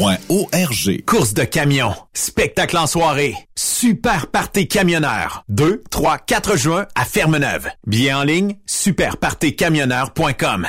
arpq.org. Course de camion, spectacle en soirée, super party camionneur. 2, 3, 4 juin à Fermeneuve. Billets en ligne, superpartycamionneur.com.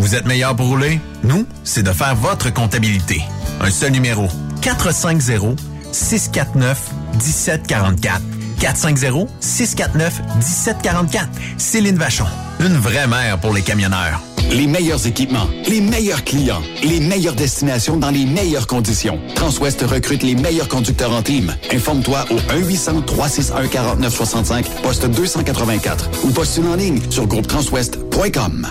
Vous êtes meilleur pour rouler? Nous, c'est de faire votre comptabilité. Un seul numéro. 450 649 1744. 450-649-1744. Céline Vachon. Une vraie mère pour les camionneurs. Les meilleurs équipements, les meilleurs clients, les meilleures destinations dans les meilleures conditions. Transwest recrute les meilleurs conducteurs en team. Informe-toi au 1-800-361-4965, poste 284 ou postule en ligne sur groupetranswest.com.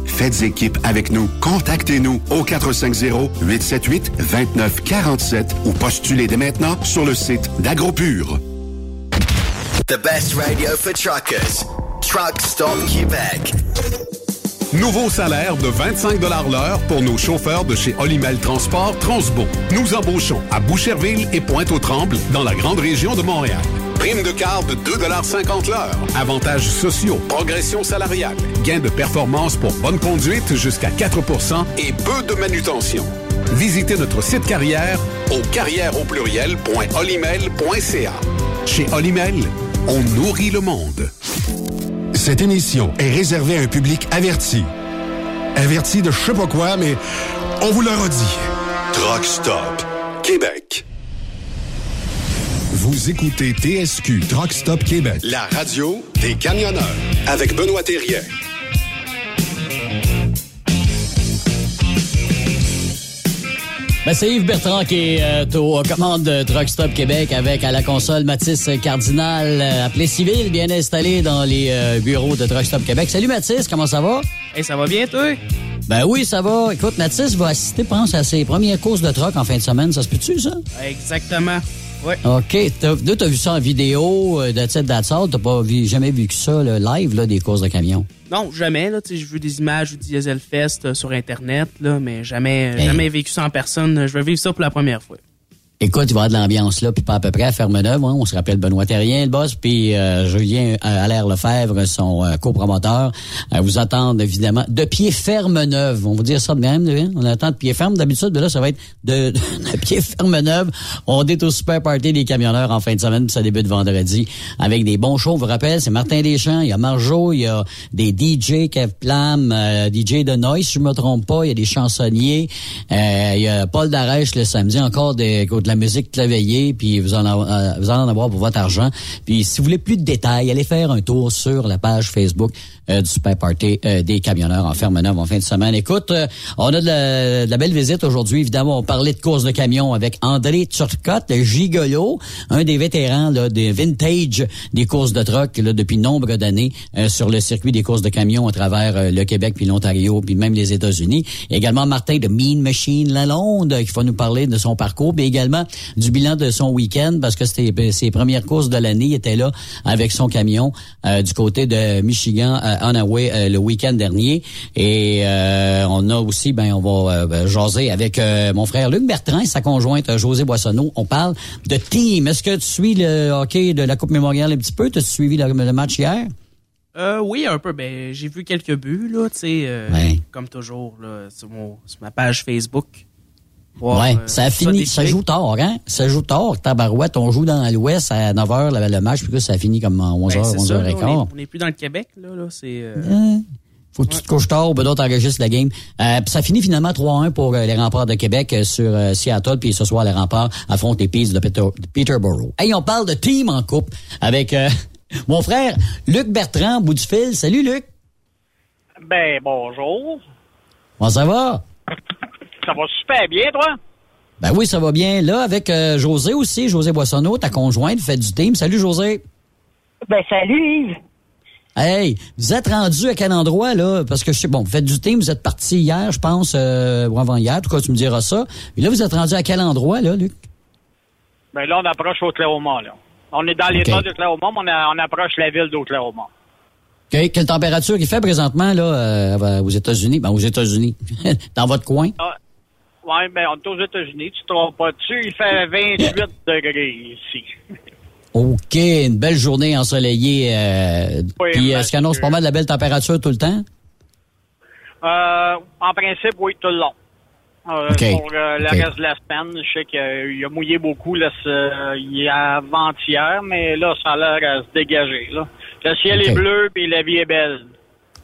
Faites équipe avec nous. Contactez-nous au 450-878-2947 ou postulez dès maintenant sur le site d'AgroPure. The best radio for truckers. Truck Stop Québec. Nouveau salaire de 25 l'heure pour nos chauffeurs de chez Olimel Transport Transbo. Nous embauchons à Boucherville et Pointe-aux-Trembles dans la grande région de Montréal. Prime de carte de 2,50 l'heure. Avantages sociaux, progression salariale, gains de performance pour bonne conduite jusqu'à 4% et peu de manutention. Visitez notre site carrière au carrière au pluriel.olimel.ca. Chez Olimel, on nourrit le monde. Cette émission est réservée à un public averti. Averti de je sais pas quoi, mais on vous le redit. Truck Stop Québec. Vous écoutez TSQ Truck Stop Québec. La radio des camionneurs avec Benoît Thérien. Ben, c'est Yves Bertrand qui est euh, aux commandes de Truck Stop Québec avec à la console Mathis Cardinal, euh, appelé civil, bien installé dans les euh, bureaux de Truck Stop Québec. Salut Mathis, comment ça va? Hey, ça va bien, toi? Ben oui, ça va. Écoute, Mathis va assister, pense, à ses premières courses de truck en fin de semaine. Ça se peut-tu, ça? Exactement. Ouais. OK. T'as, là, t'as vu ça en vidéo euh, de type d'assaut. T'as pas vu, jamais vu que ça, le live, là, des courses de camions? Non, jamais. Là, j'ai vu des images du Dieselfest euh, sur Internet, là, mais jamais, Hey. jamais vécu ça en personne. Je vais vivre ça pour la première fois. Écoute, il va y avoir de l'ambiance là, puis pas à peu près à Ferme-Neuve. hein. On se rappelle Benoît Terrien, le boss, puis euh, Julien euh, Allaire Lefebvre, son euh, copromoteur, euh, vous attendent évidemment de pied ferme-neuve. On va dire ça de même, hein? on attend de pied ferme. D'habitude, mais là, ça va être de, de pied ferme-neuve. On est au super party des camionneurs en fin de semaine, puis ça débute vendredi avec des bons shows. On vous rappelle, c'est Martin Deschamps, il y a Marjo, il y a des DJ, Kev Plam, euh, DJ de Noise, si je me trompe pas, il y a des chansonniers, euh, il y a Paul Darèche le samedi, encore des, de la musique claveillée, puis vous en, euh, vous en avoir pour votre argent. Puis si vous voulez plus de détails, allez faire un tour sur la page Facebook euh, du Super Party euh, des camionneurs en Ferme-Neuve en fin de semaine. Écoute, on a de la, belle visite aujourd'hui. Évidemment, on parlait de course de camions avec André Turcotte, gigolo, un des vétérans là, des vintage des courses de truck depuis nombre d'années sur le circuit des courses de camions à travers le Québec, puis l'Ontario, puis même les États-Unis. Également Martin de Mean Machine Lalonde qui va nous parler de son parcours, mais également du bilan de son week-end parce que c'était euh, ses premières courses de l'année. Il était là avec son camion euh, du côté de Michigan, euh, Onaway, euh, le week-end dernier. Et on a aussi, ben, on va ben, jaser avec mon frère Luc Bertrand et sa conjointe José Boissonneau. On parle de team. Est-ce que tu suis le hockey de la Coupe Mémoriale un petit peu? T'as suivi le, le match hier? Euh, oui, un peu. Ben, j'ai vu quelques buts, là, tu sais, euh, Ouais. comme toujours, là, sur, mon, sur ma page Facebook. Ouais, euh, ça a fini, ça joue tard, hein? Ça joue tard, tabarouette. On joue dans l'Ouest à 9h le, le match, puis là, ça finit comme à 11h, Ben, c'est ça, là, 11h15. on est- on n'est plus dans le Québec, là, là c'est... euh? Faut que tu te couches tard, ben d'autres enregistrent la game. Euh, puis ça finit finalement 3-1 pour euh, les remparts de Québec sur euh, Seattle. Puis ce soir, les remparts affrontent les Peas de, Peter- de Peterborough. Hey, on parle de team en coupe avec euh, mon frère Luc Bertrand, bout du fil. Salut Luc. Ben, bonjour. Comment ça va? Ça va super bien, toi? Ben oui, ça va bien. Là, avec euh, José aussi, José Boissonneau, ta conjointe, fait du team. Salut José. Ben, salut Yves. Hey, vous êtes rendu à quel endroit, là? Parce que je sais, bon, vous faites du team, vous êtes parti hier, je pense, euh, ou avant-hier, en tout cas, tu me diras ça. Et là, vous êtes rendu à quel endroit, là, Luc? Ben là, on approche Oklahoma, là. On est dans l'état Ok. d'Oklahoma, mais on, a- on approche la ville d'Oklahoma. OK, Quelle température il fait présentement, là, euh, aux États-Unis? Ben, aux États-Unis. Dans votre coin? Ah, ouais, ben, on est aux États-Unis, tu te trompes pas dessus. Il fait 28 degrés ici. OK, une belle journée ensoleillée. Euh, Oui, puis, est-ce qu'il annonce pas mal de la belle température tout le temps? Euh, en principe, oui, tout le long. Euh. Pour euh, le reste de la semaine, je sais qu'il a mouillé beaucoup là, il avant-hier, mais là, ça a l'air à se dégager. Là. Le ciel est bleu et la vie est belle.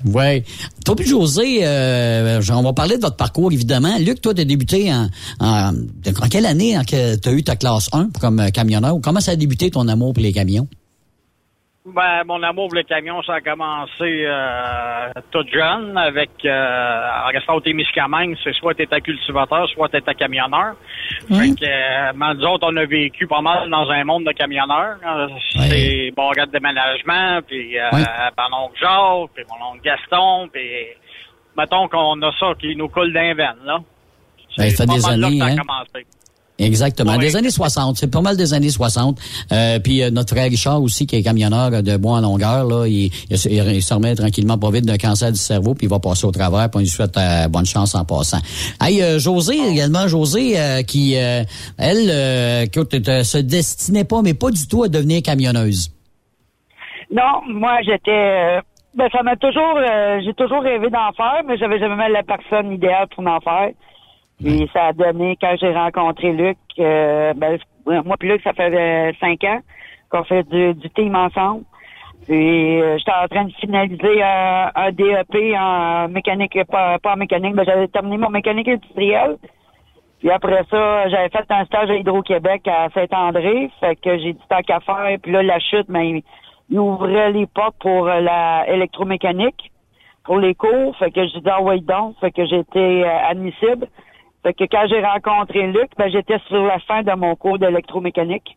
Oui. Toi José, euh, on va parler de votre parcours, évidemment. Luc, toi, tu as débuté en, en, en quelle année tu as eu ta classe 1 comme camionneur? Comment ça a débuté ton amour pour les camions? Ben, mon amour pour le camion, ça a commencé euh, tout jeune avec euh, en restant au Témiscamingue, c'est soit t'étais cultivateur, soit t'étais camionneur. Fait que euh, ben, nous autres, on a vécu pas mal dans un monde de camionneurs. C'est bon de déménagement, puis euh, Ouais. mon oncle Jacques, puis mon oncle Gaston, puis mettons qu'on a ça qui nous coule d'un veine, là. Ben, ça fait des là années, hein? Exactement. Ouais. Des années 60. C'est pas mal des années 60. Euh, puis euh, notre frère Richard aussi, qui est camionneur de bois en longueur, là, il, il, se- il se remet tranquillement pas vite d'un cancer du cerveau, puis il va passer au travers, puis on lui souhaite euh, bonne chance en passant. Hey, euh, José, également, José, euh, qui, euh, elle, euh, euh, se destinait pas, mais pas du tout à devenir camionneuse. Non, moi j'étais euh, ben ça m'a toujours euh, j'ai toujours rêvé d'en faire, mais j'avais jamais la personne idéale pour en faire. Puis ça a donné quand j'ai rencontré Luc, euh, ben moi puis Luc ça fait euh, cinq ans qu'on fait du, du team ensemble. Puis euh, j'étais en train de finaliser un, DEP en mécanique, pas, pas en mécanique, ben j'avais terminé mon mécanique industrielle. Puis après ça, j'avais fait un stage à Hydro-Québec à Saint-André. Fait que j'ai du temps qu'à faire. Puis là, la chute, ben, il, ouvrait les portes pour la électromécanique, pour les cours. Fait que j'ai dit, ah ouais, donc. Fait que j'étais euh, admissible. Fait que quand j'ai rencontré Luc, ben, j'étais sur la fin de mon cours d'électromécanique.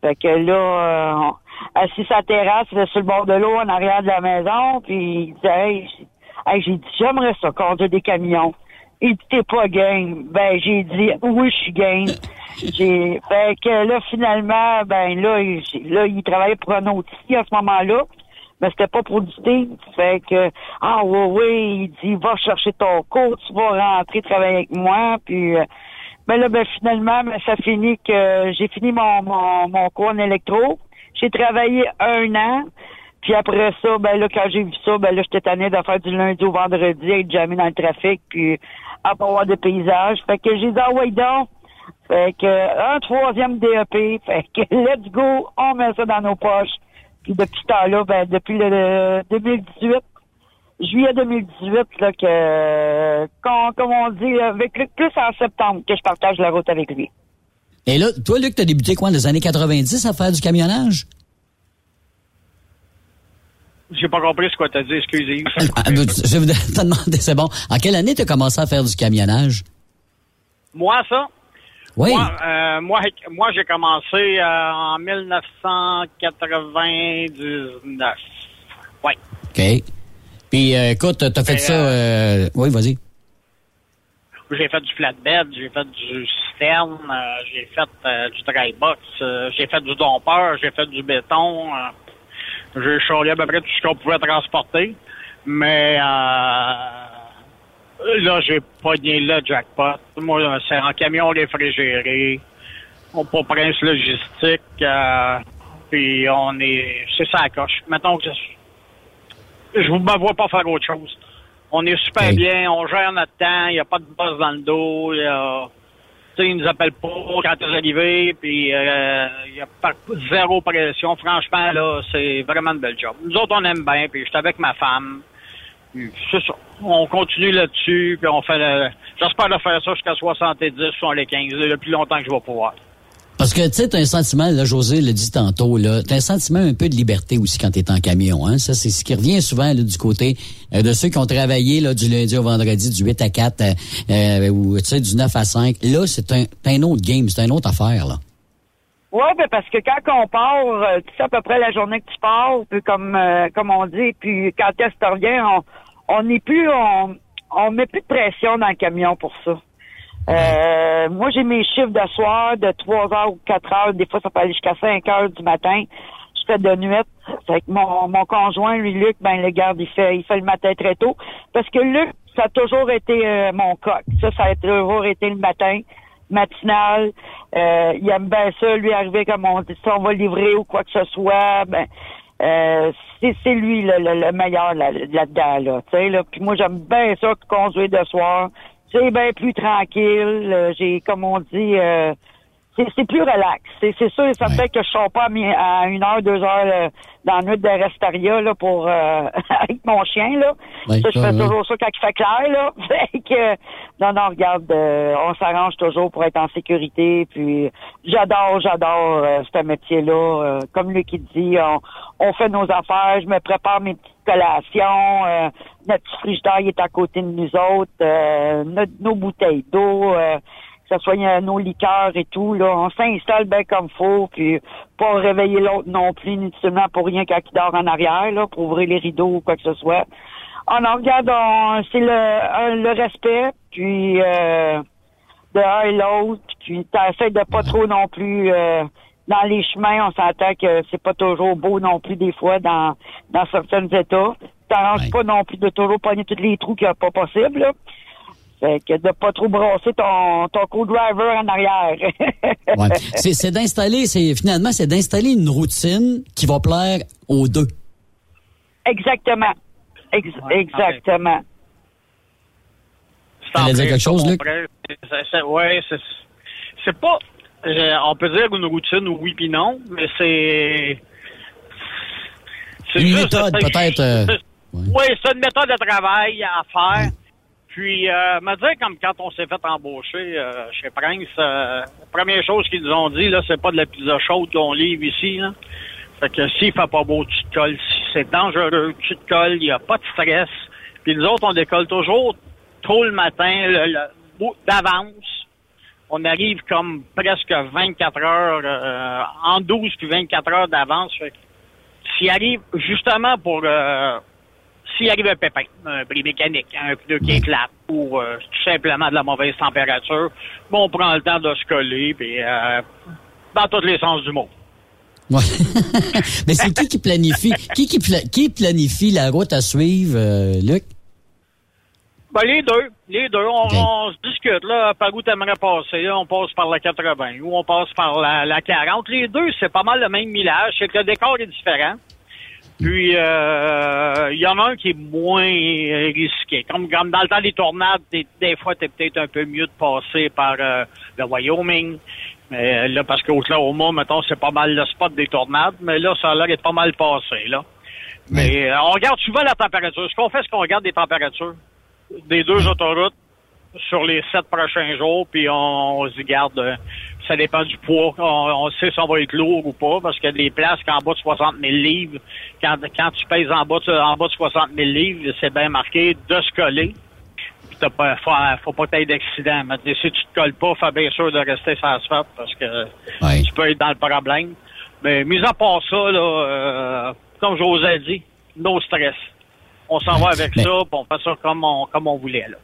Fait que là, euh, assis la terrasse, sur le bord de l'eau, en arrière de la maison, puis il disait, hey, j'ai dit, j'aimerais ça conduire des camions. Il dit, t'es pas game. Ben, j'ai dit, oui, je suis game. J'ai, fait que là, finalement, ben, là, il, là, il travaillait pour un ici à ce moment-là. Mais c'était pas pour team. Fait que, ah, oui, oui, il dit, va chercher ton cours, tu vas rentrer travailler avec moi, puis, euh, ben là, ben finalement, ben, ça finit que j'ai fini mon, mon, mon cours en électro. J'ai travaillé un an. Puis après ça, ben là, quand j'ai vu ça, ben là, j'étais tanné de faire du lundi au vendredi, être jamais dans le trafic, puis à pas voir de paysages. Fait que j'ai dit, ah ouais, donc. Fait que un troisième DEP. Fait que let's go, on met ça dans nos poches. Puis depuis ce temps-là, ben depuis le, le 2018, juillet 2018, là, que, qu'on- comme on dit, avec Luc, plus en septembre, que je partage la route avec lui. Et là, toi, Luc, t'as débuté quoi, dans les années 90 à faire du camionnage? J'ai pas compris ce que t'as dit, excusez. Ah, ben, je vais te demander, c'est bon. En quelle année t'as commencé à faire du camionnage? Moi, ça? Oui. Moi, euh, moi, moi, j'ai commencé euh, en 1999. Oui. OK. Puis, euh, écoute, t'as fait ça... euh, Oui, vas-y. J'ai fait du flatbed, j'ai fait du cisterne, j'ai fait du dry box, j'ai fait du dompeur, j'ai fait du béton. j'ai chargé à peu près tout ce qu'on pouvait transporter. Mais euh, là, j'ai pogné le jackpot. Moi, c'est en camion réfrigéré. On pas Prince Logistique. euh, puis on est... C'est ça la coche. Mettons que je je vous me vois pas faire autre chose. On est super bien, on gère notre temps, il n'y a pas de boss dans le dos, il y a... Tu sais, ils nous appellent pas quand t'es arrivé, puis euh, il y a pas, zéro pression. Franchement, là, c'est vraiment une belle job. Nous autres, on aime bien, puis j'étais avec ma femme. C'est ça. On continue là-dessus, puis on fait le... J'espère de faire ça jusqu'à 70, 75, le plus longtemps que je vais pouvoir. Parce que, tu sais, t'as un sentiment, là, José l'a dit tantôt, là, t'as un sentiment un peu de liberté aussi quand t'es en camion, hein. Ça, c'est ce qui revient souvent, là, du côté euh, de ceux qui ont travaillé, là, du lundi au vendredi, du 8 à 4, euh, euh, ou, tu sais, du 9 à 5. Là, c'est un, un autre game, c'est une autre affaire, là. Oui, ben parce que quand on part, euh, tu sais à peu près la journée que tu pars, puis comme euh, comme on dit, puis quand est-ce que tu reviens, on on n'est plus on on met plus de pression dans le camion pour ça. Euh, moi, j'ai mes chiffres de soir de 3 heures ou 4 heures. Des fois, ça peut aller jusqu'à 5 heures du matin. Je fais de nuit. Fait que mon, mon conjoint, lui, Luc, ben, le garde, il fait, il fait le matin très tôt. Parce que Luc, ça a toujours été euh, mon coq. Ça, ça a toujours été le matin, matinal. Euh, il aime bien ça, lui, arriver comme on dit, si on va livrer ou quoi que ce soit, ben, euh, c'est lui le, le, le meilleur là- là-dedans, là, tu sais, là. Puis moi, j'aime bien ça, conduire de soir, c'est bien plus tranquille. Euh, J'ai, comme on dit, euh, c'est plus relax. C'est sûr et certain que je sors pas à, une heure, deux heures euh, dans la nuit de Restaria là, pour euh, avec mon chien. Là. Ouais, ça, je fais ouais. toujours ça quand il fait clair. Là. Fait que, non, non, regarde, euh, on s'arrange toujours pour être en sécurité. Puis j'adore, j'adore euh, ce métier-là. Euh, comme lui qui dit, on, on fait nos affaires, je me prépare mes petites collations. euh, notre petit frigidaire il est à côté de nous autres. euh, notre- nos bouteilles d'eau. Que ce soit nos liqueurs et tout, là, on s'installe bien comme faut, puis pas réveiller l'autre non plus, inutilement pour rien quand il dort en arrière, là, pour ouvrir les rideaux ou quoi que ce soit. On en regarde, on- c'est le, le respect, puis euh, de un et l'autre, puis t'essaies de pas trop non plus euh, dans les chemins, on s'entend que c'est pas toujours beau non plus des fois dans, dans certains états. T'arranges pas non plus de toujours pogner tous les trous qu'il n'y a pas possible, là. Fait que de pas trop brasser ton, ton co-driver en arrière. Ouais. C'est c'est d'installer, c'est finalement, c'est d'installer une routine qui va plaire aux deux. Exactement. Ex- exactement. T'allais dire quelque chose, Luc? Oui, c'est c'est pas. euh, on peut dire une routine, oui puis non, mais c'est. c'est Une juste- méthode, c'est- peut-être, euh, c'est- Oui, c'est une méthode de travail à faire. Puis, euh, me dire comme quand on s'est fait embaucher euh, chez Prince, euh, première chose qu'ils nous ont dit, là, c'est pas de la pizza chaude qu'on livre ici, là. Fait que s'il fait pas beau, tu te colles. Si c'est dangereux, tu te colles, il n'y a pas de stress. Puis nous autres, on décolle toujours tôt le matin, le- d'avance. On arrive comme presque 24 heures, euh, en 12 puis 24 heures d'avance. S'il arrive, justement pour... s'il arrive un pépin, un bris mécanique, un pneu qui éclate ou euh, tout simplement de la mauvaise température, bon, on prend le temps de se coller, puis euh, dans tous les sens du mot. Ouais. Mais c'est qui qui planifie, qui, qui, pla- qui planifie la route à suivre, euh, Luc? Ben, les deux. Les deux. On, on se discute, là, par où t'aimerais passer. Là, on passe par la 80 ou on passe par la, la 40. Les deux, c'est pas mal le même millage. C'est que le décor est différent. Puis, euh, il y en a un qui est moins risqué. Comme, comme dans le temps des tornades, des, des fois, t'es peut-être un peu mieux de passer par euh, le Wyoming. Mais là, parce qu'Oklahoma, mettons, c'est pas mal le spot des tornades. Mais là, ça a l'air d'être pas mal passé, là. Mais euh, on regarde souvent la température. Ce qu'on fait, c'est qu'on regarde des températures des deux autoroutes sur les sept prochains jours, puis on, on se garde, euh, ça dépend du poids. On, on sait si on va être lourd ou pas, parce qu'il y a des places qu'en bas de 60 000 livres, quand, quand tu pèses en bas de, en bas de 60 000 livres, c'est bien marqué de se coller. T'as pas, faut, faut pas t'aies d'accident. Mais si tu te colles pas, fais bien sûr de rester sur l'asphalte, parce que tu peux être dans le problème. Mais mis à part ça, là, euh, comme José a dit, no stress. On s'en va avec Mais- ça, puis on fait ça comme on, comme on voulait. Là.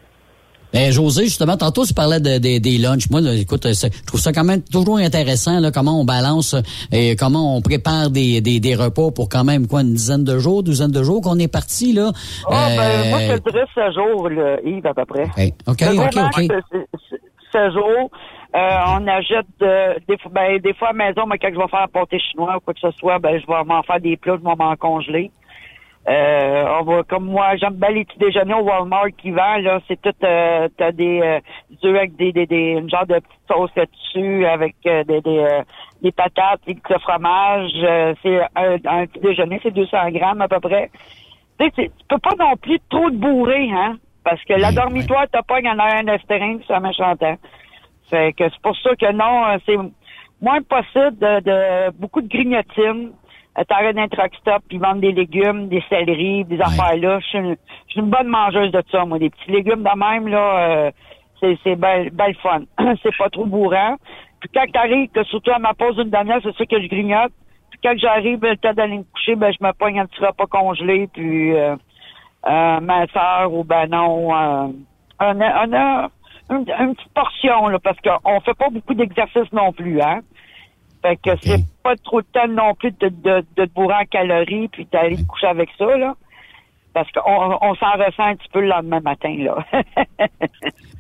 Ben, José, justement, tantôt, tu parlais de, de- des lunchs. Moi, là, écoute, je trouve ça quand même toujours intéressant, là, comment on balance euh, et comment on prépare des, des, des repas pour quand même, quoi, une dizaine de jours, douzaine de jours qu'on est parti, là. Ah, ben, moi, je Euh, dirais ce jour, là, Yves, à peu près. OK, Le gros OK, OK. c'est- c'est- Ce jour, euh, on achète de- des, fois- ben, des fois à la maison, mais quand je vais faire un pâté chinois ou quoi que ce soit, ben, je vais m'en faire des plats, je vais m'en congeler. Euh, on va, comme moi, j'aime bien les petits déjeuners au Walmart qui vend, là, c'est tout, euh, t'as des, euh, œufs avec des, des, des, une genre de petite sauce dessus avec euh, des, des, euh, des patates, des petits fromage, euh, c'est un, un petit déjeuner, c'est 200 grammes à peu près. Tu sais, tu peux pas non plus trop te bourrer, hein, parce que la dormitoire, t'as pas en a un astérine, c'est un méchant temps. Fait que c'est pour ça que non, c'est moins possible de, de beaucoup de grignotines. Euh, T'arrêtes d'un truck stop, puis vendre des légumes, des céleris, des affaires là. Je suis une, une bonne mangeuse de ça, moi. Des petits légumes de même, là, euh, c'est, c'est bel, bel fun. c'est pas trop bourrant. Puis quand t'arrives, que surtout à ma pause d'une demi-heure, c'est ça que je grignote. Puis quand j'arrive, le temps d'aller me coucher, ben, je me pogne un petit repas congelé, puis euh, euh, ma soeur ou ben non, euh, on a, on a une, une petite portion, là, parce qu'on fait pas beaucoup d'exercices non plus, hein. Fait que c'est pas trop de temps non plus de, de, de te bourrer en calories puis d'aller te coucher avec ça, là. Parce qu'on on s'en ressent un petit peu le lendemain matin, là.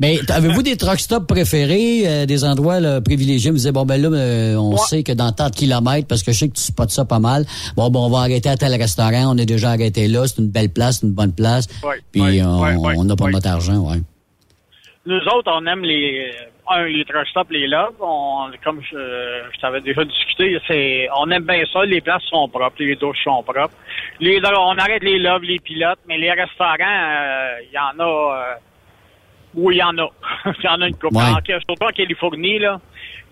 Mais avez-vous des truck stops préférés, euh, des endroits là, privilégiés? Vous disiez, bon, ben là, euh, on sait que dans tant de kilomètres, parce que je sais que tu spots ça pas mal, bon, bon, on va arrêter à tel restaurant, on est déjà arrêté là, c'est une belle place, c'est une bonne place, Ouais, puis ouais, on ouais, ouais, on n'a pas ouais. notre argent, ouais. nous autres, on aime les, un, les truck stops, les lobes. On, comme je, je t'avais déjà discuté, c'est, on aime bien ça. Les places sont propres, les douches sont propres. Les, on arrête les lobes, les pilotes, mais les restaurants, euh, il y en a, euh, oui, il y en a. Il y en a une couple. Ouais. En- Surtout en Californie, là.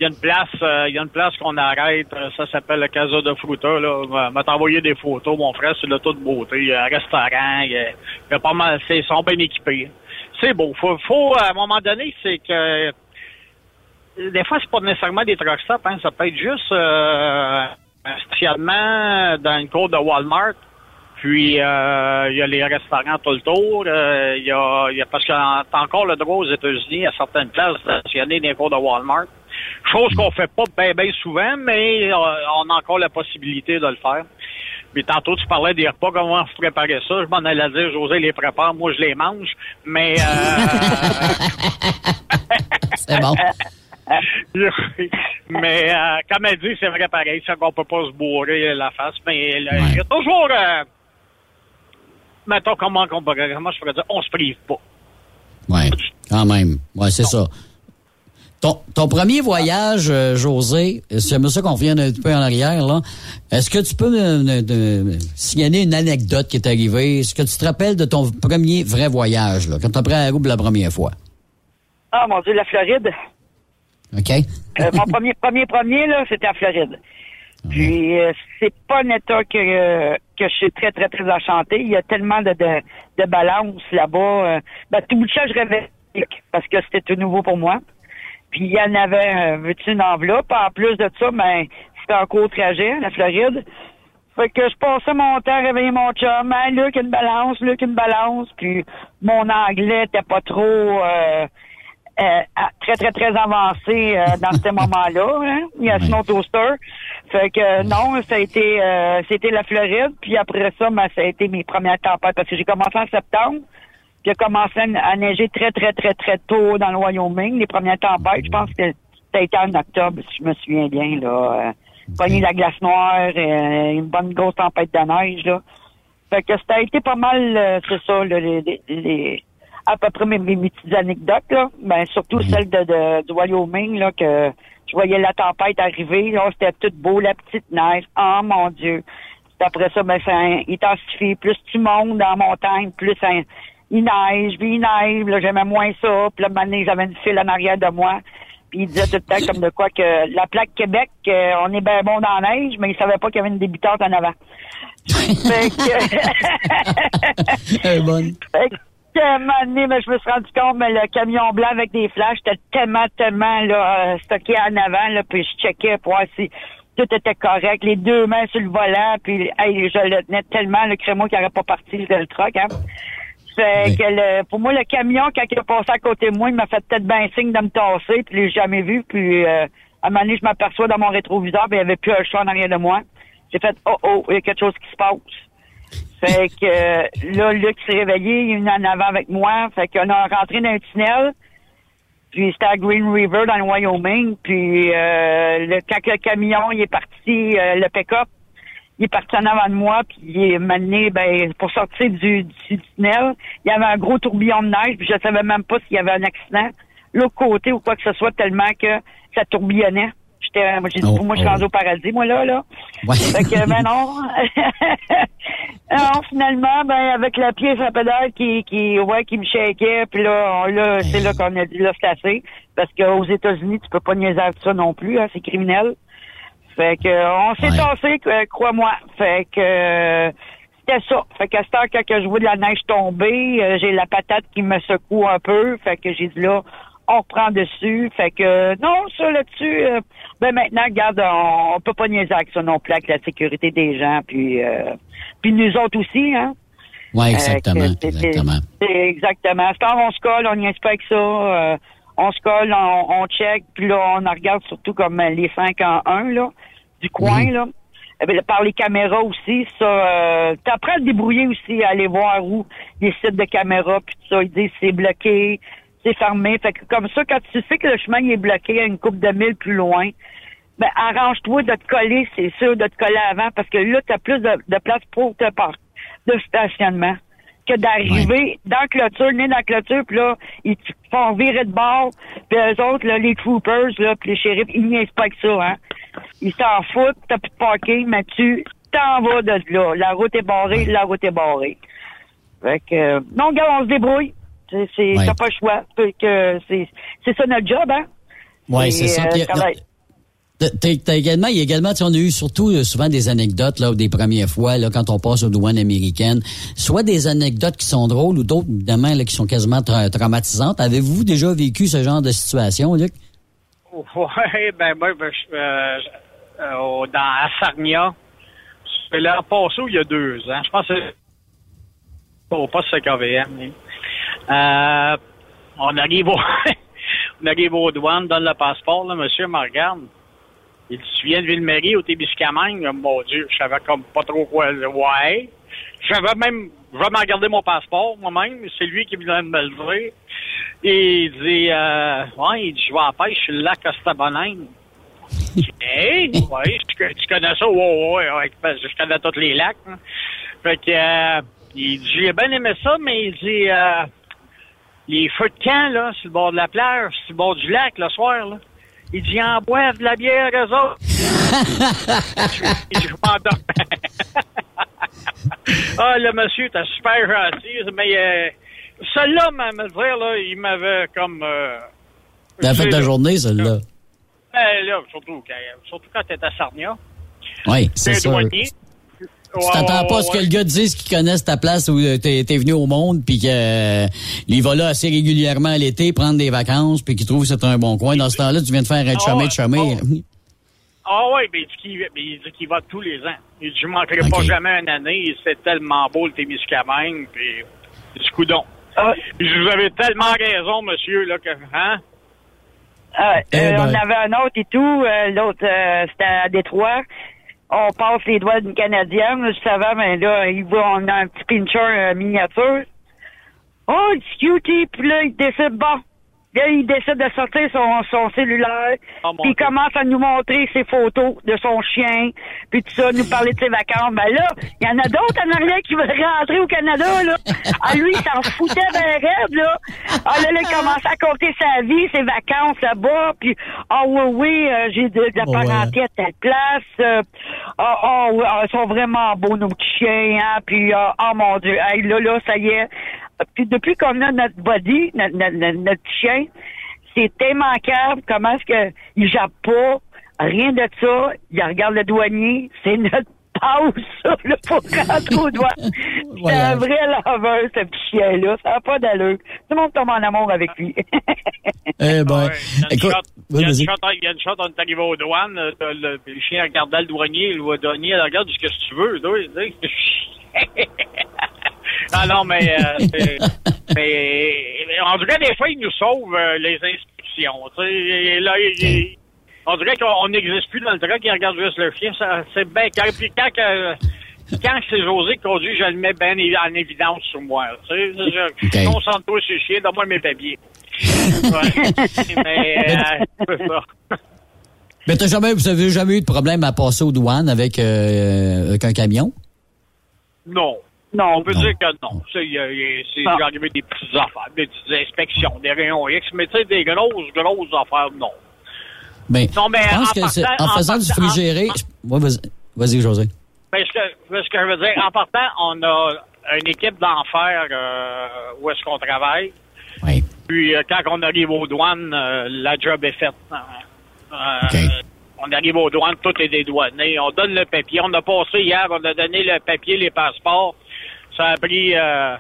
Il y a une place, euh, il y a une place qu'on arrête. euh, Ça s'appelle le Casa de Fruta, là. On m'a envoyé des photos, mon frère, c'est de beauté. Il y a un restaurant, il y a, il y a pas mal, c'est, ils sont bien équipés. C'est beau. Faut, faut, à un moment donné, c'est que, des fois, c'est pas nécessairement des truck stops, hein. Ça peut être juste, euh, un stationnement dans une cour de Walmart. Puis euh, il y a les restaurants tout le tour. Euh, Il y, a, y a parce que t'as encore le droit aux États-Unis à certaines places de stationner dans les cours de Walmart. Chose qu'on fait pas bien ben souvent, mais euh, on a encore la possibilité de le faire. Puis tantôt tu parlais des repas, comment vous préparez ça? Je m'en allais dire, José les prépare, moi je les mange. Mais euh, C'est bon. mais euh, comme elle dit, c'est vrai pareil, c'est qu'on peut pas se bourrer la face, mais il y a toujours euh, mettons comment, qu'on pourrait- comment je pourrais dire, on se prive pas. Ouais, quand même. Ouais, c'est ça. Ton, ton premier voyage, euh, José, c'est ça qu'on revient un peu en arrière, là. Est-ce que tu peux me, me- me signaler une anecdote qui est arrivée? Est-ce que tu te rappelles de ton premier vrai voyage, là, quand tu as pris la roue pour la première fois? Ah, mon Dieu, la Floride. OK? Euh, mon premier, premier, premier, là, c'était à Floride. Puis, euh, c'est pas un état que, euh, que je suis très, très, très enchanté. Il y a tellement de, de, de balance là-bas. Euh, ben, tout bout de je rêvais parce que c'était tout nouveau pour moi. Puis, il y en avait, euh, veux-tu, une enveloppe? En plus de ça, ben, c'était un court trajet, la Floride. Fait que je passais mon temps à réveiller mon chum. Hein, Luc, une balance, Luc, une balance. Puis, mon anglais était pas trop... euh, très, très, très avancé euh, dans ce moment-là. Hein? Il y a Snow Toaster. Fait que euh, non, ça a été euh, c'était la Floride. Puis après ça, ben, ça a été mes premières tempêtes. Parce que j'ai commencé en septembre. Puis il a commencé à, neiger très, très, très, très tôt dans le Wyoming. Les premières tempêtes, je pense que ça a été en octobre, si je me souviens bien. là. Euh, pogné la glace noire, euh, une bonne grosse tempête de neige. Là. Fait que ça a été pas mal, c'est ça, là, les- les- à peu près mes, mes, mes petites anecdotes, là. Ben, surtout celle de, de- du Wyoming, là, que je voyais la tempête arriver, là, c'était tout beau, la petite neige. Oh mon Dieu. Après ça, ben, ça intensifie. Plus tu montes dans la montagne, plus ça, il neige, puis il neige, là, j'aimais moins ça. Puis là, donné, j'avais une file en arrière de moi. Puis il disait tout le temps comme de quoi que la plaque Québec, on est bien bon dans la neige, mais il savait pas qu'il y avait une débutante en avant. fait. Fait que, moment donné, ben, je me suis rendu compte, mais le camion blanc avec des flashs, était tellement, tellement là, euh, stocké en avant, là, puis je checkais pour voir si tout était correct. Les deux mains sur le volant, puis hey, je le tenais tellement, le crémeau qui n'aurait pas parti le truck. Hein. Fait que le- pour moi, le camion, quand il est passé à côté de moi, il m'a fait peut-être bien signe de me tasser, puis je l'ai jamais vu. Puis euh, à un moment donné, je m'aperçois dans mon rétroviseur, puis il n'y avait plus un chat en arrière de moi. J'ai fait « Oh, oh, il y a quelque chose qui se passe ». Fait que euh, là, Luc s'est réveillé, il est venu en avant avec moi. Fait qu'on a rentré dans un tunnel. Puis c'était à Green River dans le Wyoming. Puis euh, le, quand le camion il est parti, euh, le pick-up, il est parti en avant de moi, puis il est mené ben, pour sortir du, du tunnel. Il y avait un gros tourbillon de neige, puis je savais même pas s'il y avait un accident l'autre côté ou quoi que ce soit, tellement que ça tourbillonnait. J'étais, moi, j'ai dit, Oh, moi, je suis oh. rendu au paradis, moi, là, là. Ouais. Fait que, ben non. non, finalement, ben, avec la pièce à pédale qui, qui, ouais, qui me shakeait, puis là, on, là, c'est là qu'on a dit, là, c'est assez. Parce qu'aux États-Unis, tu peux pas niaiser avec ça non plus, hein, c'est criminel. Fait que, on s'est Ouais. tassé, que- crois-moi. Fait que, euh, c'était ça. Fait qu'à cette heure, quand que je vois de la neige tomber, euh, j'ai la patate qui me secoue un peu. Fait que j'ai dit là, on reprend dessus. Fait que, non, ça là-dessus, euh, ben maintenant, regarde, on, on peut pas niaiser avec ça non plus, avec la sécurité des gens, puis, euh, puis nous autres aussi, hein. Oui, exactement. Euh, que c'est- exactement. C'est exactement. Temps, on se colle, on n'y avec ça. euh, on se colle, on, on check, puis là, on en regarde surtout comme euh, les 5 en 1, là, du coin, là. Eh bien, par les caméras aussi, ça, euh, t'apprends à te débrouiller aussi, à aller voir où les sites de caméras, puis tout ça, ils disent c'est bloqué, c'est fermé. Fait que comme ça, quand tu sais que le chemin est bloqué à une coupe de mille plus loin, ben arrange-toi de te coller, c'est sûr, de te coller avant, parce que là, tu as plus de, de place pour te parc, de stationnement. que d'arriver dans la clôture, né dans la clôture, puis là, ils te font virer de bord, puis eux autres, là, les troopers, là, puis les shérifs, ils niaisent pas que ça, hein. Ils s'en foutent, t'as plus de parking, mais tu t'en vas de là. La route est barrée, la route est barrée. Fait que, euh, non, gars, on se débrouille. C'est, c'est, Ouais. t'as pas le choix. Que, c'est, c'est ça notre job, hein. Oui, c'est ça. euh, être- T'as- t'as- également, il y a également, tu sais, on a eu surtout euh, souvent des anecdotes là, des premières fois là, quand on passe aux douanes américaines, soit des anecdotes qui sont drôles ou d'autres évidemment là, qui sont quasiment tra- traumatisantes. Avez-vous déjà vécu ce genre de situation, Luc? Ouais, ben moi, ben, je- euh, euh, dans à Sarnia, c'est là passé il y a deux ans. Je pense que c'est au poste CKVM. Euh, on arrive au on arrive aux douanes, donne le passeport, là, monsieur me regarde. Il dit, tu viens de Ville-Marie au Témiscamingue? Mon Dieu, je savais comme pas trop quoi. Ouais. J'avais même vraiment regardé mon passeport moi-même. C'est lui qui vient de me le dire. Et il dit, euh, ouais, il dit, je vais la pêche sur le lac Ostabonane. Hey, ouais, tu, tu connais ça? Ouais, ouais, ouais, je connais tous les lacs. hein. Fait que, euh, il dit, j'ai bien aimé ça, mais il dit, euh, les feux de camp, là, sur le bord de la plage, sur le bord du lac, le soir, là, il dit, en boivent de la bière, eux autres. je je ah, le monsieur était super gentil, mais euh, celui-là, me dire, là, il m'avait comme... Euh, T'as fait ta journée, celle-là? ben, là, surtout, quand- surtout quand t'es à Sarnia. Oui, c'est éloigné. Tu t'attends pas à ce que le gars te dise qu'il connaisse ta place où euh, t'es es venu au monde, puis qu'il euh, il va là assez régulièrement l'été, prendre des vacances, puis qu'il trouve que c'est un bon coin. Dans ce temps-là, tu viens de faire un Ah ouais, de chumé. Ah oui, mais il dit qu'il va tous les ans. Il dit, je manquerai pas jamais une année. C'est tellement beau, le Témiscamingue. Puis, du coudon. Puis je vous avais tellement raison, monsieur, là, que, hein? Ah, Eh euh, ben. On avait un autre et tout. euh, L'autre, euh, c'était à Détroit. On passe les doigts d'une Canadienne, je savais, mais là, il voit, on a un petit pincher euh, miniature. Oh, it's cutie! Puis là, il décide, bon. Là, il décide de sortir son, son cellulaire. puis il commence à nous montrer ses photos de son chien. Puis tout ça, nous parler de ses vacances. Ben là, il y en a d'autres en arrière qui veulent rentrer au Canada, là. Ah, lui, il s'en foutait ben raide, là. Ah, là, là, il commençait à compter sa vie, ses vacances là-bas. Puis, ah oui, oui, euh, j'ai de, de la Ouais. parenté à telle place. euh, ah, ah, oui, ah, ils sont vraiment beaux, nos petits chiens, hein. Puis, ah, ah, mon Dieu, hey, là, là, ça y est. Puis depuis qu'on a notre body, notre, notre, chien, c'est immanquable comment est-ce que il jappe pas, rien de ça, il regarde le douanier, c'est notre passe, ça, là, pour rentrer au doigt. C'est un vrai laveur, ce petit chien-là, ça n'a pas d'allure. Tout le monde tombe en amour avec lui. Eh ben, Il y a une écoute, shot- il y a une shot, il y a une shot, on est arrivé aux douanes, le, le chien regardait le douanier, le douanier, il regarde ce que tu veux, toi, sais. Ah non, mais, euh, mais en tout cas, des fois, ils nous sauvent euh, les sais, et là, il- on dirait qu'on n'existe plus dans le truck, ils regardent juste le chien. ça- C'est bien. Quand, puis quand, que- quand c'est José qui conduit, je le mets bien en évidence sur moi. Tu sais, je, Ok. concentre-toi sur le chien, donne-moi mes papiers. Mais, euh, ça. Mais t'as jamais, vous avez jamais eu de problème à passer aux douanes avec, euh, avec un camion? Non. Non, on peut dire que non. Y a- il y a- c'est Ah. arrivé des petites affaires, des petites inspections, des rayons X, mais tu sais, des grosses, grosses affaires, non. Ben, Non, mais je pense en que c'est- partant- en en faisant du frigéré, Ouais, vas-y, vas-y, José. Ben, ce, que, ce que je veux dire, en partant, on a une équipe d'enfer euh, où est-ce qu'on travaille. Oui. Puis euh, quand on arrive aux douanes, euh, la job est faite. Euh, euh, On arrive aux douanes, tout est dédouané. On donne le papier. On a passé hier, on a donné le papier, les passeports. Ça a pris, euh,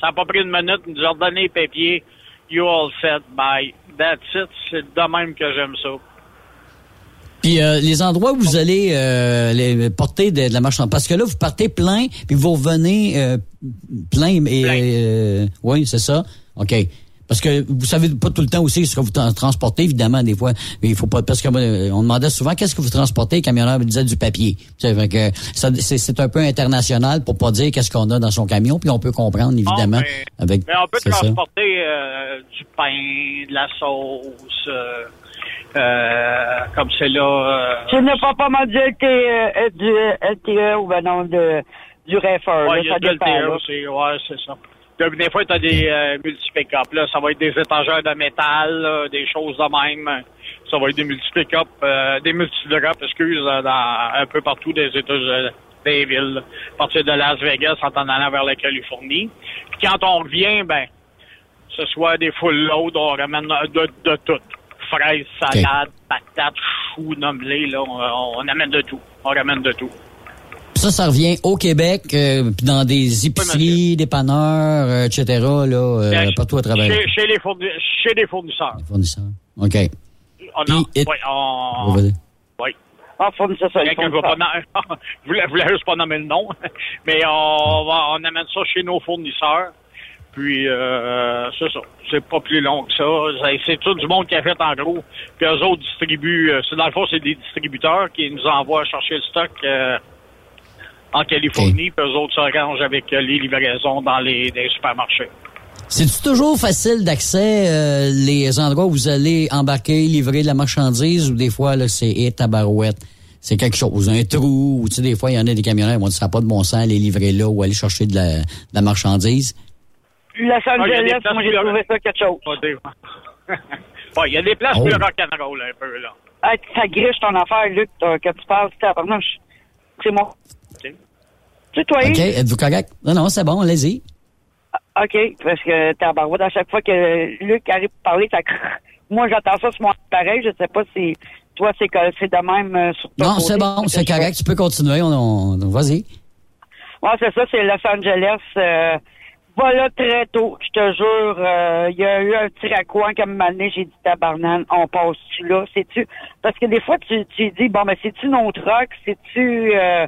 ça a pas pris une minute. Ils nous ont donné les papiers. You all set. Bye. That's it. C'est de même que j'aime ça. Puis euh, les endroits où vous allez euh, les porter de, de la marchandise, parce que là vous partez plein, puis vous revenez euh, plein. Et euh, oui, c'est ça. Ok. Parce que vous savez pas tout le temps aussi ce que vous tra- transportez, évidemment, des fois. Mais il faut pas parce que euh, on demandait souvent qu'est-ce que vous transportez, le camionneur me disait du papier. C'est vrai que ça, c'est, c'est un peu international pour pas dire qu'est-ce qu'on a dans son camion, puis on peut comprendre évidemment avec. Mais on peut transporter euh, du pain, de la sauce, euh, euh, comme c'est là. euh, Tu n'as pas pas mal du LTE, euh, du LTE ou ben non, de, du. Ouais, là, a ça dépend. Là. aussi. Ouais, c'est ça. Des fois, tu as des euh, multi-pick-up. Là, ça va être des étagères de métal, là, des choses de même. Ça va être des multi-pick-up, euh, des multi-drop, excuse, euh, dans, un peu partout des États euh, des villes. À partir de Las Vegas, en t'en allant vers la Californie. Puis quand on revient, ben, ce soit des full load, on ramène de, de tout. Fraises, salades, patates, choux, nommés, là, on, on amène de tout. On ramène de tout. Ça, ça revient au Québec, euh, puis dans des épiceries, dépanneurs, euh, etc., là, euh, partout à travers Chez, chez les, chez les fournisseurs. les fournisseurs. OK. Oh, non, Puis, et- ouais, on... Oui. Ah, fournisseur, ça, je voulais, voulais juste pas nommer le nom, mais on, va, on amène ça chez nos fournisseurs. Puis, euh, c'est ça. C'est pas plus long que ça. C'est- C'est tout du monde qui a fait en gros. Puis eux autres distribuent. euh, C'est dans le fond, c'est des distributeurs qui nous envoient chercher le stock euh, en Californie. Puis eux autres s'arrangent avec euh, les livraisons dans les, les supermarchés. C'est toujours facile d'accès euh, les endroits où vous allez embarquer, livrer de la marchandise ou des fois là c'est et tabarouette. C'est quelque chose, un trou, ou tu sais, des fois, il y en a des camionneurs qui vont dire ça n'a pas de bon sens, aller livrer là ou aller chercher de la, de la marchandise? Los Ah, Angeles, places moi, j'ai trouvé ça quelque chose. Ouais, il y a des places Oh. plus rock'n'roll un peu, là. Hey, ça griche ton affaire, Luc, que tu parles, tabarnouche. C'est moi. OK. Êtes-vous correct? Non, non, c'est bon, allez-y. OK, parce que tabarouette, à chaque fois que Luc arrive pour parler, ça Moi, j'entends ça sur mon pareil. Je sais pas si toi, c'est de même euh, sur ton Non, c'est bon, c'est correct, tu peux continuer, on, on- vas-y. Ouais, c'est ça, c'est Los Angeles. Euh, voilà très tôt, je te jure. euh, Il y a eu un petit raccoin comme année, j'ai dit tabarnane, on passe-tu là, c'est-tu? Parce que des fois, tu, tu dis, bon, mais c'est-tu notre rock, c'est-tu... Euh...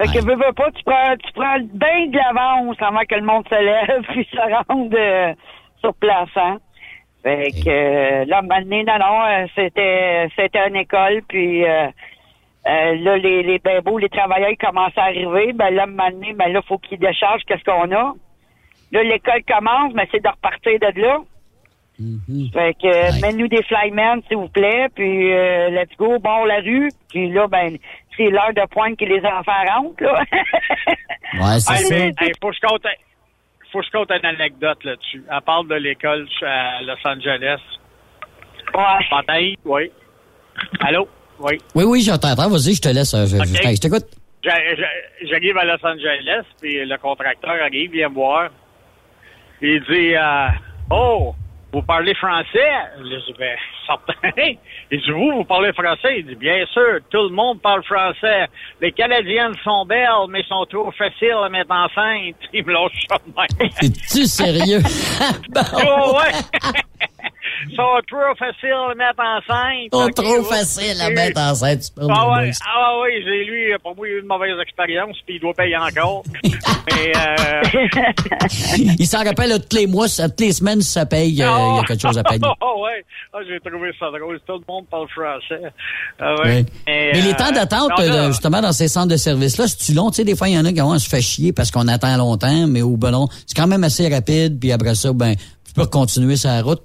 Fait que veux, veux pas, tu prends, tu prends bien de l'avance avant que le monde se lève puis se rende euh, sur place, hein? Fait que euh, là, maintenant, non, non, euh, c'était c'était une école, puis euh, euh, là, les, les bébés, les travailleurs ils commencent à arriver. Ben là, maintenant, ben là, faut qu'ils déchargent qu'est-ce qu'on a? Là, l'école commence, mais c'est de repartir de là. Fait que, euh, mets-nous des flymen, s'il vous plaît, puis euh, let's go, bon, la rue. Puis là, ben, c'est l'heure de pointe que les enfants rentrent, là. Ouais, c'est Hey, ça. mais, hey, faut que je compte, faut que je compte une anecdote là-dessus. Elle parle de l'école à Los Angeles. Ouais. M'entends? Oui. Allô? Oui. Oui, oui, j'entends. Vas-y, je te laisse. euh, Je, t'écoute. J'a- j'a- J'arrive à Los Angeles, puis le contracteur arrive, vient me voir. Puis il dit euh, Oh, vous parlez français? Je dis Ben, certain. Il dit Vous, vous parlez français? Il dit Bien sûr, tout le monde parle français. Les Canadiennes sont belles, mais sont trop faciles à mettre enceinte. Il me lâche ça de même. Es-tu sérieux? Oh, ouais! Sont trop faciles à mettre enceinte. Que, trop ouais. facile à mettre enceinte. tu Ah de ouais, ah ouais, j'ai lui, pour moi, il a eu une mauvaise expérience, puis il doit payer encore. Mais, euh, Il s'en rappelle tous les mois, toutes les semaines, ça paye, euh, il y a quelque chose à payer. Oh, ouais. Ah, j'ai trouvé ça drôle. Tout le monde parle français. Ah, ouais. Mais, Mais les euh, temps d'attente, justement, dans ces centres de services-là, c'est-tu long? Tu sais, des fois, il y en a qui vont se fait chier parce qu'on attend longtemps, mais au non, c'est quand même assez rapide, puis après ça, ben, tu peux continuer sa route.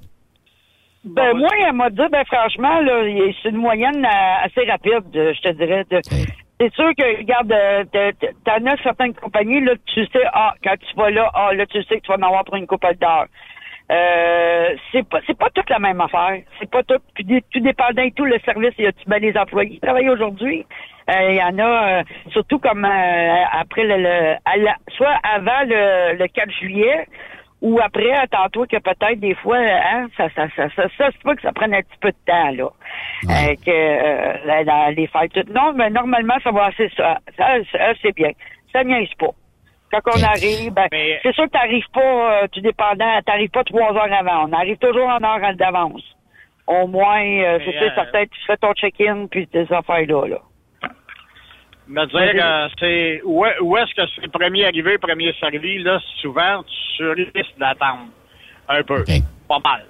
Ben, moi, elle m'a dit, ben, franchement, là, c'est une moyenne euh, assez rapide, euh, je te dirais. de- C'est sûr que, regarde, euh, t'en as certaines compagnies, là, tu sais, ah, quand tu vas là, ah, là, tu sais que tu vas en avoir pour une couple d'heures. Euh, c'est pas, c'est pas toute la même affaire. C'est pas tout, puis tout dépendant et tout le service, y a-tu ben les employés qui travaillent aujourd'hui? Euh, Il y en a, euh, surtout comme euh, après le, le- à la- soit avant le, le 4 juillet, ou après, attends-toi que peut-être des fois, hein, ça, ça, ça, ça, ça, c'est pas que ça prenne un petit peu de temps, là. Euh, que euh, la- la- les fêtes. tout. Non, mais normalement, ça va assez ça. Ça, ça, c'est bien. Ça niaise pas. Quand on arrive, ben, c'est sûr que t'arrives pas, euh, tu dépendant, t'arrives pas trois heures avant. On arrive toujours en heure d'avance. Au moins, euh, c'est euh, certain, tu fais ton check-in puis tes affaires-là, là. Me dire, euh, c'est, où, où est-ce que c'est premier arrivé, premier servi, là, souvent, tu risques d'attendre. Un peu. Pas mal.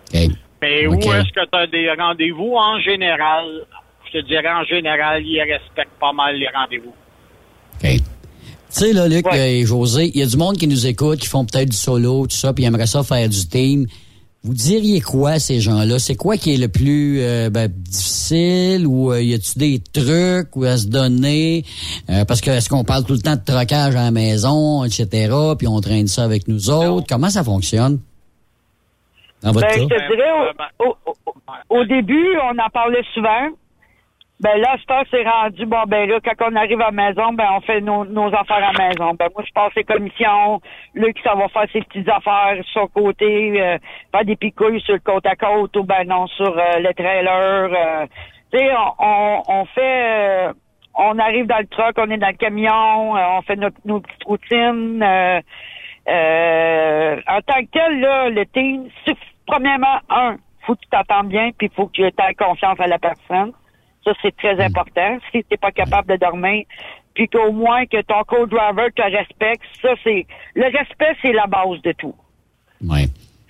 Mais où OK. est-ce que tu as des rendez-vous en général? Je te dirais en général, ils respectent pas mal les rendez-vous. Tu sais, là, Luc et José, il y a du monde qui nous écoute, qui font peut-être du solo, tout ça, puis ils aimeraient ça faire du team. Vous diriez quoi ces gens-là? C'est quoi qui est le plus euh, ben, difficile ou euh, y a-tu des trucs ou à se donner? Euh, parce que est-ce qu'on parle tout le temps de trocage à la maison, etc., puis on traîne ça avec nous autres? Comment ça fonctionne? Dans votre Ben, je cas? te dirais, au- au- au début, on en parlait souvent. Ben là, temps, c'est rendu, bon, ben là, quand on arrive à la maison, ben on fait nos, nos affaires à la maison. Ben moi, je passe les commissions. Luc, ça va faire ses petites affaires sur son côté, euh, faire des picouilles sur le côte à côte ou ben non, sur euh, le trailer. euh. tu sais, on, on, on fait... euh, on arrive dans le truck, on est dans le camion, euh, on fait notre, nos petites routines. euh, en tant que tel, là, le team, premièrement, un, faut que tu t'entendes bien, puis faut que tu aies confiance à la personne. Ça, c'est très important. Si tu pas capable de dormir, puis qu'au moins que ton co-driver te respecte, ça, c'est... Le respect, c'est la base de tout. Oui.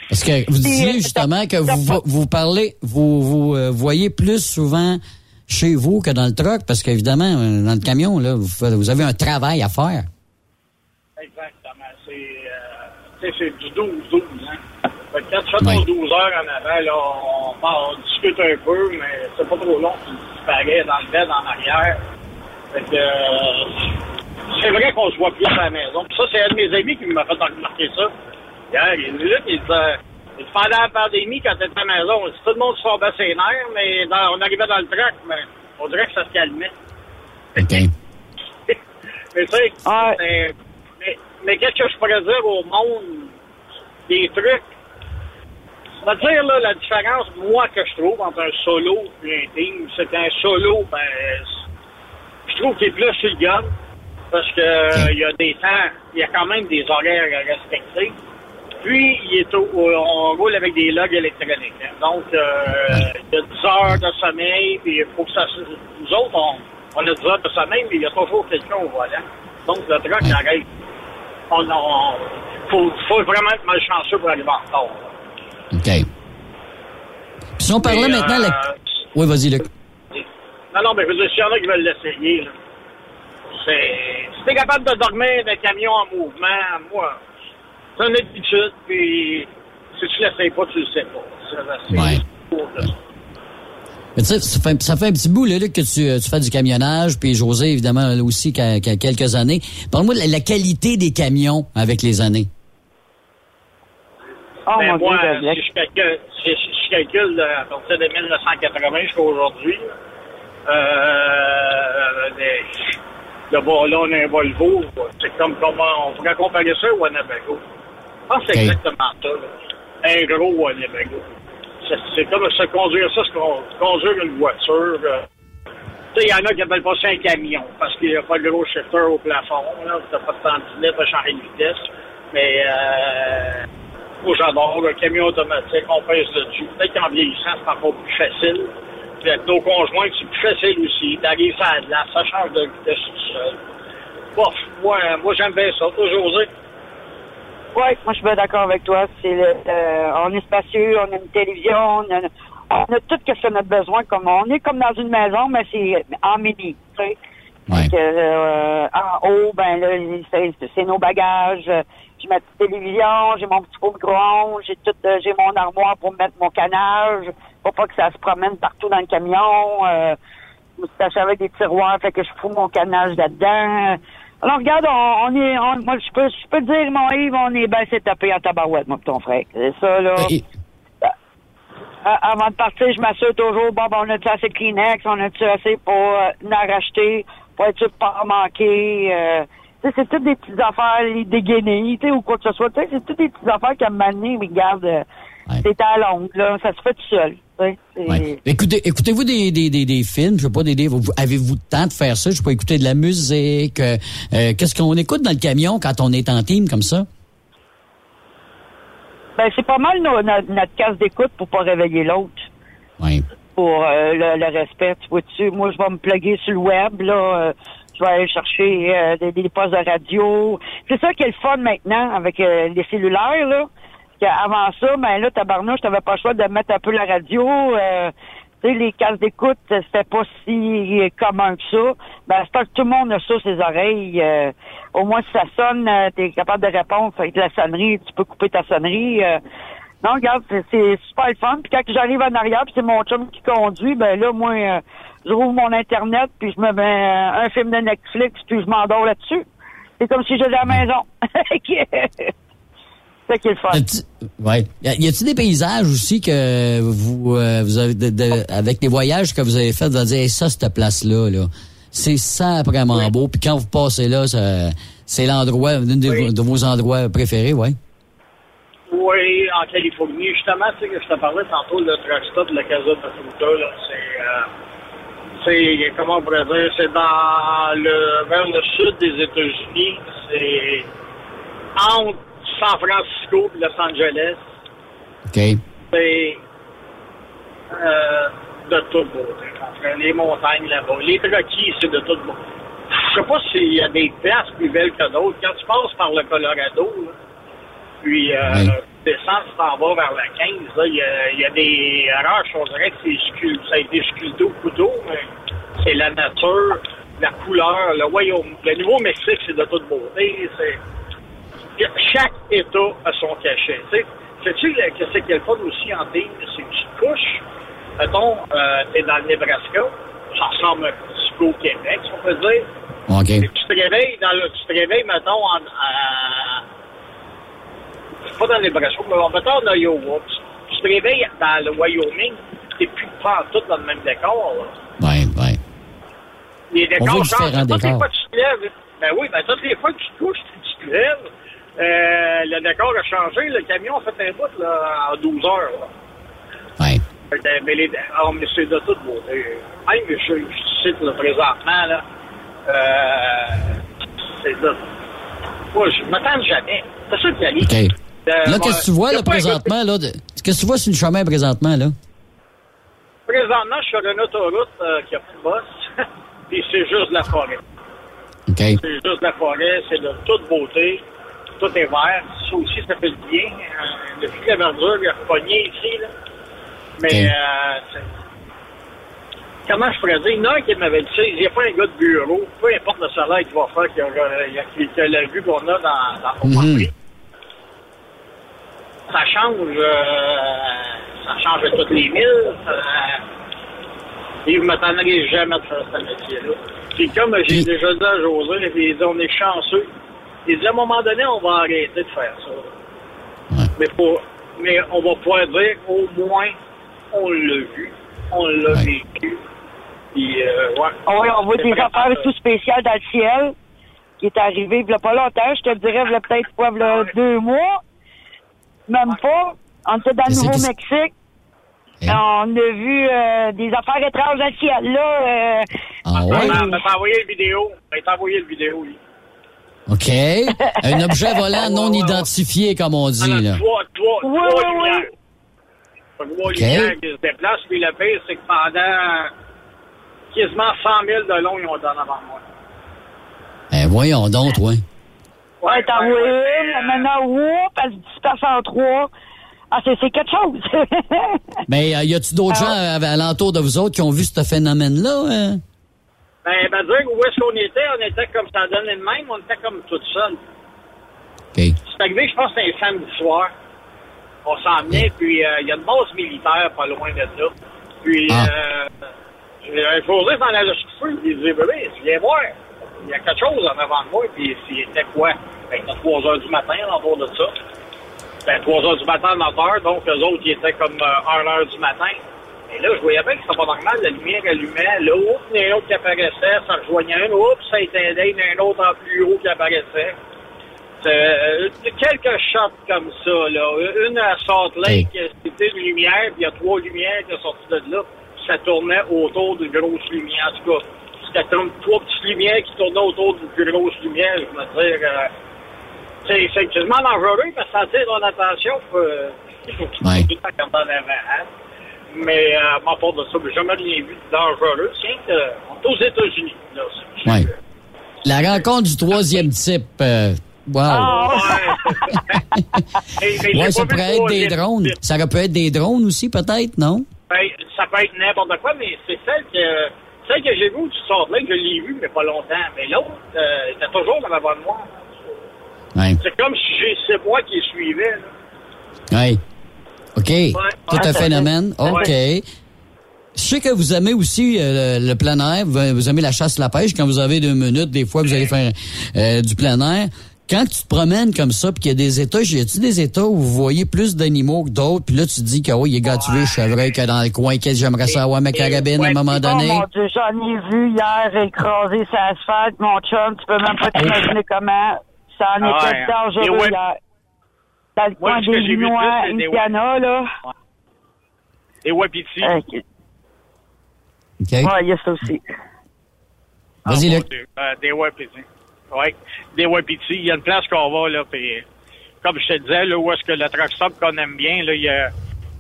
Parce que vous disiez justement que vous, vous parlez, vous, vous euh, voyez plus souvent chez vous que dans le truck, parce qu'évidemment, euh, dans le camion, là, vous, faites- vous avez un travail à faire. Exactement. C'est, euh, du 12-12. Hein. Fait que quand tu fais Ouais. ton 12 heures en avant, là, on, parle- on discute un peu, mais c'est pas trop long. Tu disparais dans le bed en arrière. Fait que, euh, c'est vrai qu'on se voit plus à la maison. Puis ça, c'est un de mes amis qui m'a fait remarquer ça. Hier, il est là, il disait, pendant la pandémie, quand t'étais à la maison, on dit, tout le monde se tombait ses nerfs, mais dans- on arrivait dans le track, mais on dirait que ça se calmait. OK. Mais tu sais, c'est- mais, mais qu'est-ce que je pourrais dire au monde des trucs? Vais te dire, là, la différence, moi, que je trouve entre un solo et un team, c'est qu'un solo, ben, je trouve qu'il est plus sur le gun, parce que il y a des temps, il y a quand même des horaires à respecter. Puis, il est au- on roule avec des logs électroniques. hein. Donc, euh, il y a 10 heures de sommeil, puis il faut que ça... Nous autres, on, on a 10 heures de sommeil, mais il y a toujours quelqu'un au volant. Donc, le truck arrête. On, on, faut, faut vraiment être malchanceux pour arriver en retard. OK. Puis si on parlait Mais, maintenant... euh, la- Oui, vas-y, Luc. Non, non, mais je veux dire, s'il y en a qui veulent l'essayer. Si t'es capable de dormir d'un camion en mouvement, moi, c'est une habitude, puis si tu l'essayes pas, tu le sais pas. Mais tu sais, ça fait, ça fait un petit bout, là, Luc, que tu, euh, tu fais du camionnage, puis José, évidemment, là aussi, qui a, qui a quelques années. Parle-moi de la, la qualité des camions avec les années. Oh, mon moi, Dieu, si je calcule, si, si je calcule euh, à partir de 1980 jusqu'à aujourd'hui, euh, les- le bon, là, on a un Volvo, c'est comme comment on pourrait comparer ça au Winnebago. Je pense que c'est exactement ça. là. Un gros Winnebago. C'est c'est comme se conduire ça, con- conduire une voiture. euh. Il y en a qui appellent pas ça un camion, parce qu'il n'y a pas de gros shifter au plafond, là. T'as pas de tantinet pour changer de vitesse. Mais, euh, moi, j'adore le camion automatique, on pèse dessus. Peut-être qu'en vieillissant, c'est encore plus facile. Puis avec nos conjoints, c'est plus facile aussi. T'arrives à la glace, ça change de vitesse tout seul. Bof, moi, moi j'aime bien ça. Toi, José? Oui, moi je suis bien d'accord avec toi. C'est le, euh, on est spacieux, on a une télévision, on a, on a tout ce que notre besoin. Comme on est comme dans une maison, mais c'est en mini. Tu sais. Fait que, euh, en haut, ben là, c'est, c'est nos bagages. J'ai ma petite télévision, j'ai mon petit pot micro-ondes, j'ai tout, euh, j'ai mon armoire pour mettre mon canage, pour pas que ça se promène partout dans le camion. Euh, je me suis attaché avec des tiroirs, fait que je fous mon canage là-dedans. Alors regarde, on, on est, on- moi je peux, je peux te dire, mon Yves, on est bien tapé en tabarouette, moi ton frère. C'est ça là. À- avant de partir, je m'assure toujours, bon, ben, on a-tu assez de Kleenex, on a-tu assez pour euh, en racheter, pour être sûr de pas en manquer. Euh, c'est toutes des petites affaires, les dégainés, tu sais, ou quoi que ce soit. C'est toutes des petites affaires qui, à un moment donné, regarde, euh, c'est à longue, là, ça se fait tout seul. Ouais. Écoutez, écoutez-vous des, des, des, des films, je sais pas, des, des- vous- avez-vous le temps de faire ça? Je pas, écouter de la musique. euh, euh, Qu'est-ce qu'on écoute dans le camion quand on est en team comme ça? Ben, c'est pas mal no- no- notre case d'écoute pour pas réveiller l'autre. Oui. Pour euh, le, le respect, tu vois-tu? Moi, je vais me plugger sur le web, là. Je vais aller chercher euh, des, des postes de radio. C'est ça qui est le fun maintenant avec euh, les cellulaires, là. Avant ça, ben là, tabarnouche, t'avais pas le choix de mettre un peu la radio. euh, tu les cases d'écoute, c'était pas si euh, commun que ça. Ben, c'est que tout le monde a ça, ses oreilles. euh, au moins, si ça sonne, euh, t'es capable de répondre avec la sonnerie. Tu peux couper ta sonnerie. euh. Non, regarde, c'est- c'est super le fun. Puis quand j'arrive en arrière, puis c'est mon chum qui conduit, ben là, moi, euh, je rouvre mon Internet, puis je me mets euh, un film de Netflix, puis je m'endors là-dessus. C'est comme si j'étais à la maison. c'est qui est le fun. Ouais. Y a-t-il des paysages aussi que vous, euh, vous avez, de- de- avec les voyages que vous avez faits, vous allez dire, Hey, ça, cette place-là, là, c'est vraiment beau. Puis quand vous passez là, ça- c'est l'endroit, l'un de, vos- de vos endroits préférés, ouais. Oui, en Californie. Justement, tu sais que je te parlais tantôt, le truck stop de la Casa de Fruta, là, c'est, euh, c'est, comment on pourrait dire, c'est dans le, vers le sud des États-Unis. C'est entre San Francisco et Los Angeles. OK. C'est euh, de toute beauté. Enfin, Les montagnes là-bas. Les Rockies, c'est de toute beauté. Je sais pas s'il y a des places plus belles que d'autres. Quand tu passes par le Colorado, là, puis euh, descends, tu t'en vas vers la 15, là, il y a, il y a des roches, on dirait que c'est ça a été sculpté au couteau, mais c'est la nature, la couleur, le royaume. Le Nouveau-Mexique, c'est de toute beauté. C'est chaque État a son cachet. Tu sais, sais-tu que c'est le fun aussi en ligne? C'est que tu te couches, mettons, euh, t'es dans le Nebraska, ça ressemble un petit peu au Québec, si on peut dire. OK. Et tu te réveilles, dans le, tu te réveilles, mettons, en, à- c'est pas dans le Nebraska, mais mettons en Iowa. Tu, tu te réveilles dans le Wyoming, t'es plus pas tout dans le même décor. là. Ouais, ouais. Les On décors changent. Toutes les fois que tu te lèves, ben oui, ben toutes les fois que tu te couches, tu te lèves, euh, le décor a changé. Le camion a fait un bout là, en 12 heures. Là. Ouais. Fait que, Mais, les, ah, mais c'est de toute beauté. Même, je, je cite là, présentement, là, euh, c'est de... Moi, je m'attends jamais. C'est ça qui arrive. OK. Euh, Là, qu'est-ce que tu vois, là, présentement, là? Qu'est-ce que tu vois sur le chemin présentement, là? Présentement, je suis sur une autoroute euh, qui a plus de boss. Puis c'est juste de la forêt. OK. C'est juste de la forêt, c'est de toute beauté. Tout est vert. Ça aussi, ça fait du bien. Euh, depuis que la verdure est repogné ici, là. Mais, euh, comment je pourrais dire? Il y en a un qui m'avait dit ça. Il n'y a pas un gars de bureau. Peu importe le salaire qu'il va faire, qu'il il y a- a la vue qu'on a dans, dans son Mhm. Ça change, euh, ça change toutes les milles. Ça, et je ne m'attendrais jamais de faire ce métier-là. Puis comme j'ai déjà dit à José, il dit, on est chanceux. Il dit, à un moment donné, on va arrêter de faire ça. Mais, pour, mais on va pouvoir dire, au moins, on l'a vu, on l'a vécu. Puis, euh, ouais. Ah oui, on voit des affaires tout spéciales dans le ciel qui est arrivé il y a pas longtemps. Je te dirais, il y a peut-être quoi, il y a deux mois. Même pas. On était dans le Nouveau-Mexique. On a vu euh, des affaires étranges dans le ciel. Là, euh, Ah On ouais? m'a- m'a envoyé le vidéo. Il m'a envoyé le vidéo, lui. OK. Un objet volant non identifié, comme on dit, là. Trois, trois, Oui, trois oui, oui. Trois Ok. lumières qui se déplacent. Puis le pire, c'est que pendant quasiment 100 000 de long, ils ont été en avant moi. Ben, voyons donc, ouais. ouais, t'en vois une, là, maintenant, whoop, elle se disperse en trois. Ah, c'est c'est quelque chose. Mais euh, y a-tu d'autres gens Ah. euh, alentour de vous autres qui ont vu ce phénomène-là? hein? Ben, ben dire où est-ce qu'on était, on était comme ça donnait de même, on était comme tout seul. OK. C'est arrivé, je pense, que c'était un samedi soir. On s'en venait, puis euh, il y a une base militaire pas loin de là. Puis, Ah. euh, José s'en allait se coucher, il disait, bébé, viens voir. Il y a quelque chose en avant de moi, puis c'était quoi? Ben, c'était 3 heures du matin, autour de ça. Ben, 3 heures du matin, 9 heures, donc eux autres, ils étaient comme euh, 1 heure du matin. Et là, je voyais bien que c'était pas normal, la lumière allumait, là, oups, il y a un autre qui apparaissait, ça rejoignait un, oups, ça éteindait, il y en a un autre en plus haut qui apparaissait. Euh, quelques shots comme ça, là. Une à Salt Lake, c'était une lumière, puis il y a trois lumières qui sont sorties de là. puis Ça tournait autour d'une grosse lumière. En tout cas, c'était comme trois petites lumières qui tournaient autour d'une plus grosse lumière. Je veux dire, euh, c'est quasiment dangereux parce que ça attire ton attention. euh, Il faut tout le temps en avant. hein. Mais euh, à ma part de ça, j'ai jamais rien vu de dangereux. C'est que, on est aux États-Unis. Ouais. La rencontre du troisième type. euh, wow. Ah, Mais- mais j'ai ouais, pas ça pourrait être des drones. type. Ça aurait pu être des drones aussi, peut-être, non? Ben, ça peut être n'importe quoi, mais c'est celle que celle que j'ai vue du sort là, que je l'ai vue, mais pas longtemps. Mais l'autre, euh, était toujours dans l'avant de moi. Ouais. C'est comme si j'ai- c'est moi qui suivais. là. Ouais. OK. Tout un phénomène. OK. Je sais que vous aimez aussi euh, le, le plein air, vous, vous aimez la chasse la pêche. Quand vous avez deux minutes, des fois, vous allez faire euh, du plein air. Quand tu te promènes comme ça, puis qu'il y a des États, y a-tu des États où vous voyez plus d'animaux que d'autres, puis là, tu te dis que oui, il est gâtué, le chevreuil, que dans le coin, que j'aimerais ça avoir ma carabine à un moment donné? Oh mon Dieu, j'en ai vu hier écraser sa asphalte, mon chum, tu peux même pas t'imaginer comment. Ça en Ah était ouais. dangereux ouais. hier. Dans le Moi, coin ce que des j'ai vu Linois, Indiana, là. Et Wapiti. OK. OK. Ouais, il y a ça aussi. Vas-y, Ah, Luc. Euh, des Wapiti. Oui, des Wapiti. Il y a une place qu'on va, là, puis comme je te disais, là, où est-ce que le truck stop qu'on aime bien, là, il y a...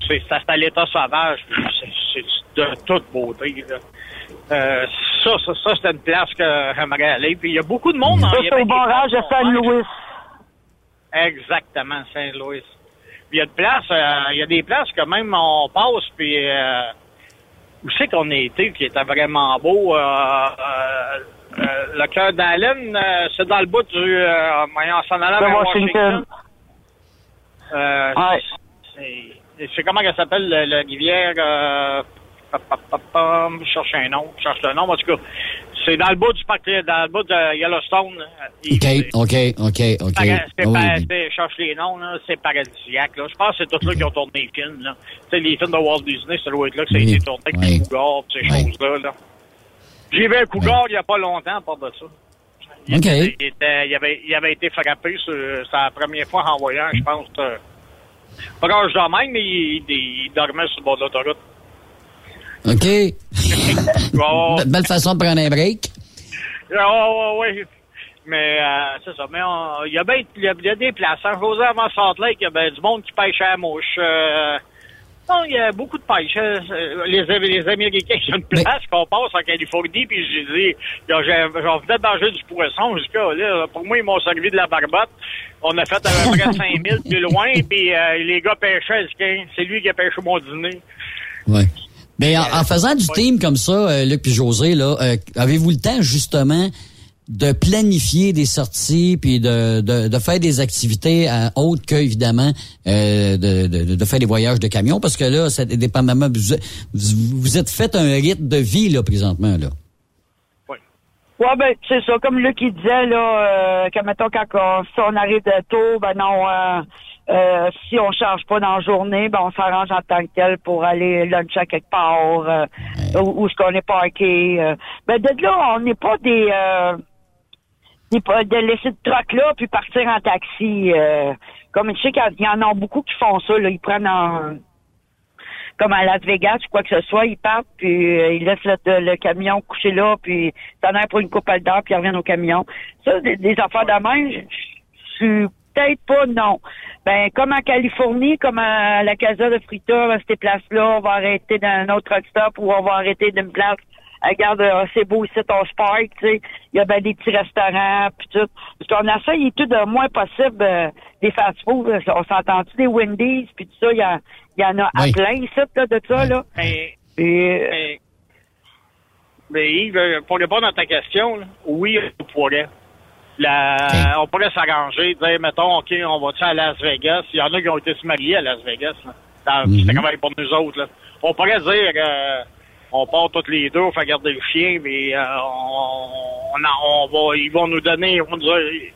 C'est ça, c'est à l'état sauvage. C'est c'est de toute beauté, là. Euh, ça, ça, ça c'est une place que j'aimerais aller. Puis il y a beaucoup de monde. Ça, hein. C'est au barrage qu'on Saint-Louis. Exactement, Saint-Louis. Puis il y a de places, euh, il y a des places que même on passe, puis euh, où c'est qu'on a été, qui était vraiment beau. Euh, le cœur d'Allen, euh, c'est dans le bout du... Euh, on s'en allait vers Washington. Euh, c'est- C'est comment qu'elle s'appelle, le- la rivière... Euh, je cherche un nom, je cherche le nom, en tout cas. C'est dans le bout du parc, dans le bout de Yellowstone. OK, OK, OK, OK. C'est Ah oui, c'est- je cherche les noms, là, c'est paradisiaque. Là. Je pense que c'est tous là qui ont tourné les films. Là. Les films de Walt Disney, ça doit être là que ça a été tourné avec Oui. les cougars, pis ces choses-là. Là. J'ai vu un cougar il n'y a pas longtemps, à part de ça. Il, OK. était- il, était- il avait, il avait été frappé, sur, la première fois en voyant, je pense, euh, proche de même, mais il, dormait sur le bord de l'autoroute. OK. Oh. Be- Belle façon de prendre un break. Ah, ouais, ouais. Mais euh, c'est ça. Mais il y, a il y, a, il y a des places. Hein. José avant Salt Lake, il y a ben, du monde qui pêche à la mouche. Euh, non, il y a beaucoup de pêche. hein. Euh, Les, les Américains, il y a une place qu'on passe en Californie, puis j'ai dit, j'en venais de manger du poisson. Ah, là, pour moi, ils m'ont servi de la barbotte. On a fait à peu près 5000 plus loin, puis euh, les gars pêchaient. C'est lui qui a pêché mon dîner. Ouais. Mais en, en faisant du team comme ça, euh, Luc puis José, là, euh, avez-vous le temps justement de planifier des sorties puis de, de, de faire des activités euh, autres que évidemment euh, de, de, de faire des voyages de camion parce que là, c'est dépendamment vous, vous, êtes fait un rythme de vie là présentement là. Ouais, ben, c'est ça. Comme Luc, il disait, là, euh, que, mettons, quand on, si on arrive de tôt, ben non, euh, euh, si on charge pas dans la journée, ben on s'arrange en tant que tel pour aller luncher à quelque part, euh, où, où est-ce qu'on est parqué. euh. Ben, de là, on n'est pas des... De laisser le truck là, puis partir en taxi. euh. comme je sais qu'il y en- a beaucoup qui font ça, là. Ils prennent en comme à Las Vegas ou quoi que ce soit, ils partent, puis euh, ils laissent le, camion coucher là, puis ça en pour une coupe d'heure, puis ils reviennent au camion. Ça, des, affaires de même, je suis peut-être pas non. Ben, comme en Californie, comme à la Casa de Frita, à ces places-là, on va arrêter dans un autre truck stop ou on va arrêter d'une place. Ah, Regarde, euh, c'est beau ici, on se parque, tu sais. Il y a ben des petits restaurants, puis tout. Parce qu'on essaye tout de moins possible euh, des fast-foods. là. On s'entend-tu des Wendy's, puis tout ça, il y, a- il y en a à plein ici, là, de ça, là. Mais, Et, mais, mais Yves, euh, pour répondre à ta question, là, oui, on pourrait. La, On pourrait s'arranger, dire, mettons, OK, on va-tu à Las Vegas? Il y en a qui ont été se marier à Las Vegas. là. Ça- Mhm. C'était quand même pour nous autres. Là. On pourrait dire, euh, on part tous les deux, on fait garder le chien, mais euh, on, on, on va, ils vont nous donner, nous dire-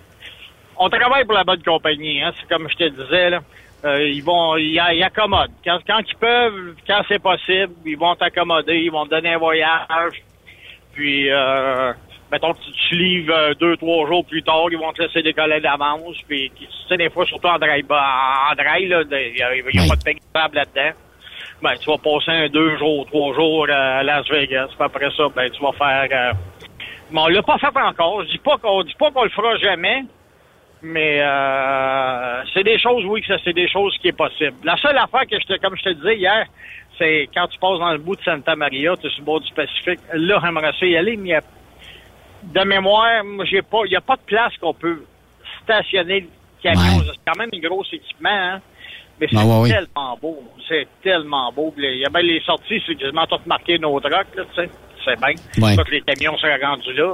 on travaille pour la bonne compagnie, hein, c'est comme je te disais, là. Euh, ils vont, ils, accommodent. Quand, quand ils peuvent, quand c'est possible, ils vont t'accommoder, ils vont te donner un voyage. Puis, euh, mettons que tu, tu livres euh, deux, trois jours plus tard, ils vont te laisser décoller d'avance. Puis, tu sais, des fois, surtout en drive, en drive, là, il n'y a, a pas de payable là-dedans. Ben, tu vas passer un deux jours, trois jours à Las Vegas. Puis après ça, ben, tu vas faire... Euh, mais on l'a pas fait encore. Je dis pas qu'on dit pas qu'on le fera jamais. Mais euh, c'est des choses, oui, que ça, c'est des choses qui est possible. La seule affaire que je te, comme je te disais hier, c'est quand tu passes dans le bout de Santa Maria, tu es sur le bord du Pacifique, là, j'aimerais ça y aller, mais a- de mémoire, moi, j'ai pas, il n'y a pas de place qu'on peut stationner le camion. C'est quand même un gros équipement, hein? Mais c'est Ah, ouais, ouais. tellement beau. C'est tellement beau. Il y a bien les sorties, c'est quasiment tout marqué nos trucks, là, tu sais. C'est bien. Ouais. Tous les camions sont rendus là.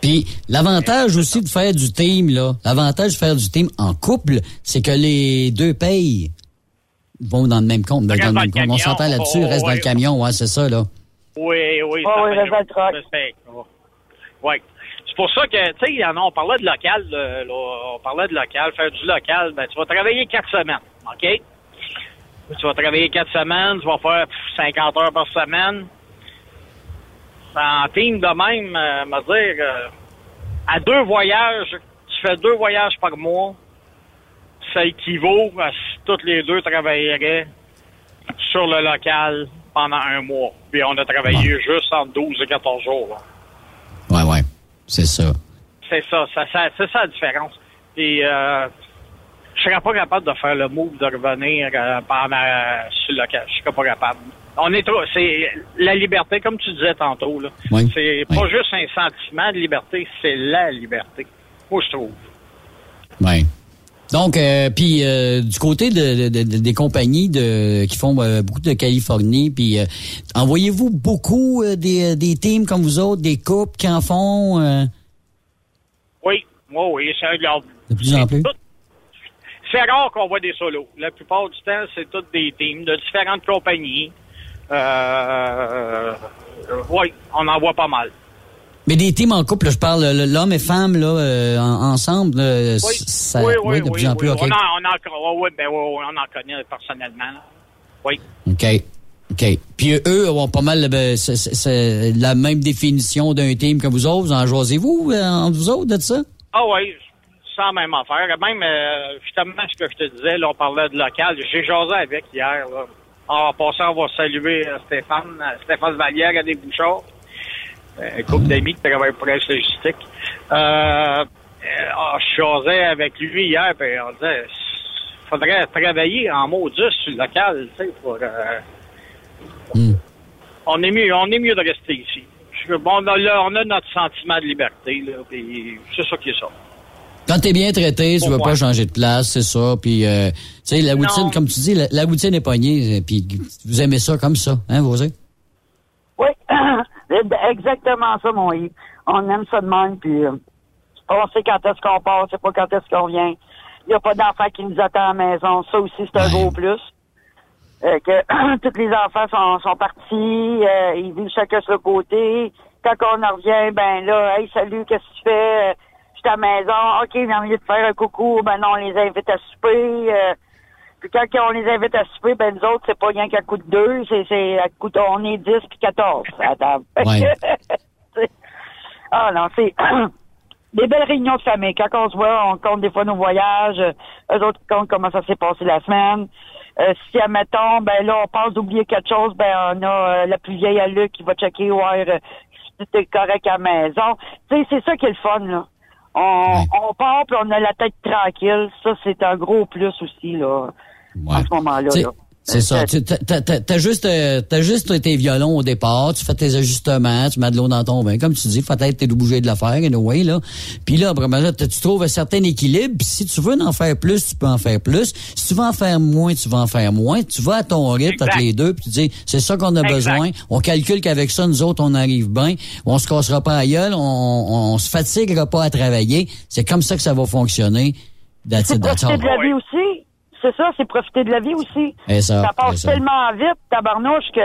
Puis l'avantage aussi de faire du team là, l'avantage de faire du team en couple, c'est que les deux payent. vont dans le même compte. Ben, dans le même compte. On s'entend là-dessus, Oh, reste dans le camion, ouais, c'est ça, là. Oui, oui. Ça oui, reste dans le truck. Oui. C'est pour ça que, tu sais, on parlait de local, là, on parlait de local, faire du local, ben, tu vas travailler quatre semaines, OK? Tu vas travailler quatre semaines, tu vas faire pff, 50 heures par semaine. En team de même, euh, me dire, euh, à deux voyages, tu fais deux voyages par mois, ça équivaut à si toutes les deux travailleraient sur le local pendant un mois. Puis on a travaillé juste entre 12 et 14 jours. C'est ça. C'est ça, ça, ça- c'est ça la différence. Et euh, je serais pas capable de faire le move de revenir euh, pendant euh, sur le. Je serais pas capable. On est trop. C'est la liberté, comme tu disais tantôt. Là. Oui. C'est pas juste un sentiment de liberté, c'est la liberté. Moi, je trouve. Ouais. Donc, euh, puis euh, du côté de, de- de- des compagnies de qui font euh, beaucoup de Californie, puis euh, envoyez-vous beaucoup euh, des, des teams comme vous autres, des couples qui en font euh, Oui, oui, oui. C'est regarde. de plus en plus? C'est rare qu'on voit des solos. La plupart du temps, c'est toutes des teams de différentes compagnies. Euh, oui, on en voit pas mal. Mais des teams en couple, là, je parle l'homme et femme là euh, en- ensemble, là, ça, oui, oui, de oui, plus en oui. plus. ok. On en, on en, ben, on en connaît personnellement. là. Oui. OK. OK. Puis eux ont pas mal ben, la même définition d'un team que vous autres. Vous en jasez-vous euh, entre vous autres de ça? Ah oui, la même affaire. Même, euh, justement, ce que je te disais, là, on parlait de local. J'ai jasé avec hier. Là. En passant, on va saluer Stéphane, Stéphane Vallière à des Bouchards. Euh, un couple d'amis qui travaillent pour S Logistique. Euh, euh, je jasais avec lui hier, puis on disait, faudrait travailler en maudit sur le local, tu sais, pour... euh, On est mieux, on est mieux de rester ici. Bon, on a, là, on a notre sentiment de liberté, là, puis c'est ça qui est ça. Quand t'es bien traité, tu veux moi. pas changer de place, c'est ça. Puis, euh, tu sais, la routine, Non. comme tu dis, la, la routine est pognée. euh, Puis, vous aimez ça comme ça, hein, vous savez? Oui, exactement ça, mon Yves. On aime ça de même, puis euh, on sait quand est-ce qu'on part, on sait pas quand est-ce qu'on vient. Il n'y a pas d'enfants qui nous attend à la maison. Ça aussi, c'est un gros plus. Euh, que tous les enfants sont, sont partis, euh, ils vivent chacun sur le côté. Quand on en revient, ben là, hey, salut, qu'est-ce que tu fais? Euh, Je suis à la maison. OK, viens de faire un coucou. Ben non, on les invite à souper. Puis quand on les invite à souper, ben nous autres, c'est pas rien qu'à coup de deux, c'est, c'est à coup de, on est 10 puis 14 à table. Ouais. Ah non, c'est des belles réunions de famille. Quand on se voit, on compte des fois nos voyages. Eux autres comptent comment ça s'est passé la semaine. Euh, si, admettons, ben là, on pense d'oublier quelque chose, ben on a euh, la plus vieille à Luc qui va checker ouais, euh, si tout est correct à la maison. Tu sais, c'est ça qui est le fun, là. On, on part puis on a la tête tranquille. Ça, c'est un gros plus aussi, là, en ce moment-là. Tu là. C'est ça. Tu- t'as- t'as- T'as t'as juste, euh, t'as juste tes violons au départ, tu fais tes ajustements, tu mets de l'eau dans ton vin. Comme tu dis, peut-être t'es obligé de la faire, anyway, là. Puis là, après, là, tu trouves un certain équilibre? Puis si tu veux en faire plus, tu peux en faire plus. Si tu veux en faire moins, tu vas en faire moins. Tu vas à ton rythme, entre les deux, puis tu dis, c'est ça qu'on a Exact. besoin. On calcule qu'avec ça, nous autres, on arrive bien. On se cassera pas à gueule, on, on, on se fatiguera pas à travailler. C'est comme ça que ça va fonctionner. C'est de la vie aussi. C'est ça, c'est profiter de la vie aussi. Et ça, passe et ça. tellement vite, tabarnouche, que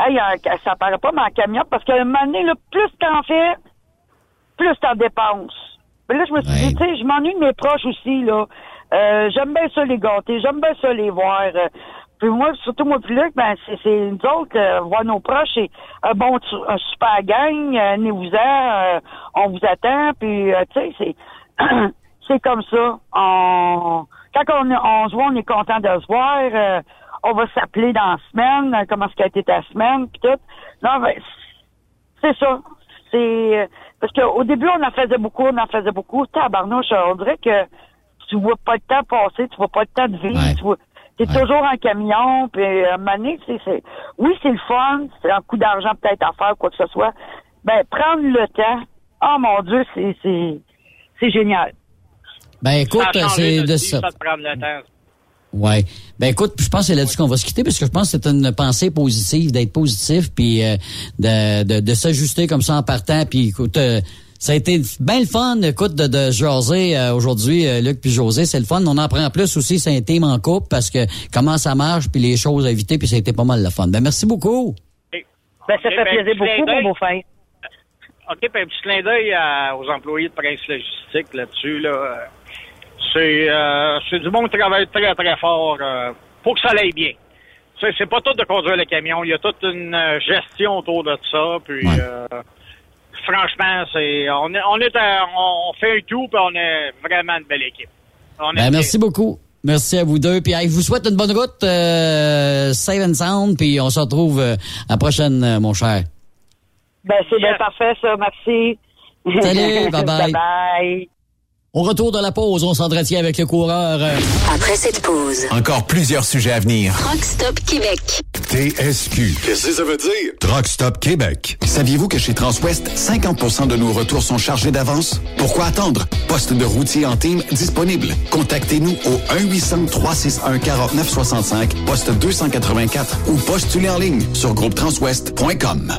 hey, ça paraît pas dans le camion, parce qu'à un moment donné, là, plus t'en fais, plus t'en dépenses. Mais là, je me suis dit, tu sais, je m'ennuie de mes proches aussi, là. Euh, j'aime bien ça les gâter, j'aime bien ça les voir. puis moi, surtout moi puis Luc, ben, c'est, nous autres, euh, voir nos proches, c'est un bon, un super gang, euh, venez-vous-en, euh, on vous attend, puis, euh, tu sais, c'est, c'est comme ça. On, quand on, on se voit, on est content de se voir. euh, on va s'appeler dans la semaine, euh, comment ce qu'a été ta semaine, puis tout. Non, ben, c'est ça. C'est euh, parce qu'au début, on en faisait beaucoup, on en faisait beaucoup. Tabarnouche, on dirait que tu vois pas le temps passer, tu vois pas le temps de vivre. Tu vois, t'es toujours en camion, puis à un moment donné, c'est, oui, c'est le fun, c'est un coup d'argent peut-être à faire, quoi que ce soit. Ben, prendre le temps, oh mon Dieu, c'est, c'est, c'est génial. Ben écoute, c'est de ça. Ouais. Ben écoute, je pense que c'est là-dessus qu'on va se quitter parce que je pense que c'est une pensée positive, d'être positif, puis euh, de, de, de s'ajuster comme ça en partant. Puis écoute, euh, Ça a été bien le fun, écoute, de, de jaser euh, aujourd'hui, euh, Luc puis José, c'est le fun. On en apprend plus aussi, c'est un thème en couple, parce que comment ça marche, puis les choses à éviter, puis ça a été pas mal le fun. Ben merci beaucoup. Ben, ça fait ben, plaisir beaucoup, mon beau-frère. OK, puis un petit clin d'œil à- aux employés de Prince Logistique là-dessus. Là. C'est, euh, c'est du monde qui travaille très, très fort euh, pour que ça aille bien. C'est, c'est pas tout de conduire le camion. Il y a toute une euh, gestion autour de ça. Puis, euh, franchement, c'est, on, est, on, est à- on fait un tout, puis on est vraiment une belle équipe. On est Ben, merci beaucoup. Merci à vous deux. Puis hey, je vous souhaite une bonne route, euh, Save and Sound, puis on se retrouve euh, à la prochaine, euh, mon cher. Ben, c'est bien parfait, ça. Merci. Salut, bye-bye. Bye-bye. Au retour de la pause, on s'entretient avec le coureur. euh, Après cette pause, Encore plusieurs sujets à venir. Rock Stop Québec. TSQ. Qu'est-ce que ça veut dire? Truck Stop Québec. Saviez-vous que chez Transwest, 50% de nos retours sont chargés d'avance? Pourquoi attendre? Poste de routier en team disponible. Contactez-nous au 1-800-361-4965, poste 284 ou postulez en ligne sur groupetranswest.com.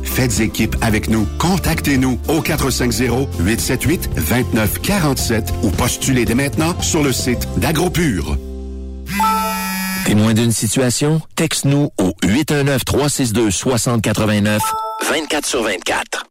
Faites équipe avec nous. Contactez-nous au 450-878-2947 ou postulez dès maintenant sur le site d'AgroPure. Témoin d'une situation? Texte-nous au 819-362-6089, 24 sur 24.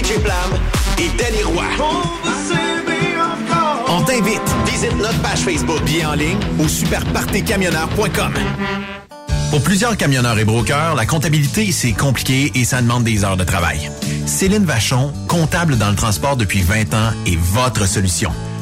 DJ et Danny Roy. On t'invite. Visite notre page Facebook, bien en ligne ou superpartecamionneur.com. Pour plusieurs camionneurs et brokers, la comptabilité, c'est compliqué et ça demande des heures de travail. Céline Vachon, comptable dans le transport depuis 20 ans, est votre solution.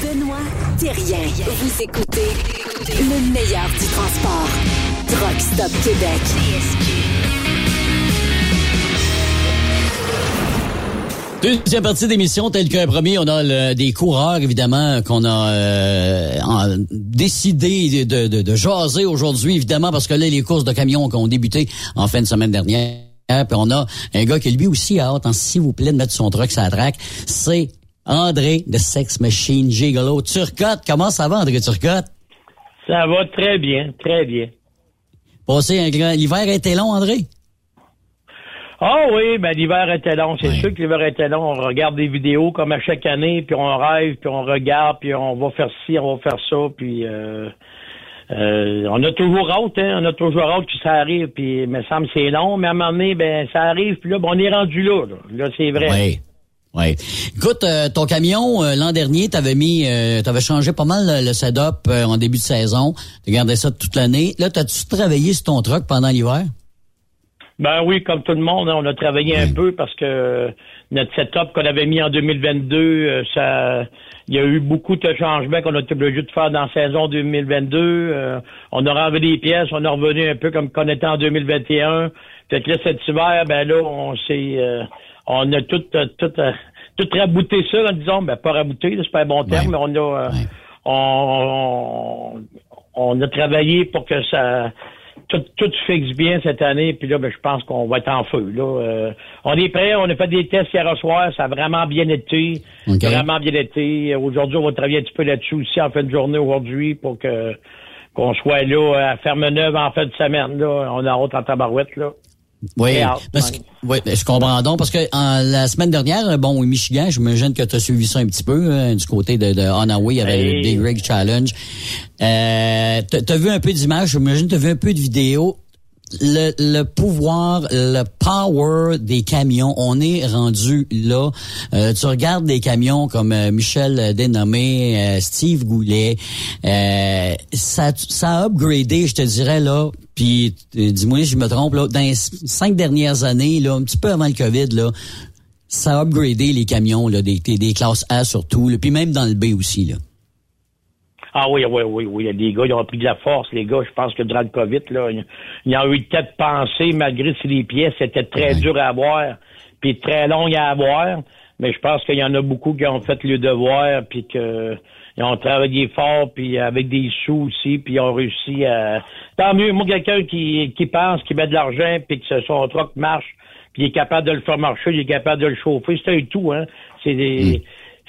Benoît Thérien. Vous écoutez le meilleur du transport. Truck Stop Québec. Deuxième partie d'émission, tel qu'un premier, on a le- des coureurs, évidemment, qu'on a euh, en- décidé de, de, de jaser aujourd'hui, évidemment, parce que là, les courses de camions qui ont débuté en fin de semaine dernière, puis on a un gars qui lui aussi a hâte, hein, s'il vous plaît, de mettre son truck sur la track, c'est André de Sex Machine Gigolo. Turcotte, comment ça va, André Turcotte? Ça va très bien, très bien. Passé un grand... L'hiver a été long, André? Ah oui, ben l'hiver était long. C'est sûr que l'hiver était long. On regarde des vidéos comme à chaque année, puis on rêve, puis on regarde, puis on va faire ci, on va faire ça, puis euh, euh, on a toujours hâte, hein. On a toujours hâte que ça arrive, puis il me semble que c'est long, mais à un moment donné, ben ça arrive, puis là, ben, on est rendu là. Là, Là, c'est vrai. Oui. Oui. Écoute, euh, ton camion, euh, l'an dernier, t'avais mis, euh, t'avais changé pas mal le, le setup euh, en début de saison. Tu gardé ça toute l'année. Là, t'as-tu travaillé sur ton truck pendant l'hiver? Ben oui, comme tout le monde, hein, on a travaillé un peu parce que notre setup qu'on avait mis en 2022, euh, ça, il y a eu beaucoup de changements qu'on a été obligé de faire dans la saison 2022. Euh, on a renlevé des pièces, on est revenu un peu comme qu'on était en 2021. Fait que là, cet hiver, ben là, on s'est, euh, on a tout, euh, tout, euh, tout rabouté ça, en disant, ben pas rabouté, c'est pas un bon terme, mais on a, euh, on, on a travaillé pour que ça tout, tout fixe bien cette année, puis là, ben, je pense qu'on va être en feu. Là. Euh, on est prêt, on a fait des tests hier soir, ça a vraiment bien été. Vraiment bien été. Aujourd'hui, on va travailler un petit peu là-dessus aussi en fin de journée aujourd'hui pour que qu'on soit là à Ferme-Neuve en fin de semaine. Là. On a hâte en tabarouette. Là. Oui, parce que, oui, ben, je comprends donc, parce que en, la semaine dernière, euh, bon, au Michigan, j'imagine que tu as suivi ça un petit peu, hein, du côté de, de Onaway, il y avait Hey. le Big Rig Challenge. Euh, t'as as vu un peu d'images, j'imagine tu as vu un peu de vidéos. Le, le pouvoir, le power des camions, on est rendu là. Euh, tu regardes des camions comme euh, Michel Dénommé, euh, Steve Goulet, euh, ça, ça a upgradé, je te dirais là. Puis dis-moi si je me trompe là, dans les cinq dernières années, là, un petit peu avant le Covid, là, ça a upgradé les camions là, des, des, des classes A surtout, là, puis même dans le B aussi là. Ah oui, oui, oui, oui. Les gars, ils ont pris de la force, les gars. Je pense que durant le COVID, là, ils- ont eu le temps de penser, malgré si les pièces étaient très dures à avoir, puis très longues à avoir. Mais je pense qu'il y en a beaucoup qui ont fait le devoir, puis que ils ont travaillé fort, puis avec des sous aussi, puis ils ont réussi à... Tant mieux, moi, quelqu'un qui, qui pense, qui met de l'argent, puis que son truck marche, puis il est capable de le faire marcher, il est capable de le chauffer, c'est un tout, hein. C'est des... c'est,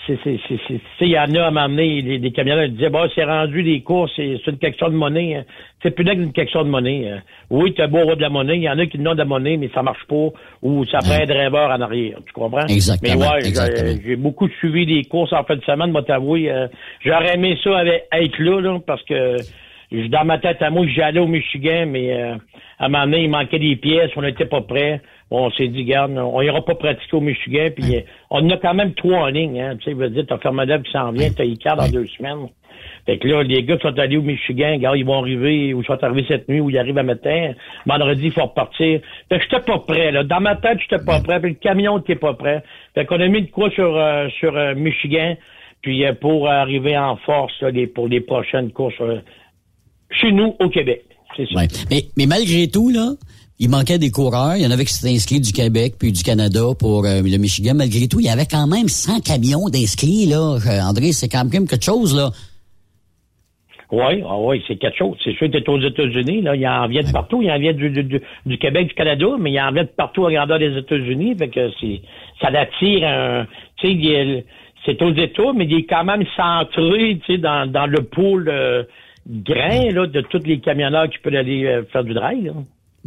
c'est, c'est, c'est, tu sais, il y en a à m'amener, des, des camionneurs disaient, bah, c'est rendu des courses, c'est, c'est une question de monnaie. hein. C'est plus qu'une question de monnaie. hein. Oui, t'as beau avoir de la monnaie, il y en a qui n'ont de la monnaie, mais ça marche pas, ou ça prend un driver en arrière, tu comprends? Exactement, Mais ouais, j'ai- exactement. j'ai beaucoup suivi des courses en fin de semaine, moi t'avouer, euh, j'aurais aimé ça avec, être là, là, parce que je- dans ma tête à moi, j'allais au Michigan, mais euh, à un moment donné, il manquait des pièces, on n'était pas prêts. Bon, on s'est dit, garde, on ira pas pratiquer au Michigan, puis euh, on a quand même trois en ligne, hein. Tu sais, je veux dire, t'as Fermadab qui s'en vient, t'as Icar dans deux semaines. Fait que là, les gars qui sont allés au Michigan, gars, ils vont arriver, ou ils sont arrivés cette nuit, ou ils arrivent à matin. Vendredi, il faut repartir. Fait que j'étais pas prêt, là. Dans ma tête, j'étais pas prêt. Puis le camion n'était pas prêt. Fait qu'on a mis de quoi sur, euh, sur euh, Michigan, puis euh, pour arriver en force, là, les- pour les prochaines courses chez nous, au Québec. C'est ça. Ouais. Mais, mais malgré tout, là, il manquait des coureurs. Il y en avait qui s'étaient inscrits du Québec puis du Canada pour euh, le Michigan. Malgré tout, il y avait quand même 100 camions d'inscrits, là. Euh, André, c'est quand même quelque chose, là. Oui, ah oui, c'est quelque chose. C'est sûr que aux États-Unis, là, il en vient de partout. Il en vient du, du, du, du Québec, du Canada, mais il en vient de partout à grandeur des États-Unis. Fait que c'est, ça l'attire un, tu sais, c'est aux États, mais il est quand même centré, tu sais, dans, dans le pôle euh, grain, là, de tous les camionneurs qui peuvent aller euh, faire du drive, là.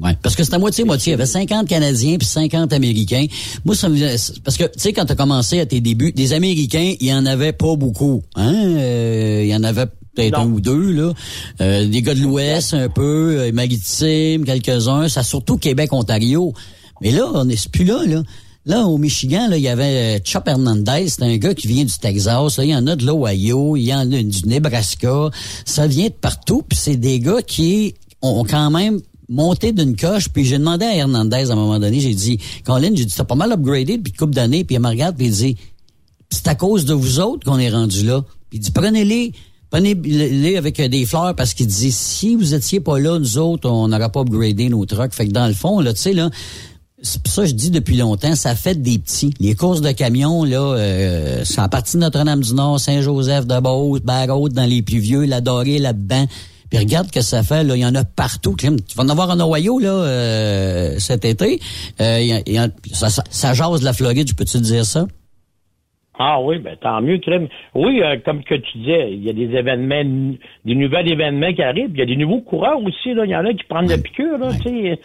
Ouais, parce que c'était à moitié-moitié. Il y avait 50 Canadiens puis 50 Américains. Moi, ça me Parce que, tu sais, quand tu as commencé à tes débuts, des Américains, il y en avait pas beaucoup. Hein? Euh, il y en avait peut-être un ou deux, là. Euh, des gars de l'Ouest, un peu, euh, Maritime, quelques-uns. Ça, surtout Québec-Ontario. Mais là, on n'est plus là, là. Là, au Michigan, là, il y avait euh, Chop Hernandez, c'est un gars qui vient du Texas. Là, il y en a de l'Ohio, il y en a du Nebraska. Ça vient de partout, puis c'est des gars qui ont quand même monté d'une coche. Puis j'ai demandé à Hernandez à un moment donné, j'ai dit, Colin, j'ai dit, t'as pas mal upgradé depuis coupe d'années. Puis il me regarde, puis il dit, c'est à cause de vous autres qu'on est rendu là. Puis il dit, prenez-les, prenez-les avec des fleurs parce qu'il dit, si vous étiez pas là, nous autres, on n'aurait pas upgradé nos trucks. Fait que dans le fond, là, tu sais, là, ça je dis depuis longtemps, ça fait des petits. Les courses de camions, là, euh, c'est en partie Notre-Dame-du-Nord, Saint-Joseph de Beauce, Barraud, dans les plus vieux, la Dorée, là-dedans. Puis regarde que ça fait, là, il y en a partout. Tu vas en avoir en Ohio, là, euh, cet été. Euh, y a- y a- ça, ça, ça jase de la Floride, peux-tu dire ça? Ah oui, ben tant mieux, Crème. Oui, euh, comme que tu disais, il y a des événements, des nouveaux événements qui arrivent. Il y a des nouveaux coureurs aussi. Là. Il y en a qui prennent la piqûre. Là, tu sais.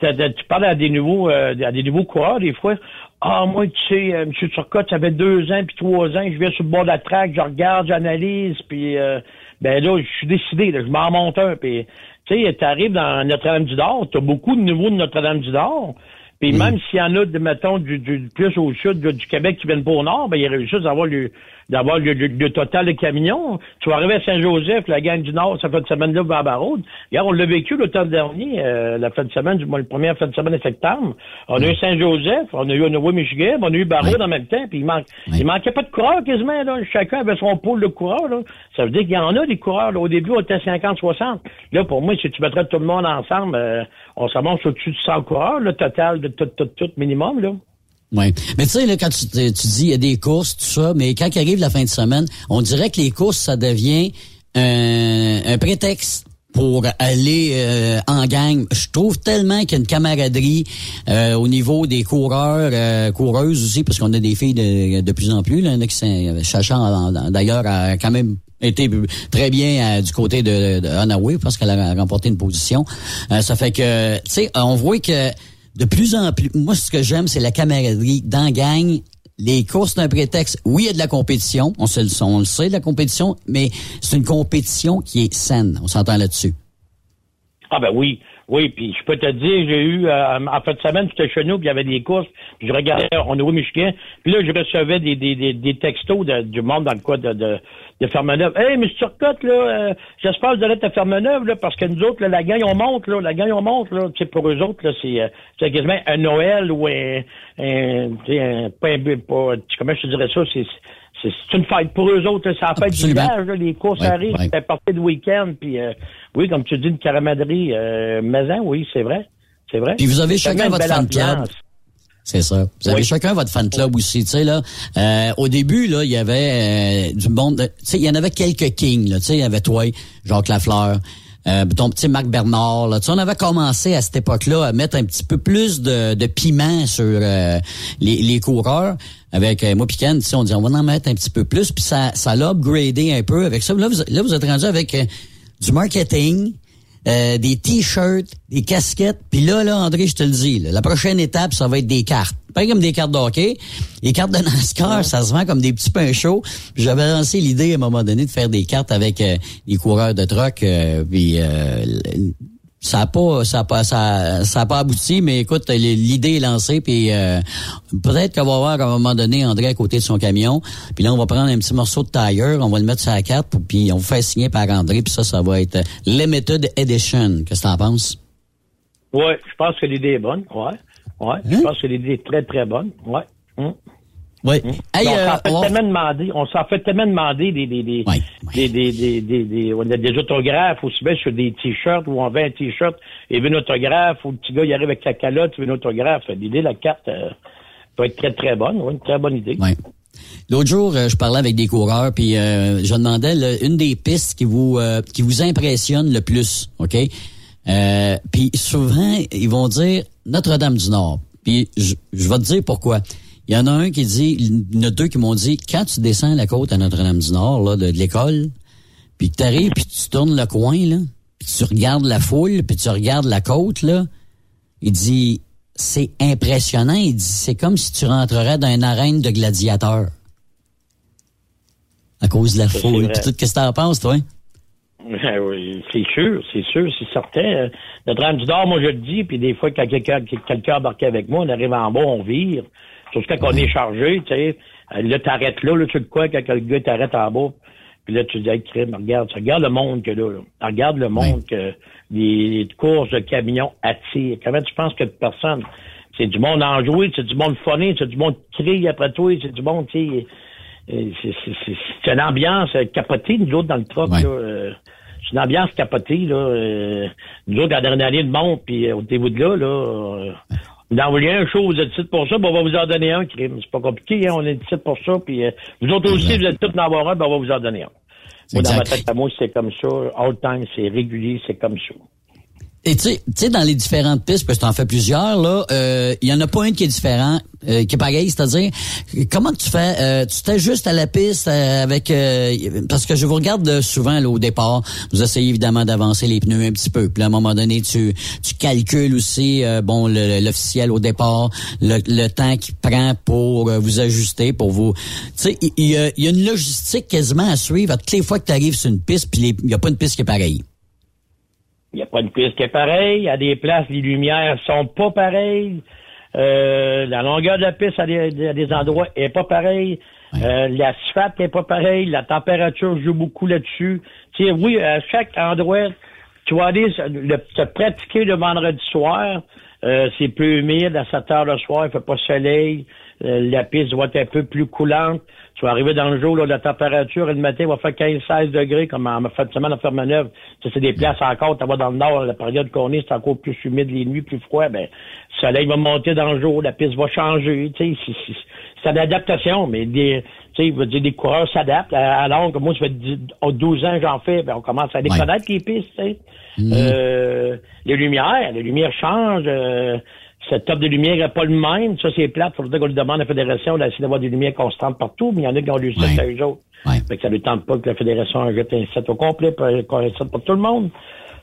Tu parles à des nouveaux euh, à des nouveaux coureurs des fois. Ah, moi, tu sais, euh, M. Turcotte, ça fait deux ans puis trois ans, je viens sur le bord de la traque, je regarde, j'analyse, puis euh, ben là, je suis décidé, là, je m'en monte un. Puis, tu sais, t'arrives dans Notre-Dame-du-Nord, t'as beaucoup de nouveaux de Notre-Dame-du-Nord. Puis même s'il y en a, de, mettons, du, du plus au sud du, Québec qui viennent pas au nord, ben ils réussissent d'avoir le d'avoir le, le- le total de camions. Tu vas arriver à Saint-Joseph, la gang du Nord, ça fait une semaine là vers Barraud. Regarde, on l'a vécu l'automne dernier, euh, la fin de semaine, du moins le premier fin de semaine de septembre. On a eu Saint-Joseph, on a eu un nouveau Michigan, on a eu Barraud en même temps, puis il, manque, il manquait pas de coureurs quasiment, là. Chacun avait son pôle de coureurs, là. Ça veut dire qu'il y en a des coureurs, là. Au début, on était 50-60. Là, pour moi, si tu mettrais tout le monde ensemble, euh, on s'avance au-dessus de 100 coureurs, le total de tout, tout, tout minimum, là. Oui. Mais tu sais, quand tu, tu dis il y a des courses, tout ça, mais quand arrive la fin de semaine, on dirait que les courses, ça devient un, prétexte pour aller euh, en gang. Je trouve tellement qu'il y a une camaraderie euh, au niveau des coureurs, euh, coureuses aussi, parce qu'on a des filles de, de plus en plus. Là, il qui en- d'ailleurs, a quand même été très bien euh, du côté de, de parce qu'elle a remporté une position. Euh, ça fait que, tu sais, on voit que de plus en plus, moi, ce que j'aime, c'est la camaraderie dans gang. Les courses, c'est un prétexte. Oui, il y a de la compétition. On, se, on le sait, de la compétition, mais c'est une compétition qui est saine. On s'entend là-dessus. Ah ben oui, oui, puis je peux te dire, j'ai eu euh, en fin de semaine, j'étais chez nous, puis il y avait des courses, puis je regardais, on est Michigan, puis là, je recevais des, des, des, des textos de- du monde dans le coin de, de, de Fermeneuve. Hey, M. Turcotte, là, euh, j'espère que vous allez être à Fermeneuve, là, parce que nous autres, là, la gang, on monte, là, la gang, on monte, là, tu sais, pour eux autres, là, c'est, euh, c'est quasiment un Noël ou un, un, tu sais, un, pas, un- pas, comment je te dirais ça, c'est, c'est c'est une fête pour eux autres, là, c'est la fête du village, là, les courses Ouais, arrivent, ouais. c'est partie de week-end, puis euh, oui, comme tu dis, une caramaderie euh, maison, oui, c'est vrai, c'est vrai. Puis vous avez chacun votre fan club. C'est ça. Vous avez Oui. chacun votre fan club aussi, tu sais là. Euh, au début là, il y avait euh, du monde, de- tu sais, il y en avait quelques kings là, tu sais, il y avait toi, Jacques Lafleur, euh, ton petit Marc Bernard là. Tu sais, on avait commencé à cette époque-là à mettre un petit peu plus de, de piment sur euh, les, les coureurs. Avec euh, moi Ken, tu sais, on dit on va en mettre un petit peu plus, puis ça ça l'a upgradé un peu avec ça. Là vous, là, vous êtes rendu avec euh, du marketing. Euh, des t-shirts, des casquettes. Puis là, là, André, je te le dis, là, la prochaine étape, ça va être des cartes. Pas comme des cartes de hockey. Les cartes de NASCAR, ça se vend comme des petits pains chauds. J'avais lancé l'idée à un moment donné de faire des cartes avec euh, les coureurs de truck. euh, puis euh, ça a pas, ça a pas, ça, ça a pas abouti, mais écoute, l'idée est lancée, puis euh, peut-être qu'on va voir à un moment donné André à côté de son camion, puis là on va prendre un petit morceau de tailleur, on va le mettre sur la carte, puis on va faire signer par André, puis ça, ça va être Limited Edition. Qu'est-ce que t'en penses? Ouais, je pense que l'idée est bonne, ouais. Ouais, Hein? je pense que l'idée est très, très bonne, ouais. Oui. Hey, on euh, s'en fait on va- tellement demander, on s'en fait tellement demander des, des, des, des, des, des, des, des- on a des autographes aussi bien sur des t-shirts où on vend un t-shirt et veut un autographe, ou le petit gars il arrive avec sa calotte, il veut un autographe. L'idée, la carte euh, peut être très, très bonne, ouais, une très bonne idée. Ouais. L'autre jour, euh, je parlais avec des coureurs, puis euh, je demandais une des pistes qui vous euh, qui vous impressionne le plus, ok? Euh, Puis souvent, ils vont dire Notre-Dame-du-Nord. Puis je, je vais te dire pourquoi. Il y en a un qui dit, il y en a deux qui m'ont dit, quand tu descends la côte à Notre-Dame-du-Nord, là, de, de l'école, puis tu arrives, puis tu tournes le coin, là, puis tu regardes la foule, puis tu regardes la côte, là, il dit, c'est impressionnant. Il dit, c'est comme si tu rentrerais dans une arène de gladiateurs. À cause de la foule. Puis tout, qu'est-ce que t'en penses, toi? Ah oui, c'est sûr, c'est sûr, c'est certain. Euh, Notre Dame du Nord, moi je le dis, puis des fois quand quelqu'un quelqu'un embarqué avec moi, on arrive en bas, on vire. Sauf que quand on est chargé, tu sais, euh, là t'arrêtes là, là tu sais quoi, quand le gars t'arrête en bas, puis là tu dis hey, crime, regarde, tu regardes le monde que là, là. regarde le monde que les, les courses de camions attirent. Comment tu penses que personne? C'est du monde enjoué, c'est du monde phoné, c'est du monde qui crie après toi, c'est du monde, tu sais. euh, c'est- c'est- c'est c'est une ambiance euh, capotée, nous autres, dans le truck, là. euh, c'est une ambiance capotée, là. euh, nous autres, la dernière année de monde, puis au début de là, là, voulez un show, vous êtes ici pour ça, ben, on va vous en donner un, crime. C'est pas compliqué, hein, on est ici pour ça, puis euh, vous autres aussi, vous êtes tous en avoir un, ben, on va vous en donner un. Moi, dans ma tête à moi, c'est comme ça. All time, c'est régulier, c'est comme ça. Et tu sais, dans les différentes pistes, parce que t'en fais plusieurs, là, euh, il y en a pas une qui est différent, euh, qui est pareil, c'est-à-dire, comment tu fais, euh, tu t'ajustes à la piste euh, avec, euh, parce que je vous regarde euh, souvent là, au départ, vous essayez évidemment d'avancer les pneus un petit peu, puis à un moment donné, tu, tu calcules aussi, euh, bon, l'officiel au départ, le, le temps qu'il prend pour euh, vous ajuster, pour vous, tu sais, il y, y a une logistique quasiment à suivre à toutes les fois que tu arrives sur une piste, puis il y a pas une piste qui est pareille. Il n'y a pas une piste qui est pareille. À des places, les lumières sont pas pareilles. Euh, la longueur de la piste à des, à des endroits est pas pareille. Euh, L'asphalte est pas pareil. La température joue beaucoup là-dessus. Tu sais, oui, à chaque endroit, tu vas aller le- se pratiquer le vendredi soir. Euh, c'est plus humide à 7 heures le soir, il fait pas soleil. Euh, la piste va être un peu plus coulante. Tu vas arriver dans le jour, là, la température, le matin, va faire 15-16 degrés, comme en fin de semaine à Fermeneuve. Ça, c'est des places encore, tu vas dans le nord, la période qu'on est, c'est encore plus humide, les nuits plus froid, ben, le soleil va monter dans le jour, la piste va changer, tu sais, c'est- une adaptation, mais des, tu sais, dire, des coureurs s'adaptent, À- alors que moi, ça fait 10 oh, 12 ans que j'en fais, ben, on commence à les connaître, les pistes, tu sais. Euh, les lumières, les lumières changent, euh, cette top de lumière n'est pas le même. Ça, c'est plate. Il faudrait qu'on lui demande à la Fédération d'essayer d'avoir des lumières constantes partout, mais il y en a qui ont lu ça à eux autres. Fait que ça ne lui tente pas que la Fédération jette un set au complet pour pour tout le monde.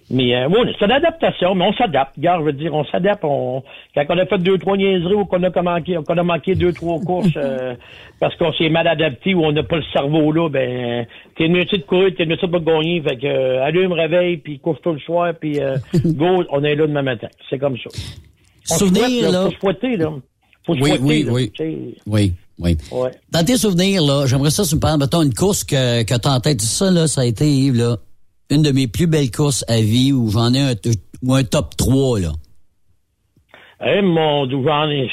Mais euh, oui, c'est une adaptation, mais on s'adapte. Regarde, je veux dire, on s'adapte. On... Quand on a fait deux, trois niaiseries ou qu'on a manqué, qu'on a manqué deux, trois courses euh, parce qu'on s'est mal adapté ou on n'a pas le cerveau là, ben t'es mieux de courir, t'es mieux de pas gagner. Fait que euh, allume, réveil, puis couche tout le soir, puis euh, go, on est là demain matin. C'est comme ça. On Souvenir, souhaite, là. Faut se là. Faut se Oui, fouetter, oui, là, oui. Oui, oui. Ouais. Dans tes souvenirs, là, j'aimerais ça, si tu me parles, mettons, une course que, que t'as en tête. Ça, là, ça a été, Yves, là, une de mes plus belles courses à vie où j'en ai un, ou un top 3, là. Eh, mon Dieu, j'en ai,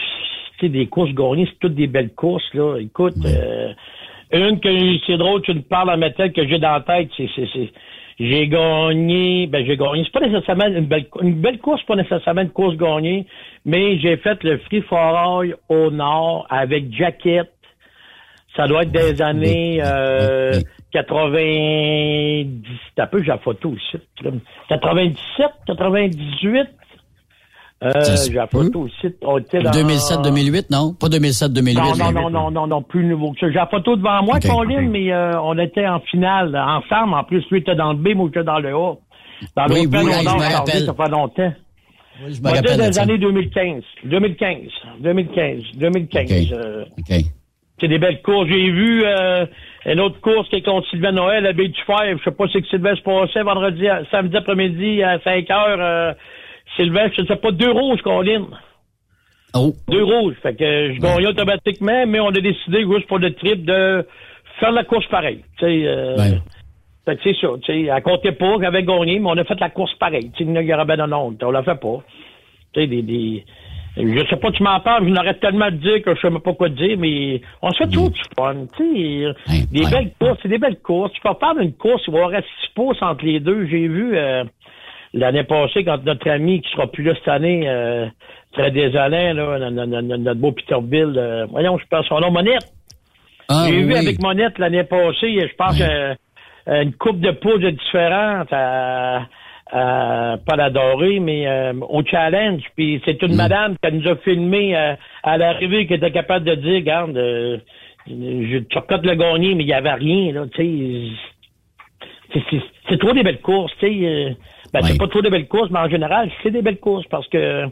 tu sais, des courses gagnées, c'est toutes des belles courses, là. Écoute, euh, une que c'est drôle, tu me parles à ma tête que j'ai dans la tête, c'est, c'est, c'est, j'ai gagné, ben, j'ai gagné. C'est pas nécessairement une belle, une belle course, pas nécessairement une course gagnée, mais j'ai fait le Free for All au Nord avec Jacket. Ça doit être des années, euh, 90, t'as peu, j'ai la photo aussi. 97, 98. Euh, j'ai la photo aussi. On était dans... 2007-2008, non? Pas 2007-2008. Non, non, non, non, non, non, plus nouveau que ça. J'ai la photo devant moi, Ok. Colin, mais euh, on était en finale ensemble. En plus, lui était dans le B, moi j'étais dans le A. Dans Oui, l'Open, oui, on je me rappelle. ça fait longtemps. je me rappelle ça. années 2015. 2015. 2015. 2015. euh, c'est des belles courses. J'ai vu euh, une autre course qui est contre Sylvain Noël à Baie du Fer. Je sais pas si que Sylvain se passait vendredi, samedi après-midi à 5 heures. Euh, Sylvain, je ne sais pas, deux rouges, Colin. Oh. Deux rouges. Fait que je gagnais automatiquement, mais on a décidé juste pour le trip de faire la course pareille. Tu sais, euh, fait que c'est ça. Tu sais, elle comptait pas qu'elle avait gagné, mais on a fait la course pareille. Tu sais, il y autre. On l'a fait pas. Tu sais, des, des, Je sais pas, tu m'en parles, je n'arrête tellement de dire que je sais même pas quoi te dire, mais on se fait toujours du fun. Tu sais, des belles courses, c'est des belles courses. Tu peux faire une course, il va y avoir 6 pouces entre les deux. J'ai vu euh, l'année passée, quand notre ami qui sera plus là cette année, euh, très désolé, là, notre beau Peterbill, euh, voyons, je pense son nom, Monette. Ah, J'ai vu oui. avec Monette l'année passée, je pense euh, une coupe de pouces différente à, à- pas l'adorer, mais euh, au challenge. Puis c'est Mm. une madame qui nous a filmé euh, à l'arrivée qui était capable de dire, regarde, euh, je tu recotes le gagné, mais il n'y avait rien, là, tu sais. C'est trop des belles courses, tu sais. Ben, c'est pas trop des belles courses, mais en général, c'est des belles courses parce que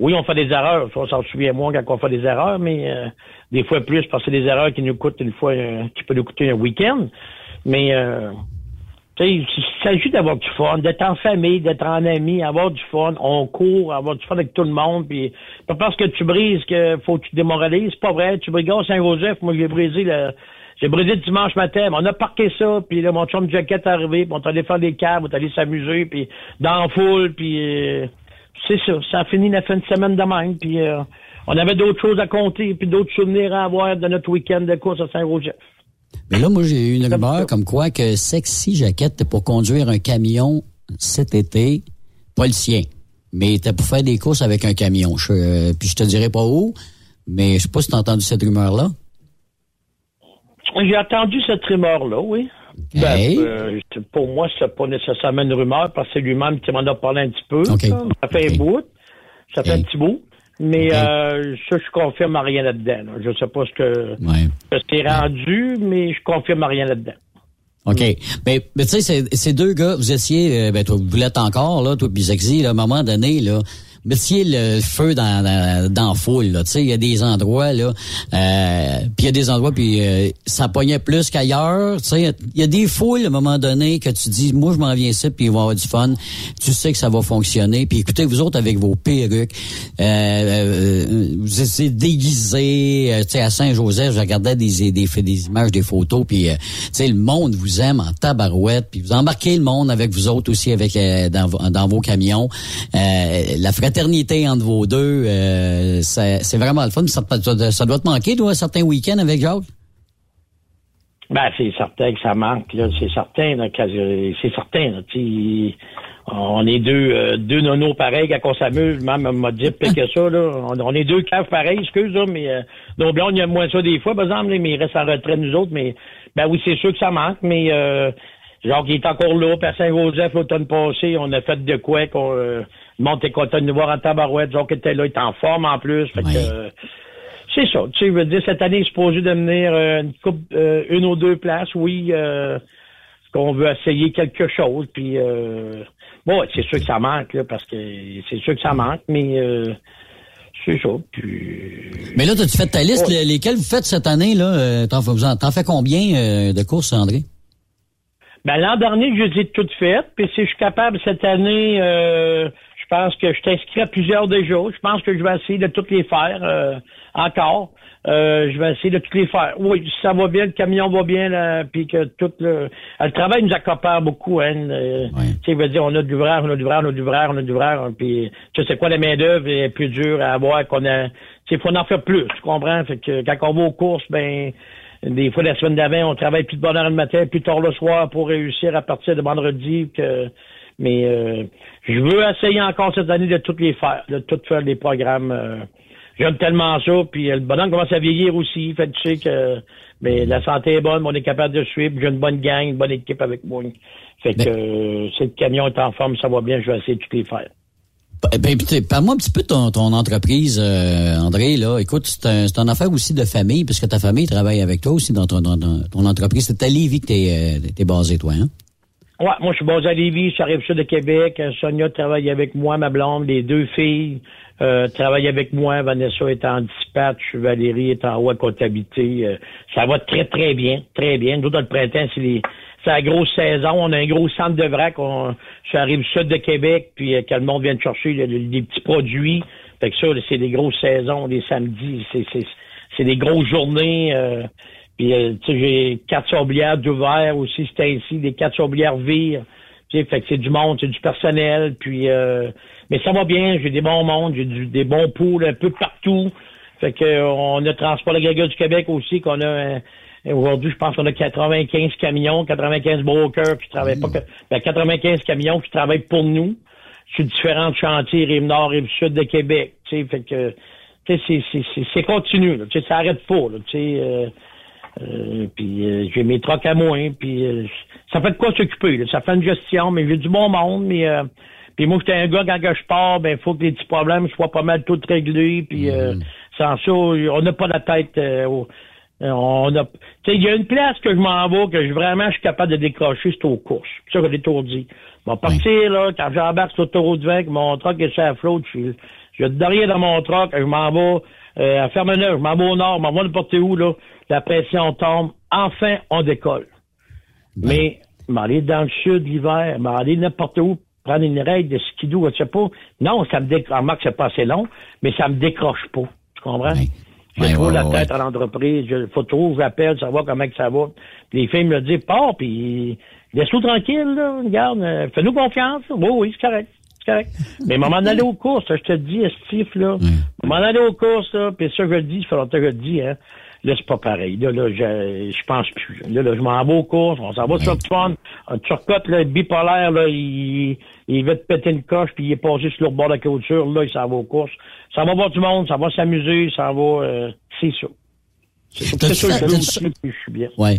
oui, on fait des erreurs. On s'en souvient moins quand on fait des erreurs, mais euh, des fois plus parce que c'est des erreurs qui nous coûtent une fois, euh, qui peut nous coûter un week-end. Mais euh, tu sais, il s'agit d'avoir du fun, d'être en famille, d'être en ami, avoir du fun. On court, avoir du fun avec tout le monde. Puis pas parce que tu brises que faut que tu démoralises. C'est pas vrai. Tu brises Saint-Joseph. Moi, j'ai brisé le. J'ai brisé le dimanche matin, mais on a parqué ça, puis là, mon chum Jacket est arrivé, puis on est allé faire des câbles, on est allé s'amuser, puis dans la foule, puis euh, c'est ça, ça a fini la fin de semaine de même, puis euh, on avait d'autres choses à compter, puis d'autres souvenirs à avoir de notre week-end de course à Saint-Roger. Mais là, moi, j'ai eu une rumeur comme quoi que Sexy Jaquette pour conduire un camion cet été, pas le sien, mais était pour faire des courses avec un camion. Je, euh, puis je te dirai pas où, mais je sais pas si t'as entendu cette rumeur-là. J'ai entendu cette rumeur-là, oui. Ben, euh, pour moi, c'est pas nécessairement une rumeur, parce que c'est lui-même qui m'en a parlé un petit peu. Ça, Ça fait un bout. Ça fait un petit bout. Mais euh, ça, je confirme à rien là-dedans. là. Je sais pas ce que, que c'est rendu, mais je confirme à rien là-dedans. OK. Mais, mais tu sais, ces- deux gars, vous étiez, euh, ben, toi, vous l'êtes encore, là, toi, puis là, à un moment donné, là, mettiez le feu dans, dans, dans foule, là. Tu sais, il y a des endroits, là, euh, puis il y a des endroits, puis euh, ça pognait plus qu'ailleurs. Tu sais, il y a des foules, à un moment donné, que tu dis, moi, je m'en viens ici, puis il va y avoir du fun. Tu sais que ça va fonctionner. Puis écoutez, vous autres, avec vos perruques, euh, euh, vous étiez déguisés, euh, tu sais, à Saint-Joseph, je regardais des, des, des images, des photos, puis, euh, tu sais, le monde vous aime en tabarouette, puis vous embarquez le monde avec vous autres aussi, avec dans, dans vos camions. La fraternité entre vos deux, euh, c'est vraiment le fun. Ça, ça- doit te manquer, toi, un certain week-end avec Jacques? Ben, c'est certain que ça manque. C'est certain, c'est certain, On est deux, euh, deux nonos pareils quand on s'amuse. Même m'a dit pire que ça, là. On, est deux caves pareils, excuse, là, mais euh, nos il y a moins ça des fois, par exemple, mais ils restent en retraite, nous autres. Mais, ben oui, c'est sûr que ça manque, mais euh, genre, il est encore là. À Saint-Joseph, l'automne passé, on a fait de quoi qu'on... Euh, était content de nous voir en tabarouette. Genre, était là, il est en forme en plus. Fait que... euh, c'est ça. Tu sais, je veux dire, cette année, il est supposé devenir euh, une coupe, euh, une ou deux places, oui. Euh, qu'on veut essayer quelque chose. Puis, euh, bon, c'est sûr que ça manque, là, parce que c'est sûr que ça manque, mais euh, c'est ça. Puis, Mais là, t'as-tu fait ta liste? Ouais. Lesquelles vous faites cette année, là? T'en fais, vous en- t'en fais combien euh, de courses, André? Ben, l'an dernier, je les ai toutes faites. Puis si je suis capable cette année, euh, je pense que je t'inscris à plusieurs déjà. Je pense que je vais essayer de toutes les faire euh, encore. Euh, je vais essayer de toutes les faire. Oui, si ça va bien, le camion va bien, là, puis que tout le... Le travail nous accapare beaucoup, hein. euh, Tu sais, dire, on a de l'ouvrage, on a de l'ouvrage, on a de l'ouvrage, on a de l'ouvrage, puis tu sais quoi, la main-d'œuvre est plus dure à avoir qu'on a... Tu sais, faut en faire plus, tu comprends? Fait que quand on va aux courses, ben... Des fois, la semaine d'avant, on travaille plus de bonne heure le matin, plus tard le soir pour réussir à partir de vendredi. Que, mais euh, je veux essayer encore cette année de toutes les faire, de toutes faire les programmes. euh, J'aime tellement ça, puis euh, le bonhomme commence à vieillir aussi. Fait que tu sais que mais la santé est bonne, on est capable de suivre. J'ai une bonne gang, une bonne équipe avec moi. Fait que euh, si le camion est en forme, ça va bien, je vais essayer de toutes les faire. Ben, parle-moi un petit peu de ton, ton entreprise, euh, André. Là, écoute, c'est un, une affaire aussi de famille, puisque ta famille travaille avec toi aussi dans ton, dans, ton entreprise. C'est à Lévis que t'es euh, t'es basé, toi, hein? Ouais, moi, je suis basé à Lévis, j'arrive sur de Québec. Euh, Sonia travaille avec moi, ma blonde, les deux filles euh, travaillent avec moi. Vanessa est en dispatch, Valérie est en haut à comptabilité. Euh, ça va très, très bien, très bien. Nous, dans le printemps, c'est les c'est la grosse saison. On a un gros centre de vrac. On, j'arrive sud de Québec, puis euh, quand le monde vient de chercher des petits produits. Fait que ça, c'est des grosses saisons, des samedis. C'est, des grosses journées. euh, puis, euh, tu sais, j'ai quatre sablières d'ouvert aussi, c'était ici, des quatre sablières vire. Tu fait que c'est du monde, c'est du personnel, euh, mais ça va bien, j'ai des bons mondes, j'ai des bons poules un peu partout. Fait que euh, on a Transport agrégats du Québec aussi, qu'on a aujourd'hui, je pense qu'on a 95 camions, 95 brokers qui travaillent pas que ben, 95 camions qui travaillent pour nous sur différents chantiers, rive nord, rive sud de Québec. Tu sais, fait que tu sais, c'est- c'est- c'est c'est continu, là. Tu sais, ça arrête pas, là. Tu sais, euh, euh, puis euh, j'ai mes trocs à moi, puis euh, ça fait de quoi s'occuper. là. Ça fait une gestion, mais j'ai du bon monde, mais euh, puis moi j'étais un gars quand que je pars, ben faut que les petits problèmes soient pas mal tous réglés, puis euh, sans ça, on n'a pas la tête. euh, au- on a, tu sais, il y a une place que je m'en vais que je, vraiment je suis capable de décrocher, c'est aux courses. C'est ça que j'ai tout dit. Bon, partir là, quand j'embarque sur l'autoroute 20, que mon truck est sur la flotte, je suis, je derrière dans mon truck, je m'en vais euh, à Fermeneuve, je m'en vais au nord, je m'en vais n'importe où là, la pression tombe, enfin on décolle. Mais m'aller dans le sud l'hiver, m'aller n'importe où, prendre une règle de skidoo, je sais pas. Non, ça me décroche. Remarque, c'est pas assez long, mais ça me décroche pas. Tu comprends? Ouais, trop ouais, la ouais, tête à l'entreprise. Je faut trop, j'appelle, savoir comment que ça va. Puis les filles me le disent, pars, puis laisse-nous tranquille, là. Regarde, euh, fais-nous confiance. Oui, oui, c'est correct. C'est correct. Mais moment d'aller aux courses, je te dis, Estif, là. Moment d'aller aux courses, là, puis ça, je le dis, longtemps que je le dis, hein. Là, c'est pas pareil. Là, là, je, je pense plus. Là, là, je m'en vais aux courses, on s'en va sur le fun. Un turcotte, là, bipolaire, là, il, il veut te péter une coche, puis il est passé sur le bord de la clôture, là, il s'en va aux courses. Ça va voir du monde, ça va s'amuser, ça va, euh, c'est ça. C'est ça je suis bien. Ouais.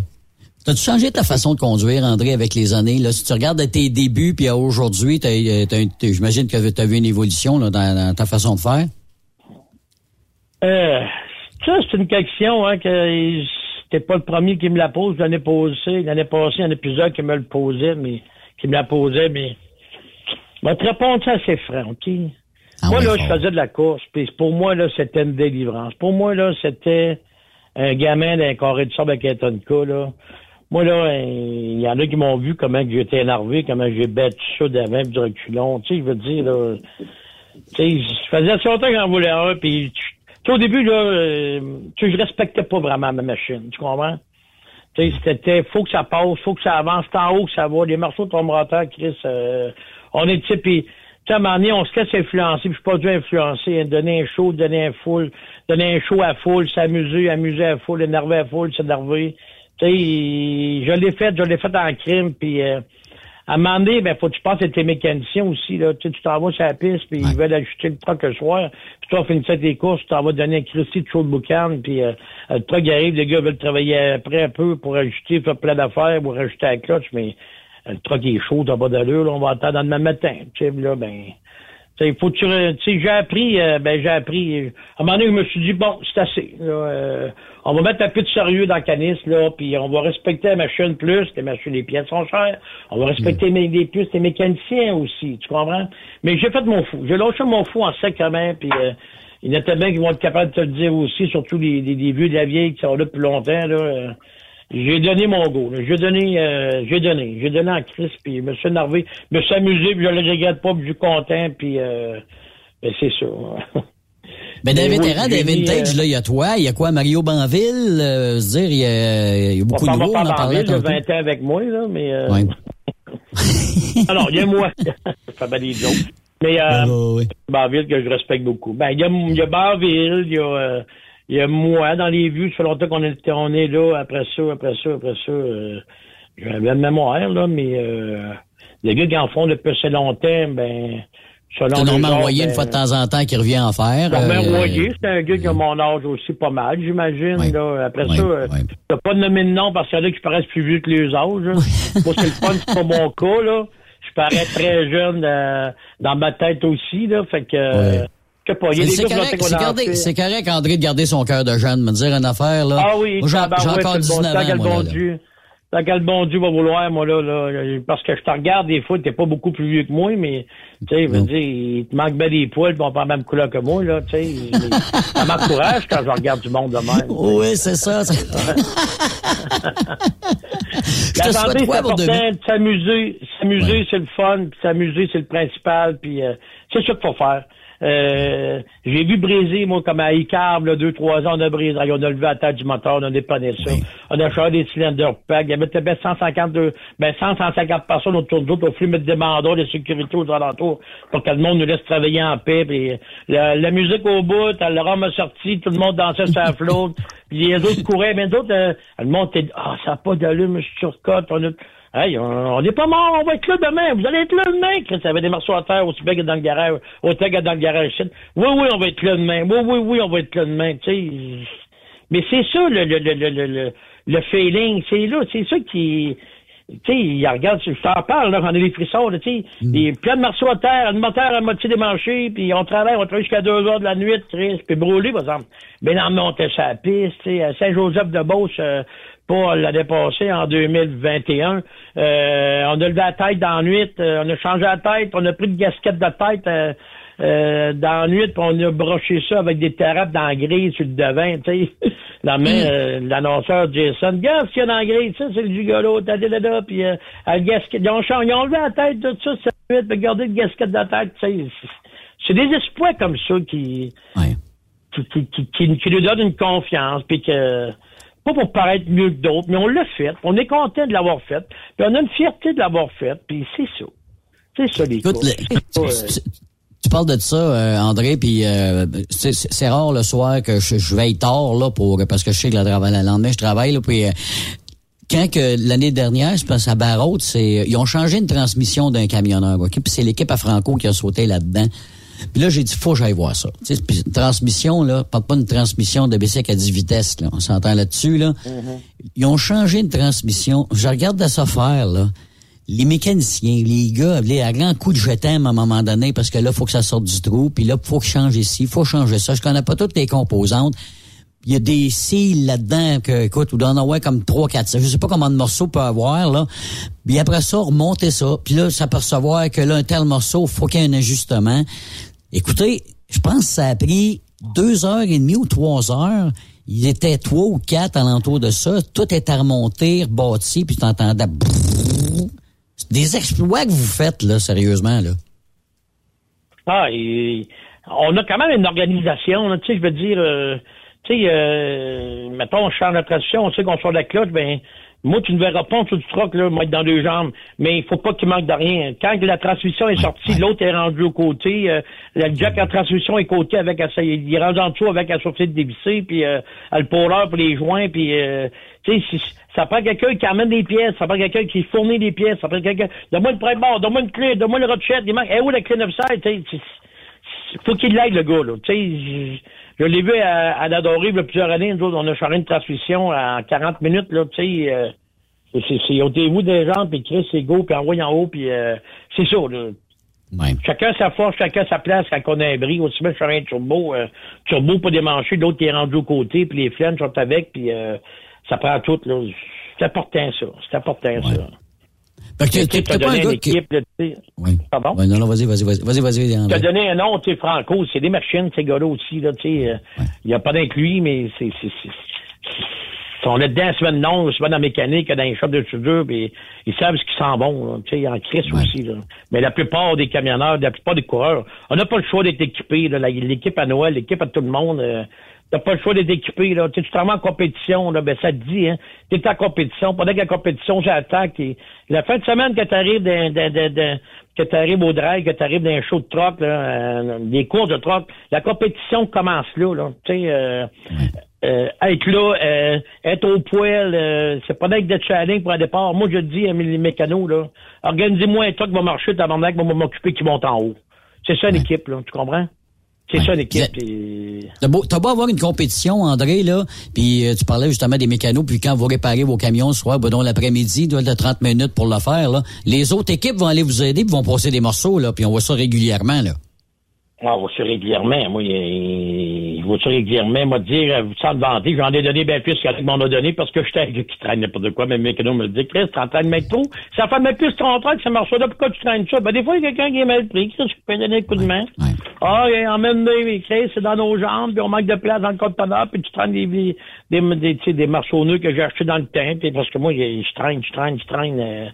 T'as-tu changé ta façon de conduire, André, avec les années? Là, si tu regardes tes débuts puis à aujourd'hui, euh, j'imagine que tu as vu une évolution là, dans, dans ta façon de faire? Euh, ça, c'est une question, hein, que c'était pas le premier qui me la pose l'année passée. L'année passée, il y en a plusieurs qui me le posaient, mais qui me la posaient, mais je vais te répondre ça assez franc, OK? moi, là, je faisais de la course, puis pour moi, là, c'était une délivrance. Pour moi, là, c'était un gamin d'un carré de sable avec un tonka, là. Moi, là, euh, il y en a qui m'ont vu comment j'étais énervé, comment j'ai battu ça d'avant du reculon. Tu sais, je veux dire, là, tu sais, je faisais si longtemps que j'en voulais un, puis tu sais, au début, là, euh, tu je respectais pas vraiment ma machine, tu comprends? Tu c'était, faut que ça passe, faut que ça avance, en haut que ça va, les morceaux tombent en terre, Chris, euh, on est, tu puis, à un moment donné, on se laisse influencer, puis je suis pas dû influencer, hein, donner un show, donner un full, donner un show à full, s'amuser, amuser à full, énerver à full, s'énerver. Tu sais, je l'ai fait, je l'ai fait en crime, puis euh, à un moment donné, ben, faut que tu penses à tes mécaniciens aussi, là. Tu sais, tu t'en vas sur la piste, puis ils veulent ajuster le truck le soir, puis toi, finissant tes courses, tu t'en vas donner un Christy de chaud de boucan, puis euh, le truck arrive, les gars veulent travailler après un peu pour ajuster, faire plein d'affaires, pour rajouter la clutch, mais euh, le truck est chaud, t'as pas d'allure, là, on va attendre demain matin. Tu sais, là, ben... Sais, faut que tu, sais, j'ai appris, euh, ben j'ai appris. euh, À un moment donné, je me suis dit bon, c'est assez. là, euh, on va mettre un peu de sérieux dans le canis là, puis on va respecter la machine plus. Les machines, les pièces sont chères. On va respecter mes- les plus les mécaniciens aussi. Tu comprends? Mais j'ai fait mon fou. J'ai lâché mon fou en sacrement, puis euh, il y en a tellement qui vont être capables de te le dire aussi, surtout les, les, les vieux de la vieille qui sont là depuis longtemps là. euh, j'ai donné mon go. J'ai donné, euh, j'ai donné, j'ai donné en crise, puis je me suis énervé, je me suis amusé, puis je le regrette pas, puis je suis content, puis euh, ben c'est ça. Ben, des oui, vétérans, des vintage, euh, là, il y a toi, il y a quoi, Mario Banville, euh, se dire, il y a, il y a beaucoup on de va on pas en parlait tantôt. 20 ans avec moi, là, mais... Euh... Ouais. Alors, il y a moi. ça fait des jokes. Mais euh, Barville que je respecte beaucoup. Ben, il y a, il y a Barville, il y a, euh, il y a moi dans les vues. Ça fait longtemps qu'on est, on est là. Après ça, après ça, après ça, euh, j'ai un bel mémoire, là, mais euh, les gars qui en font depuis assez longtemps, ben... selon Normand Royer, une ben, fois de temps en temps, qui revient en faire. Normand euh, Royer, c'est un gars qui a mon âge aussi pas mal, j'imagine. là. Après ça, euh, t'as pas de nommer de nom parce qu'il y en a qui paraissent plus vieux que les âges. Moi, c'est le fun, c'est pas mon cas, là. Je parais très jeune euh, dans ma tête aussi, là. Fait que, euh, C'est correct, c'est correct, André, de garder son cœur de jeune, me dire une affaire, là. Ah oui, j'ai encore c'est le bon 19 temps, ans, là, que le bon Dieu va vouloir, moi, là, là, parce que je te regarde des fois, t'es pas beaucoup plus vieux que moi, mais, tu sais, je veux dire, il te manque bien des poils, pis on pas la même couleur que moi, là, tu sais. Ça m'encourage quand je regarde du monde de même. Oui, c'est ça. c'est- La santé, c'est pour important. S'amuser, s'amuser, c'est le fun, puis s'amuser, c'est le principal, puis euh, c'est ça qu'il faut faire. Euh, j'ai vu briser, moi, comme à Icarb, là, deux, trois ans, on a brisé. On a levé la tête du moteur, on a dépanné ça. On a changé des cylindres pack. Il y avait peut-être 152, ben 100, 150 personnes autour de nous. Voulu mettre des mandats de sécurité aux alentours pour que le monde nous laisse travailler en paix. Puis la, la musique au bout, le rhum a sorti, tout le monde dansait sur la flotte. Puis les autres couraient, mais d'autres, euh, le monde était, ah, ça n'a pas d'allume, je suis surcote. On a, Hey, on n'est pas mort, on va être là demain. Vous allez être là demain. Chris, il y avait des morceaux à terre bien que dans le garage, au que dans le garage. Oui, oui, on va être là demain. Oui, oui, oui, on va être là demain. Tu sais. Mais c'est ça le, le, le, le, le, le feeling. C'est là, c'est ça qui. Tu sais, regarde, je t'en parle, là, on a des frissons, tu sais. Mm. Plein de morceaux à terre, un moteur à moitié démanché, puis on travaille, on travaille jusqu'à 2 heures de la nuit, triste, puis brûlé, par exemple. Mais là, on était sur la piste, tu sais, à Saint-Joseph-de-Beauce, euh, pas l'année passée, en 2021. Euh, on a levé la tête dans la nuit, euh, on a changé la tête, on a pris une gasquette de tête euh, euh, dans la nuit, puis on a broché ça avec des terrapes dans la grille sur le devin, tu sais. La main, mm. l'annonceur Jason, regarde ce qu'il y a dans la grille, ça, c'est le gigolo, ta da puis euh, la gasquette, ils ont, ils ont levé la tête de ça cette nuit, regardez le gasquette de tête, tu sais. C'est des espoirs comme ça qui, qui, qui, qui, qui, qui nous donnent une confiance, puis que pas pour paraître mieux que d'autres, mais on l'a fait. On est content de l'avoir fait. Puis on a une fierté de l'avoir fait. Puis c'est ça. C'est ça, les Écoute, euh, tu parles de ça, euh, André, puis euh, c'est rare le soir que je, veille tard là pour parce que je sais que le, le lendemain je travaille là, puis quand que l'année dernière, je pense à Barrault, c'est ils ont changé une transmission d'un camionneur, ok, puis c'est l'équipe à Franco qui a sauté là-dedans. Puis là, j'ai dit, faut que j'aille voir ça. Tu sais, transmission, là, pas une transmission de bicycle à 10 vitesses, là. On s'entend là-dessus, là. Mm-hmm. Ils ont changé une transmission. Je regarde à ça faire, là. Les mécaniciens, les gars, avaient un grand coup de jetem à un moment donné parce que là, faut que ça sorte du trou, puis là, faut que change ici, faut changer ça. Je connais pas toutes les composantes. Il y a des cils là-dedans que, écoute, ou d'en avoir comme trois, quatre. Je sais pas comment de morceau peut avoir, là. Puis après ça, remonter ça. Puis là, s'apercevoir que là, un tel morceau, faut qu'il y ait un ajustement. Écoutez, je pense que ça a pris deux heures et demie ou trois heures. Il était trois ou quatre alentour de ça. Tout est à remonter, rebâti, puis tu entendais... Des exploits que vous faites, là, sérieusement, là. Ah, on a quand même une organisation, tu sais, je veux dire... Euh, tu sais, euh, mettons, on change la transition, on sait qu'on sort de la cloche, ben moi, tu ne verras pas en dessous du troc, là, moi, dans deux jambes. Mais il faut pas qu'il manque de rien. Quand la transmission est sortie, l'autre est rendu au côté. Euh, le jack en transmission est côté avec il est rendu en dessous avec la sortie de dévissé, puis euh, le pourreur pour les joints, puis euh, tu sais, ça prend quelqu'un qui amène des pièces, ça prend quelqu'un qui fournit des pièces, ça prend quelqu'un. Donne-moi le prêt bord, donne-moi une clé, donne-moi le rochette, il manque. Eh, où la clé 900? Tu sais, faut qu'il l'aide, le gars, là. Tu sais, je l'ai vu à, à il y a plusieurs années. Nous autres, on a changé une transmission en 40 minutes, là, tu sais. Euh, c'est ôtez-vous des gens, puis Chris, c'est go, puis envoyez en haut, puis euh, c'est ça, là. Chacun sa force, chacun sa place quand on a un bris. Aussi bien, je fais un turbo, euh, turbo pas démanché, l'autre qui est rendu au côté, puis les flancs sont avec, puis euh, ça prend tout. Là. C'est important, ça. C'est important, ça. Tu pas un gars qui... Équipe, oui. Pardon? non, non, vas-y, vas-y, vas-y, vas-y. Tu as donné un nom, tu sais, Franco, c'est des machines, ces gars-là aussi, là, tu sais. Euh, il n'y a pas d'inclus, mais c'est, c'est, c'est, on est dedans semaine longue, semaine en mécanique, dans les shops de soudure, puis ils savent ce qui sent bon, tu sais, en crise aussi, là. Mais la plupart des camionneurs, la plupart des coureurs, on n'a pas le choix d'être équipés, l'équipe à Noël, l'équipe à tout le monde, euh, T'as pas le choix d'être équipé, là. Tu travailles en compétition, là, ben ça te dit, hein. T'es en compétition. Pendant que la compétition, j'attaque. Et la fin de semaine que t'arrives dans, que t'arrives au drive, que t'arrives dans un show de troc, là, euh, des cours de troc, la compétition commence là, là. Tu sais, euh, euh, être là, euh, être au poil, euh, c'est pas d'être de challenge pour un départ. Moi, je dis à mes mécanos, là, organisez-moi un truc qui va marcher, t'as va m'occuper qui monte en haut. C'est ça l'équipe, là, tu comprends? C'est ça l'équipe. T'as beau, beau avoir une compétition, André, là, puis euh, tu parlais justement des mécanos, puis quand vous réparez vos camions soit soir, ben, l'après-midi, doit être 30 minutes pour le faire, là. Les autres équipes vont aller vous aider, puis vont passer des morceaux, là, puis on voit ça régulièrement, là. Ah, ça régulièrement? Moi, il va ça régulièrement. Moi, dire, vous sentez vanter, j'en ai donné bien plus qu'Alec m'en a donné parce que j'étais qui traîne n'importe quoi. Mais mécano me dit, Chris, t'es en train de mettre trop. Ça fait même plus ton train que ça marche pas. Pourquoi tu traînes ça? Ben, des fois, il y a quelqu'un qui est mal pris. Chris, je peux donner un coup de main. Ah, il emmène des Chris, c'est dans nos jambes, puis on manque de place dans le conteneur, puis tu traînes des, des, des, des, des marceaux nœuds que j'ai achetés dans le temps, puis parce que moi, je traîne, je traîne, je traîne. Euh,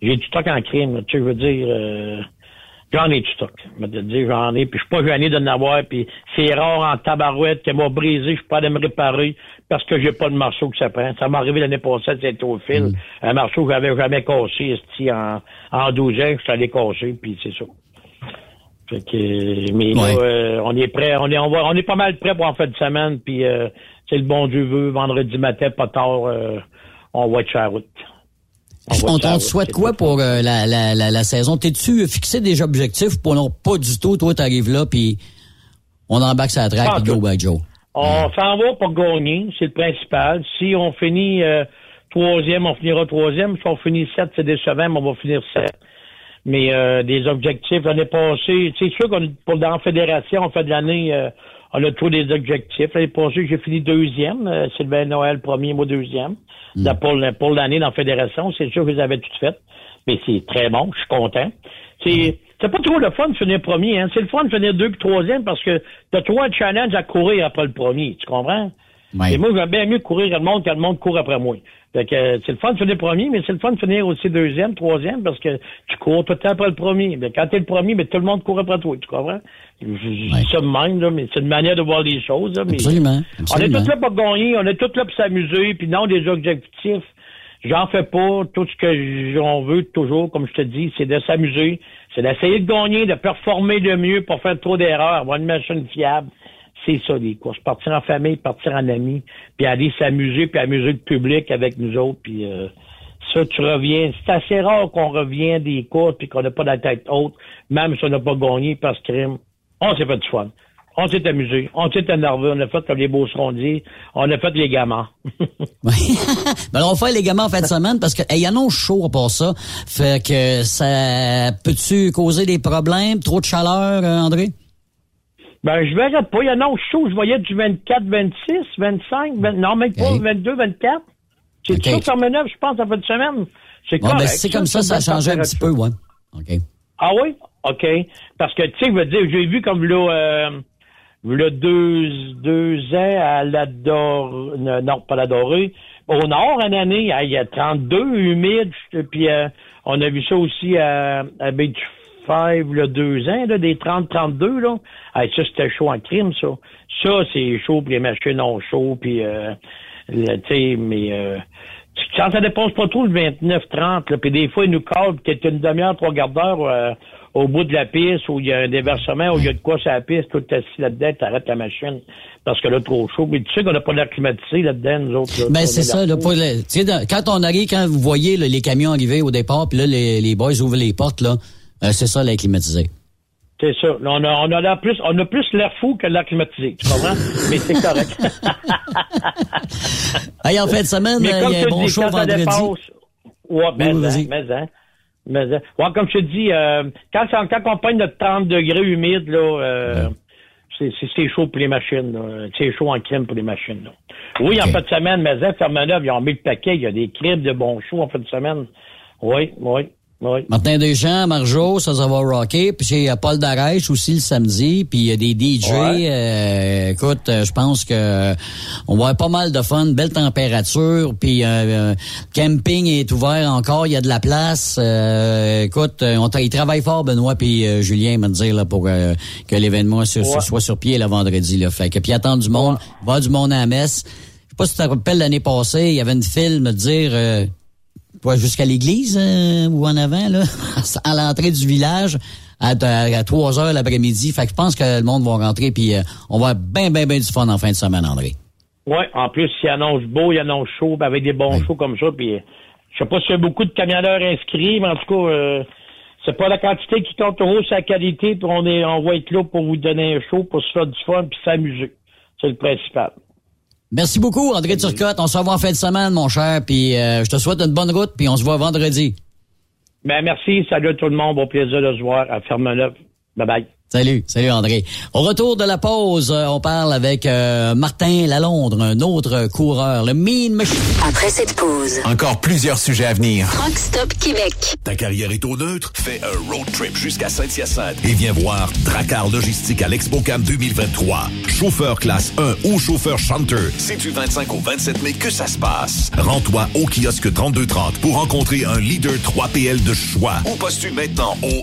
j'ai du stock en crime, tu sais, je veux dire, euh, J'en ai du stock. Je vais te dire, j'en ai, puis je suis pas gêné de n'avoir, puis c'est rare en tabarouette qu'elle m'a brisé, je suis pas allé me réparer parce que j'ai pas de marceau que ça prend. Ça m'est arrivé l'année passée, c'était au fil. Mm. Un marceau que j'avais jamais cassé, en, en 12 ans, je suis allé casser, puis c'est ça. Fait que, mais là, euh, on est prêt, on est, on, va, on est pas mal prêt pour en fin de semaine, puis euh, c'est le bon Dieu veut, vendredi matin, pas tard, euh, on va être sur la route. On la t'en route, souhaite quoi pour euh, la, la, la, la saison? T'es-tu fixé des objectifs pour non? Pas du tout? Toi, t'arrives là, puis on embarque track, Pas puis go by Joe. On s'en va pour gagner, c'est le principal. Si on finit euh, troisième, on finira troisième. Si on finit sept, c'est décevant, mais on va finir sept. Mais euh, des objectifs, l'année passée, c'est sûr qu'on pour dans la fédération, on fait de l'année, euh, on a tous des objectifs. L'année passée, j'ai fini deuxième. Euh, Sylvain Noël, premier, moi deuxième. Là, pour, pour l'année dans la fédération, c'est sûr que je les avais toutes faites. Mais c'est très bon, je suis content. C'est c'est pas trop le fun de finir premier, hein. C'est le fun de finir deux puis troisième parce que t'as trois challenges à courir après le premier, tu comprends? Ouais. Et moi, j'aime bien mieux courir à le monde quand le monde court après moi. Fait que euh, c'est le fun de finir premier, mais c'est le fun de finir aussi deuxième, troisième, parce que tu cours tout le temps après le premier. Mais quand t'es le premier, mais tout le monde court après toi, tu comprends? Je, je dis ça de même, là, mais c'est une manière de voir les choses. Là, mais Absolument. On est tous là pour gagner, on est tous là pour s'amuser, puis non des objectifs. J'en fais pas. Tout ce que j'en veux toujours, comme je te dis, c'est de s'amuser, c'est d'essayer de gagner, de performer le mieux pour faire trop d'erreurs, avoir une machine fiable. C'est ça, les courses. Partir en famille, partir en amis, puis aller s'amuser, puis amuser le public avec nous autres, puis euh, ça, tu reviens. C'est assez rare qu'on revient des courses puis qu'on n'a pas la tête haute, même si on n'a pas gagné parce que. On s'est fait du fun. On s'est amusé. On s'est énervé. On a fait comme les beaux dit. On a fait les gamins. Ben alors, on fait les gamins en fin de semaine parce que il y en a chaud pour ça. Fait que ça peut-tu causer des problèmes? Trop de chaleur, euh, André? Ben, je verrais pas. Il y en a chaud. Je voyais du 24, 26, 25, 20, non, même pas, Ok. 22, 24. C'est Ok. ça, sur neuf, je pense, en fin de semaine. C'est ben, si c'est comme ça, ça a changé un petit peu, ouais. OK. Ah oui? OK. Parce que, tu sais, je veux dire, j'ai vu comme là, euh, là deux, deux ans à la. Non, pas la Dorée. Au nord, une année, il y a 32 humides. Puis euh, on a vu ça aussi à, à Five, là, deux ans, là, des 30-32, là. Hey, ça, c'était chaud en crime, ça. Ça, c'est chaud, puis les machines ont chaud, puis, euh, tu sais, mais... Euh, quand ça dépense pas trop le 29-30, là, puis des fois, ils nous cadrent peut-être une demi-heure, trois quarts d'heure euh, au bout de la piste où il y a un déversement, où il y a de quoi sur la piste, tout assis là-dedans, t'arrêtes la machine parce que là, trop chaud. Mais tu sais qu'on n'a pas d'air climatisé là-dedans, nous autres. là. Ben c'est ça. l'air Là, pour le- quand on arrive, quand vous voyez là, les camions arriver au départ, puis là les, les boys ouvrent les portes, là, euh, c'est ça l'air climatisé. C'est ça. On a, on a l'air plus, on a plus l'air fou que l'air climatisé. Tu comprends? Mais c'est correct. Hey, en fin de semaine, Mais euh, il y a un bon dis, show vendredi. Ouais, mais, Oui, hein, mais, hein, mais, hein. Ouais, comme je te dis, euh, quand, quand on pogne notre 30 degrés humide, là, euh, c'est, chaud pour les machines. C'est chaud en crème pour les machines, là. Oui, en fin de semaine, mais Fermeneuve, ils ont mis le paquet. Il y a des cribs de bons shows en fin de semaine. Oui, oui, oui. Martin Deschamps, Marjo, ça, ça va rocker. Puis il y a Paul Darèche aussi le samedi. Puis il y a des DJ. Ouais. euh, écoute, euh, je pense que on va avoir pas mal de fun, belle température. Puis euh, euh, camping est ouvert encore, il y a de la place. Euh, écoute, euh, on tra- ils travaillent fort, Benoît puis euh, Julien, me dire là pour euh, que l'événement se- soit sur pied le vendredi. Là. Fait que puis attendre du monde, va du monde à la messe. Je sais pas si tu te rappelles l'année passée, il y avait une file me dire. Toi, jusqu'à l'église euh, ou en avant, là, à l'entrée du village, à, à, 3 heures l'après-midi. Fait que je pense que le monde va rentrer, puis euh, on va avoir bien, bien, bien du fun en fin de semaine, André. Ouais, en plus, il annonce beau, il annonce chaud, ben, avec des bons shows comme ça, puis je sais pas s'il y a beaucoup de camionneurs inscrits, mais en tout cas, euh, c'est pas la quantité qui compte trop, c'est la qualité, puis on est, on va être là pour vous donner un show, pour se faire du fun, puis s'amuser. C'est le principal. Merci beaucoup, André Turcotte. On se revoit en fin de semaine, mon cher, puis euh, je te souhaite une bonne route, puis on se voit vendredi. Ben, merci, salut à tout le monde, bon plaisir de se voir à Fermeneuve. Bye bye. Salut, salut André. Au retour de la pause, euh, on parle avec euh, Martin Lalondre, un autre coureur, le Mean Machine. Après cette pause, Encore plusieurs sujets à venir. Rock Stop Québec. Ta carrière est au neutre? Fais un road trip jusqu'à Saint-Hyacinthe et viens voir Dracar Logistique à l'ExpoCam 2023. Chauffeur classe 1 ou chauffeur chanteur, c'est du 25 au 27 mai que ça se passe. Rends-toi au kiosque 3230 pour rencontrer un leader 3PL de choix ou postule maintenant au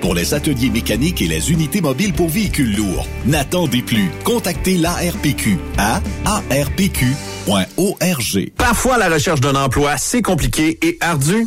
pour les ateliers mécaniques et les unités mobiles pour véhicules lourds. N'attendez plus. Contactez l'ARPQ à arpq.org. Parfois, la recherche d'un emploi, c'est compliqué et ardu.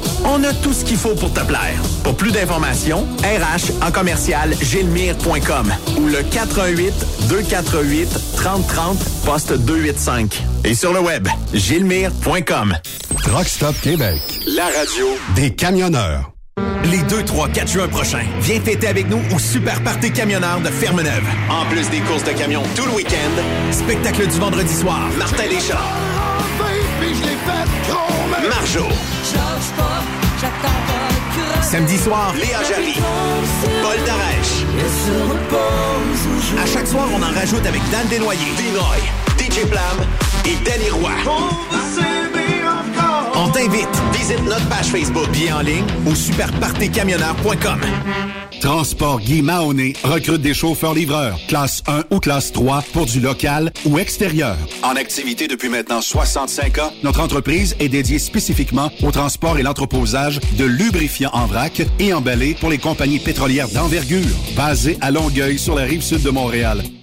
On a tout ce qu'il faut pour te plaire. Pour plus d'informations, RH en commercial gilmire.com ou le 418 248 3030 poste 285. Et sur le web, gilmire.com. Truck Stop Québec, la radio des camionneurs. Les 2, 3, 4 juin prochains, viens fêter avec nous au Super Party Camionneur de Fermeneuve. En plus des courses de camions tout le week-end, spectacle du vendredi soir, Martin Deschamps. Marjo. Samedi soir, Léa Jarry. Paul Darèche. À chaque soir, on en rajoute avec Dan Desnoyers, Dinoy, DJ Plam et Danny Roy. On t'invite. Visite notre page Facebook, bien en ligne ou superpartycamionneur.com. Transport Guy Mahoney recrute des chauffeurs-livreurs, classe 1 ou classe 3 pour du local ou extérieur. En activité depuis maintenant 65 ans, notre entreprise est dédiée spécifiquement au transport et l'entreposage de lubrifiants en vrac et emballés pour les compagnies pétrolières d'envergure. Basé à Longueuil sur la rive sud de Montréal,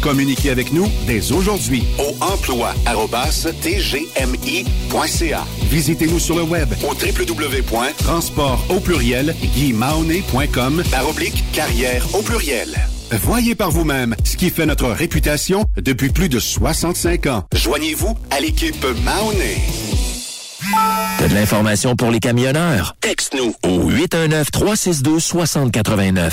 Communiquez avec nous dès aujourd'hui au emploi.tgmi.ca. Visitez-nous sur le web au www.transport au pluriel par oblique carrière au pluriel. Voyez par vous-même ce qui fait notre réputation depuis plus de 65 ans. Joignez-vous à l'équipe Mahoney. T'as de l'information pour les camionneurs? Texte-nous au 819-362-6089.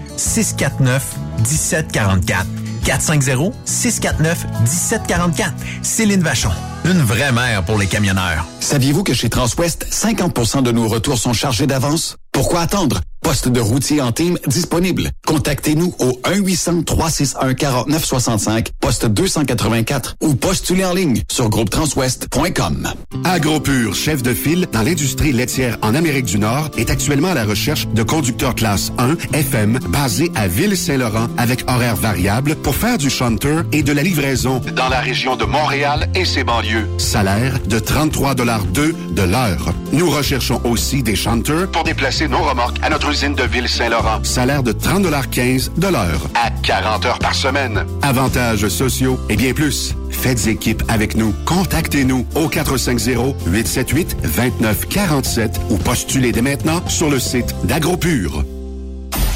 649 1744. 450-649-1744. Céline Vachon. Une vraie mère pour les camionneurs. Saviez-vous que chez Transwest, 50% de nos retours sont chargés d'avance? Pourquoi attendre? Poste de routier en team disponible. Contactez-nous au 1-800-361-4965, poste 284 ou postulez en ligne sur groupetranswest.com. AgroPure, chef de file dans l'industrie laitière en Amérique du Nord, est actuellement à la recherche de conducteurs classe 1 FM basés à Ville-Saint-Laurent avec horaire variable pour faire du chanteur et de la livraison dans la région de Montréal et ses banlieues. Salaire de 33,2 de l'heure. Nous recherchons aussi des chanteurs pour déplacer nos remorques à notre usine de Ville-Saint-Laurent. Salaire de 30,15 de l'heure à 40 heures par semaine. Avantages sociaux et bien plus. Faites équipe avec nous. Contactez-nous au 450-878-2947 ou postulez dès maintenant sur le site d'AgroPure.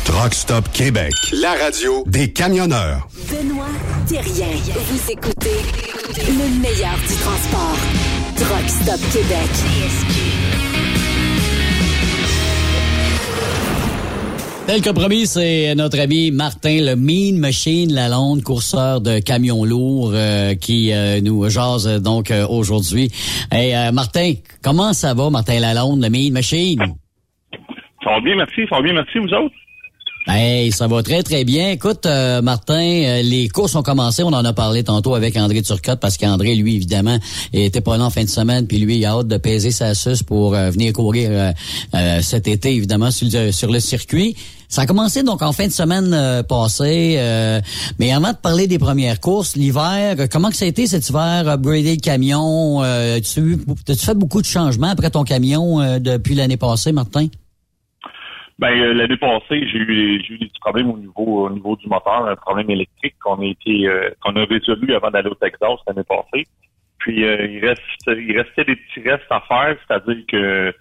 Truck Stop Québec, la radio des camionneurs. Benoît Thérien. Vous écoutez le meilleur du transport. Truck Stop Québec. Tel que promis, c'est notre ami Martin, le Mean Machine Lalonde, courseur de camions lourds, euh, qui euh, nous jase euh, donc aujourd'hui. Hey, Martin, comment ça va, Martin Lalonde, le Mean Machine? Ça va bien, merci. Ça va bien, merci, vous autres? Hey, ça va très, très bien. Écoute, Martin, les courses ont commencé. On en a parlé tantôt avec André Turcotte parce qu'André, lui, évidemment, était pas là en fin de semaine. Puis lui, il a hâte de peser sa suce pour venir courir cet été, évidemment, sur, le circuit. Ça a commencé donc en fin de semaine euh, passée. Euh, mais avant de parler des premières courses, l'hiver, comment que ça a été cet hiver, upgrader le camion? Euh, tu as-tu fait beaucoup de changements après ton camion depuis l'année passée, Martin? Ben l'année passée, j'ai eu, j'ai eu des problèmes au niveau au niveau du moteur, un problème électrique qu'on a été qu'on a résolu avant d'aller au Texas l'année passée. Puis il reste il restait des petits restes à faire, c'est-à-dire que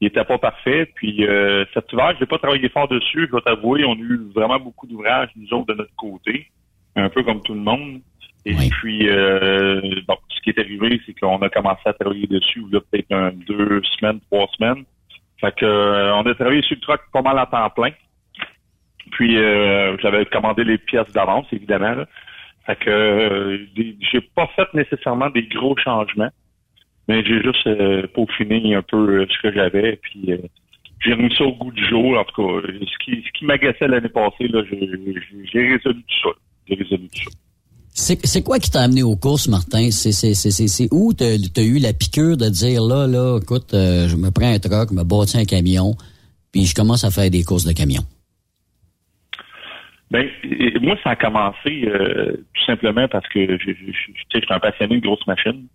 il était pas parfait. Puis euh, cet hiver, je n'ai pas travaillé fort dessus, je dois t'avouer. On a eu vraiment beaucoup d'ouvrages, nous autres, de notre côté, un peu comme tout le monde. Et puis, euh, bon, ce qui est arrivé, c'est qu'on a commencé à travailler dessus, là, peut-être un, deux semaines, trois semaines. Fait que euh, on a travaillé sur le truck pas mal à temps plein. Puis euh, j'avais commandé les pièces d'avance, évidemment. Là. Fait que euh, j'ai pas fait nécessairement des gros changements. Mais j'ai juste euh, peaufiné un peu euh, ce que j'avais, puis euh, j'ai remis ça au goût du jour. En tout cas, ce qui, ce qui m'agaçait l'année passée, là, j'ai, résolu tout ça. J'ai résolu tout ça. C'est, quoi qui t'a amené aux courses, Martin? C'est, où t'as, as eu la piqûre de dire, là, là, écoute, je me prends un truck, je me bâtis un camion, puis je commence à faire des courses de camion? Ben, moi, ça a commencé tout simplement parce que je, je, je, suis un passionné de grosses machines.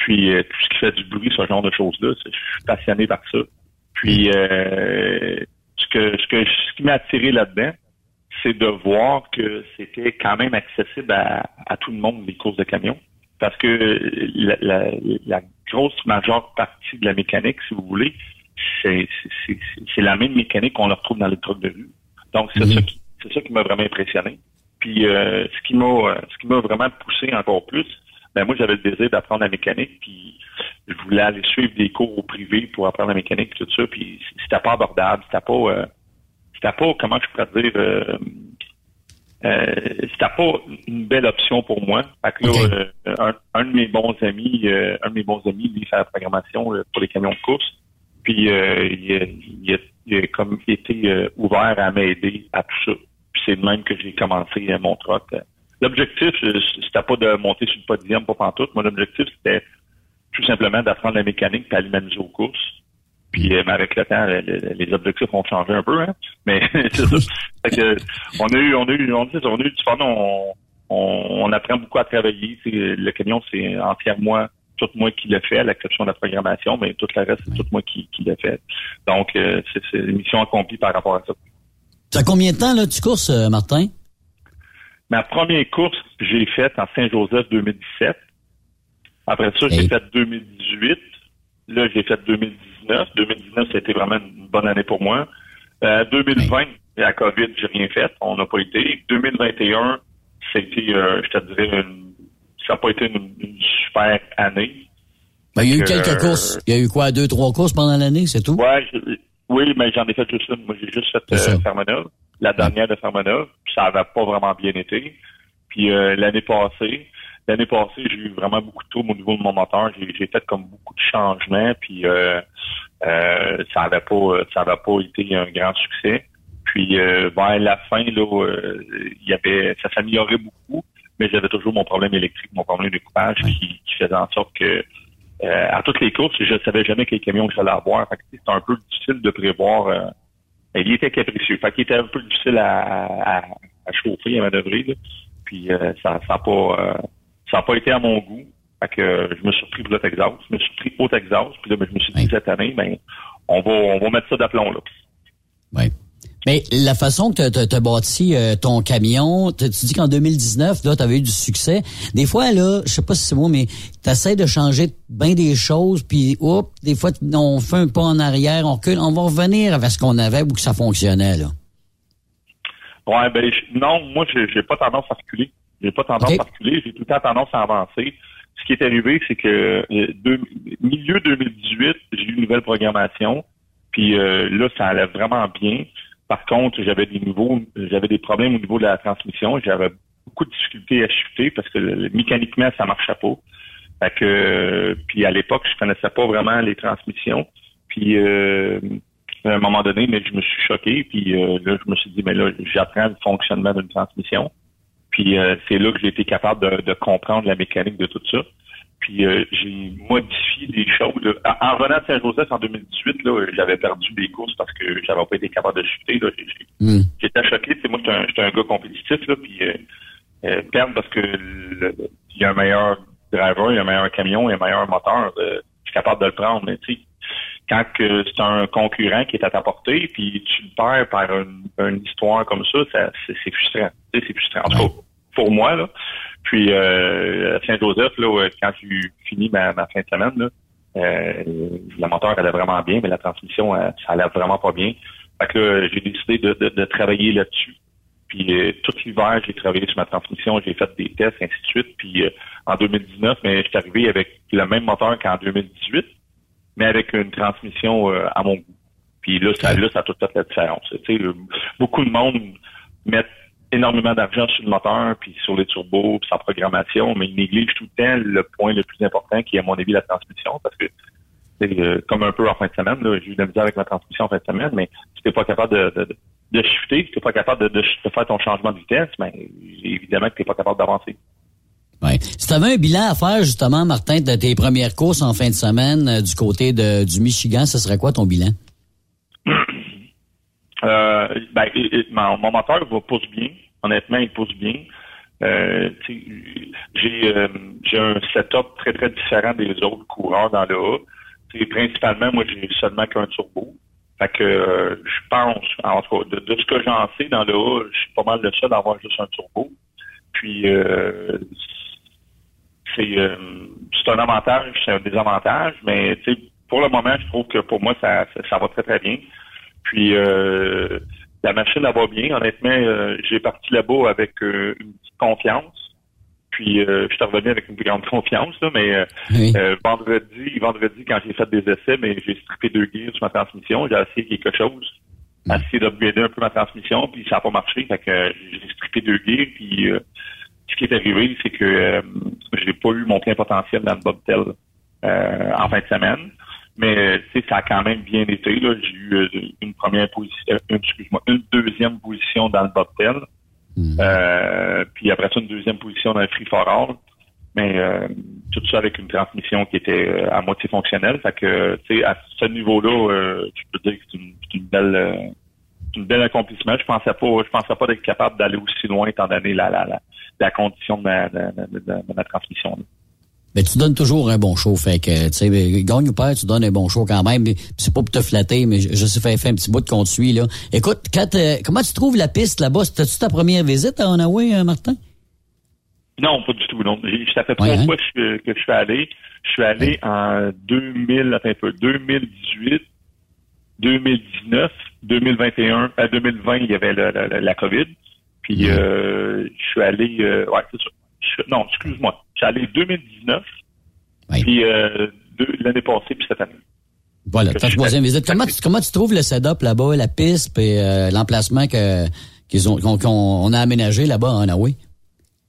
Puis euh, tout ce qui fait du bruit, ce genre de choses-là, je suis passionné par ça. Puis euh, ce que ce que ce qui m'a attiré là-dedans, c'est de voir que c'était quand même accessible à, tout le monde les courses de camions. Parce que la, la, grosse majeure partie de la mécanique, si vous voulez, c'est la même mécanique qu'on retrouve dans les trucs de rue. Donc c'est ça qui c'est ça qui m'a vraiment impressionné. Puis euh, ce qui m'a ce qui m'a vraiment poussé encore plus, ben moi j'avais le désir d'apprendre la mécanique, puis je voulais aller suivre des cours au privé pour apprendre la mécanique, tout ça, puis c'était pas abordable, c'était pas, euh, c'était pas, comment je pourrais dire, euh, euh, c'était pas une belle option pour moi. Fait que là, euh, un, de mes bons amis, un de mes bons amis, lui, fait la programmation pour les camions de course. Puis il, a, a, comme été ouvert à m'aider à tout ça. Puis c'est le même que j'ai commencé mon troc L'objectif, c'était pas de monter sur le podium, pas pantoute. Mon objectif, c'était tout simplement d'apprendre la mécanique et à m'amuser aux courses. Puis euh, avec le temps, les, objectifs ont changé un peu, hein. Mais c'est ça. fait que, on a eu, on a eu, on, on a eu du fun, on, on, apprend beaucoup à travailler. le camion, c'est entièrement tout moi qui l'ai fait, à l'exception de la programmation, mais tout le reste, c'est tout moi qui, qui l'ai fait. Donc, euh, c'est une mission accomplie par rapport à ça. Ça combien de temps, là, tu courses, euh, Martin? Ma première course, j'ai faite en Saint-Joseph 2017. Après ça, j'ai fait 2018. Là, j'ai fait 2019. 2019, c'était vraiment une bonne année pour moi. Euh, 2020, la COVID, j'ai rien fait. On n'a pas été. 2021, c'était, euh, je te dirais, ça n'a pas été une, super année. Ben, il y a eu quelques euh, courses. Il y a eu quoi, deux, trois courses pendant l'année, c'est tout? Ouais, oui, mais j'en ai fait juste une. Moi, j'ai juste fait euh, Fermanov la dernière de Fermanov, ça n'avait pas vraiment bien été. Puis euh, l'année passée, l'année passée, j'ai eu vraiment beaucoup de troubles au niveau de mon moteur. J'ai fait comme beaucoup de changements, puis euh, Euh, ça n'avait pas ça avait pas été un grand succès. Puis euh, vers la fin, là, euh, il y avait ça s'améliorait beaucoup, mais j'avais toujours mon problème électrique, mon problème de coupage qui, faisait en sorte que euh, à toutes les courses, je savais jamais quel camion que j'allais avoir. C'était un peu difficile de prévoir. Euh, il était capricieux. Fait qu'il était un peu difficile à, à, à chauffer, à manœuvrer. là. Puis ça n'a pas ça a pas été à mon goût. Fait que euh, je me suis pris pour le Texas. Je me suis pris au Texas. Puis là, ben, je me suis dit cette année, ben, on va on va mettre ça d'aplomb là. Mais la façon que tu as bâti euh, ton camion, tu dis qu'en 2019, là, tu avais eu du succès. Des fois, là, je sais pas si c'est moi, mais tu essaies de changer bien des choses, puis oups, des fois, on fait un pas en arrière, on recule, on va revenir avec ce qu'on avait ou que ça fonctionnait, là. Ouais, ben non, moi j'ai pas tendance à reculer. J'ai pas tendance à reculer, j'ai tout le temps tendance à avancer. Ce qui est arrivé, c'est que euh, deux- milieu 2018, j'ai eu une nouvelle programmation. Puis euh, là, ça allait vraiment bien. Par contre, j'avais des nouveaux, j'avais des problèmes au niveau de la transmission. J'avais beaucoup de difficultés à shifter parce que le- mécaniquement, ça marchait pas. Fait que, euh, puis à l'époque, je connaissais pas vraiment les transmissions. Puis euh, à un moment donné, mais je me suis choqué. Puis euh, là, je me suis dit, mais là, j'apprends le fonctionnement d'une transmission. Puis euh, c'est là que j'ai été capable de, de comprendre la mécanique de tout ça. Puis euh, j'ai modifié des choses. là. En en revenant de Saint-Joseph en 2018, là, j'avais perdu des courses parce que j'avais pas été capable de chuter. J'ai- J'étais choqué. C'est moi, j'étais un, un gars compétitif. Là, puis euh, euh, perdre parce que il y a un meilleur driver, il y a un meilleur camion, il y a un meilleur moteur. euh, je suis capable de le prendre. Mais tu sais, quand que c'est un concurrent qui est à ta portée, puis tu le perds par une, une histoire comme ça, ça c'est, frustrant. Tu c'est frustrant. En tout cas, pour moi, là. Puis euh, à Saint-Joseph, là, quand j'ai fini ma, ma fin de semaine, là, euh, le moteur allait vraiment bien, mais la transmission, euh, ça allait vraiment pas bien. Fait que là, j'ai décidé de, de, de travailler là-dessus. Puis euh, tout l'hiver, j'ai travaillé sur ma transmission, j'ai fait des tests, ainsi de suite. Puis euh, en 2019, mais je suis arrivé avec le même moteur qu'en 2018, mais avec une transmission euh, à mon goût. Puis là, ça, là, ça a tout fait la différence. Beaucoup de monde mettent énormément d'argent sur le moteur, puis sur les turbos, puis sa programmation, mais ils négligent tout le temps le point le plus important, qui est à mon avis la transmission, parce que c'est euh, comme un peu en fin de semaine, j'ai eu de la misère avec ma transmission en fin de semaine, mais si t'es pas capable de, de, de shifter, si t'es pas capable de, de, de faire ton changement de vitesse, ben évidemment que t'es pas capable d'avancer. Si tu avais un bilan à faire, justement, Martin, de tes premières courses en fin de semaine euh, du côté de, du Michigan, ce serait quoi ton bilan? Euh, ben, mon, moteur va pousse bien. Honnêtement, il pousse bien. Euh, j'ai un setup très très différent des autres coureurs dans le A. Principalement, moi, j'ai seulement qu'un turbo. Fait que je pense, en tout cas, de, ce que j'en sais dans le A, je suis pas mal le seul à avoir juste un turbo. Puis c'est euh, c'est un avantage, c'est un désavantage, mais pour le moment, je trouve que pour moi, ça, ça, ça va très très bien. Puis euh, la machine elle va bien. Honnêtement, euh, j'ai parti là-bas avec euh, une petite confiance. Puis euh, je suis revenu avec une plus grande confiance, là, mais euh, euh, vendredi, vendredi, quand j'ai fait des essais, mais j'ai strippé deux gears sur ma transmission, j'ai essayé quelque chose. J'ai essayé d'upgrader un peu ma transmission, puis ça n'a pas marché. Fait que j'ai strippé deux gears, puis euh, ce qui est arrivé, c'est que euh, j'ai pas eu mon plein potentiel dans le bobtail euh, en fin de semaine. Mais euh, tu sais, ça a quand même bien été. Là. J'ai eu euh, une première position, une, excuse-moi, une deuxième position dans le bobtail. Euh, puis après ça, une deuxième position dans le free for all. Mais euh, tout ça avec une transmission qui était euh, à moitié fonctionnelle. Fait que tu sais, à ce niveau-là, euh, je peux dire que c'est une, c'est une belle euh, c'est une belle accomplissement. Je pensais pas, je pensais pas d'être capable d'aller aussi loin étant donné la, la, la, la condition de ma, de, de- de- de ma transmission. là. Mais tu donnes toujours un bon show, fait que, tu sais, gagne ou perd, tu donnes un bon show quand même. C'est pas pour te flatter, mais je, je sais faire, un petit bout de qu'on suit, là. Écoute, quand, euh, comment tu trouves la piste là-bas? C'était-tu ta première visite à Onaway, euh, Martin? Non, pas du tout. Non. Ça fait trois hein? fois que je, suis allé. Je suis allé en 2000, attends un peu, 2018, 2019, 2021, à 2020, il y avait la, la- la COVID. Puis euh, je suis allé, euh, ouais, c'est ça. Je non, excuse-moi. Je suis allé 2019, puis euh, l'année passée, puis cette année. Voilà, ta troisième visite. Comment tu, comment tu trouves le setup là-bas, la piste et euh, l'emplacement que qu'ils ont qu'on qu'on- on a aménagé là-bas à Onaway?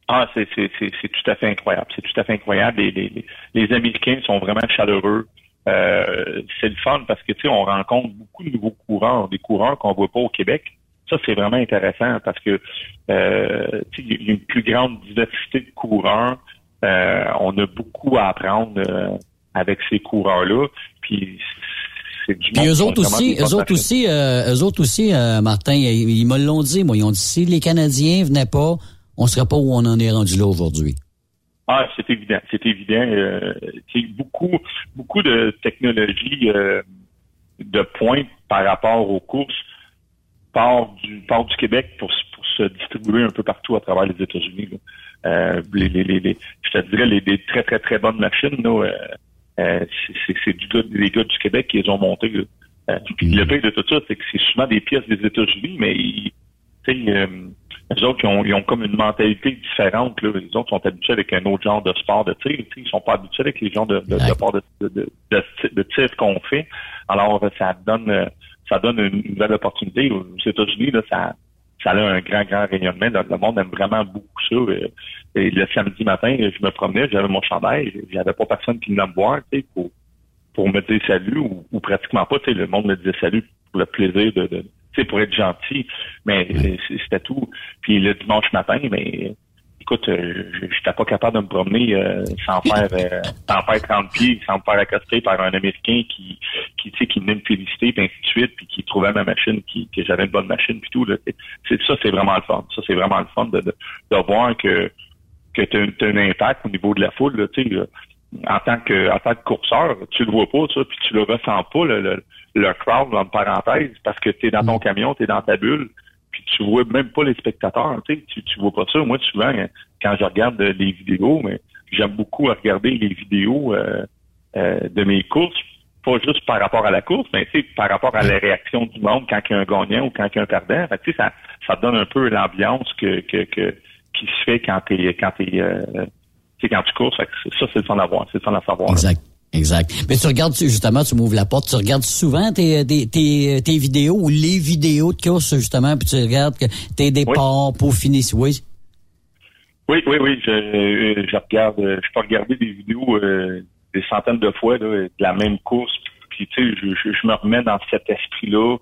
Ah, c'est, c'est, c'est, c'est tout à fait incroyable. C'est tout à fait incroyable. Les, les, les- les Américains sont vraiment chaleureux. euh, c'est le fun parce que tu sais, on rencontre beaucoup de nouveaux coureurs, des coureurs qu'on voit pas au Québec. Ça, c'est vraiment intéressant parce que euh, il y a une plus grande diversité de coureurs. Euh, on a beaucoup à apprendre euh, avec ces coureurs-là. Puis Puis eux autres aussi, eux autres aussi, euh, eux autres aussi, euh, Martin, ils, ils me l'ont dit, moi, ils ont dit si les Canadiens venaient pas, on serait pas où on en est rendu là aujourd'hui. Ah, c'est évident, c'est évident. Euh, beaucoup, beaucoup de technologies de pointe par rapport aux courses part du part du Québec pour, se- pour se distribuer un peu partout à travers les États-Unis. Euh, les, les, les, les- je te dirais les, les très très très bonnes machines. Là, euh, euh, c'est- c'est c'est du gars, des gars du Québec qui les ont montées. Euh, le pire de tout ça, c'est que c'est souvent des pièces des États-Unis, mais ils- sais, euh, les autres, ils ont, ils ont comme une mentalité différente. Là. Les autres sont habitués avec un autre genre de sport de tir. Ils sont pas habitués avec les genres de, de, de de, de, de, de- de tir qu'on fait. Alors, ça donne euh, ça donne une nouvelle opportunité. Aux États-Unis, là, ça, ça a un grand, grand rayonnement. Le le monde aime vraiment beaucoup ça. Euh, Et le samedi matin, je me promenais, j'avais mon chandail, j'avais pas personne qui venait me voir, tu sais, pour, pour me dire salut ou, ou pratiquement pas. Tu sais, le monde me disait salut pour le plaisir de, de tu sais, pour être gentil. Mais c'était tout. Puis le dimanche matin, mais écoute, euh, je j'étais pas capable de me promener euh, sans faire euh, sans faire 30 pieds, sans me faire accoster par un Américain qui qui tu sais qui venait me féliciter puis ainsi de suite puis qui trouvait ma machine qui que j'avais une bonne machine puis tout là. C'est- ça c'est vraiment le fun. Ça c'est vraiment le fun de de, de voir que que tu as, un impact au niveau de la foule là, tu sais là. en tant que en tant que courseur, tu le vois pas ça puis tu le ressens pas le le, le crowd en parenthèse parce que tu es dans ton camion, tu es dans ta bulle puis tu vois même pas les spectateurs, tu sais, tu, tu vois pas ça. Moi, souvent, quand je regarde euh, les vidéos, mais j'aime beaucoup regarder les vidéos euh, euh, de mes courses, pas juste par rapport à la course, mais tu sais, par rapport à la réaction du monde quand il y a un gagnant ou quand il y a un perdant. Tu sais, ça, ça donne un peu l'ambiance que, que, que qui se fait quand t'es quand t'es euh, quand tu cours. Ça, c'est le fun à voir, c'est le à savoir. là. Exact. Mais tu regardes, justement, tu m'ouvres la porte, tu regardes souvent tes, tes, tes, tes vidéos ou les vidéos de course, justement, puis tu regardes que tes départs pour finir. Oui. Oui, oui, oui. Je, euh, je regarde, euh, je peux regarder des vidéos euh, des centaines de fois là, de la même course. Puis tu sais, je, je, je me remets dans cet esprit-là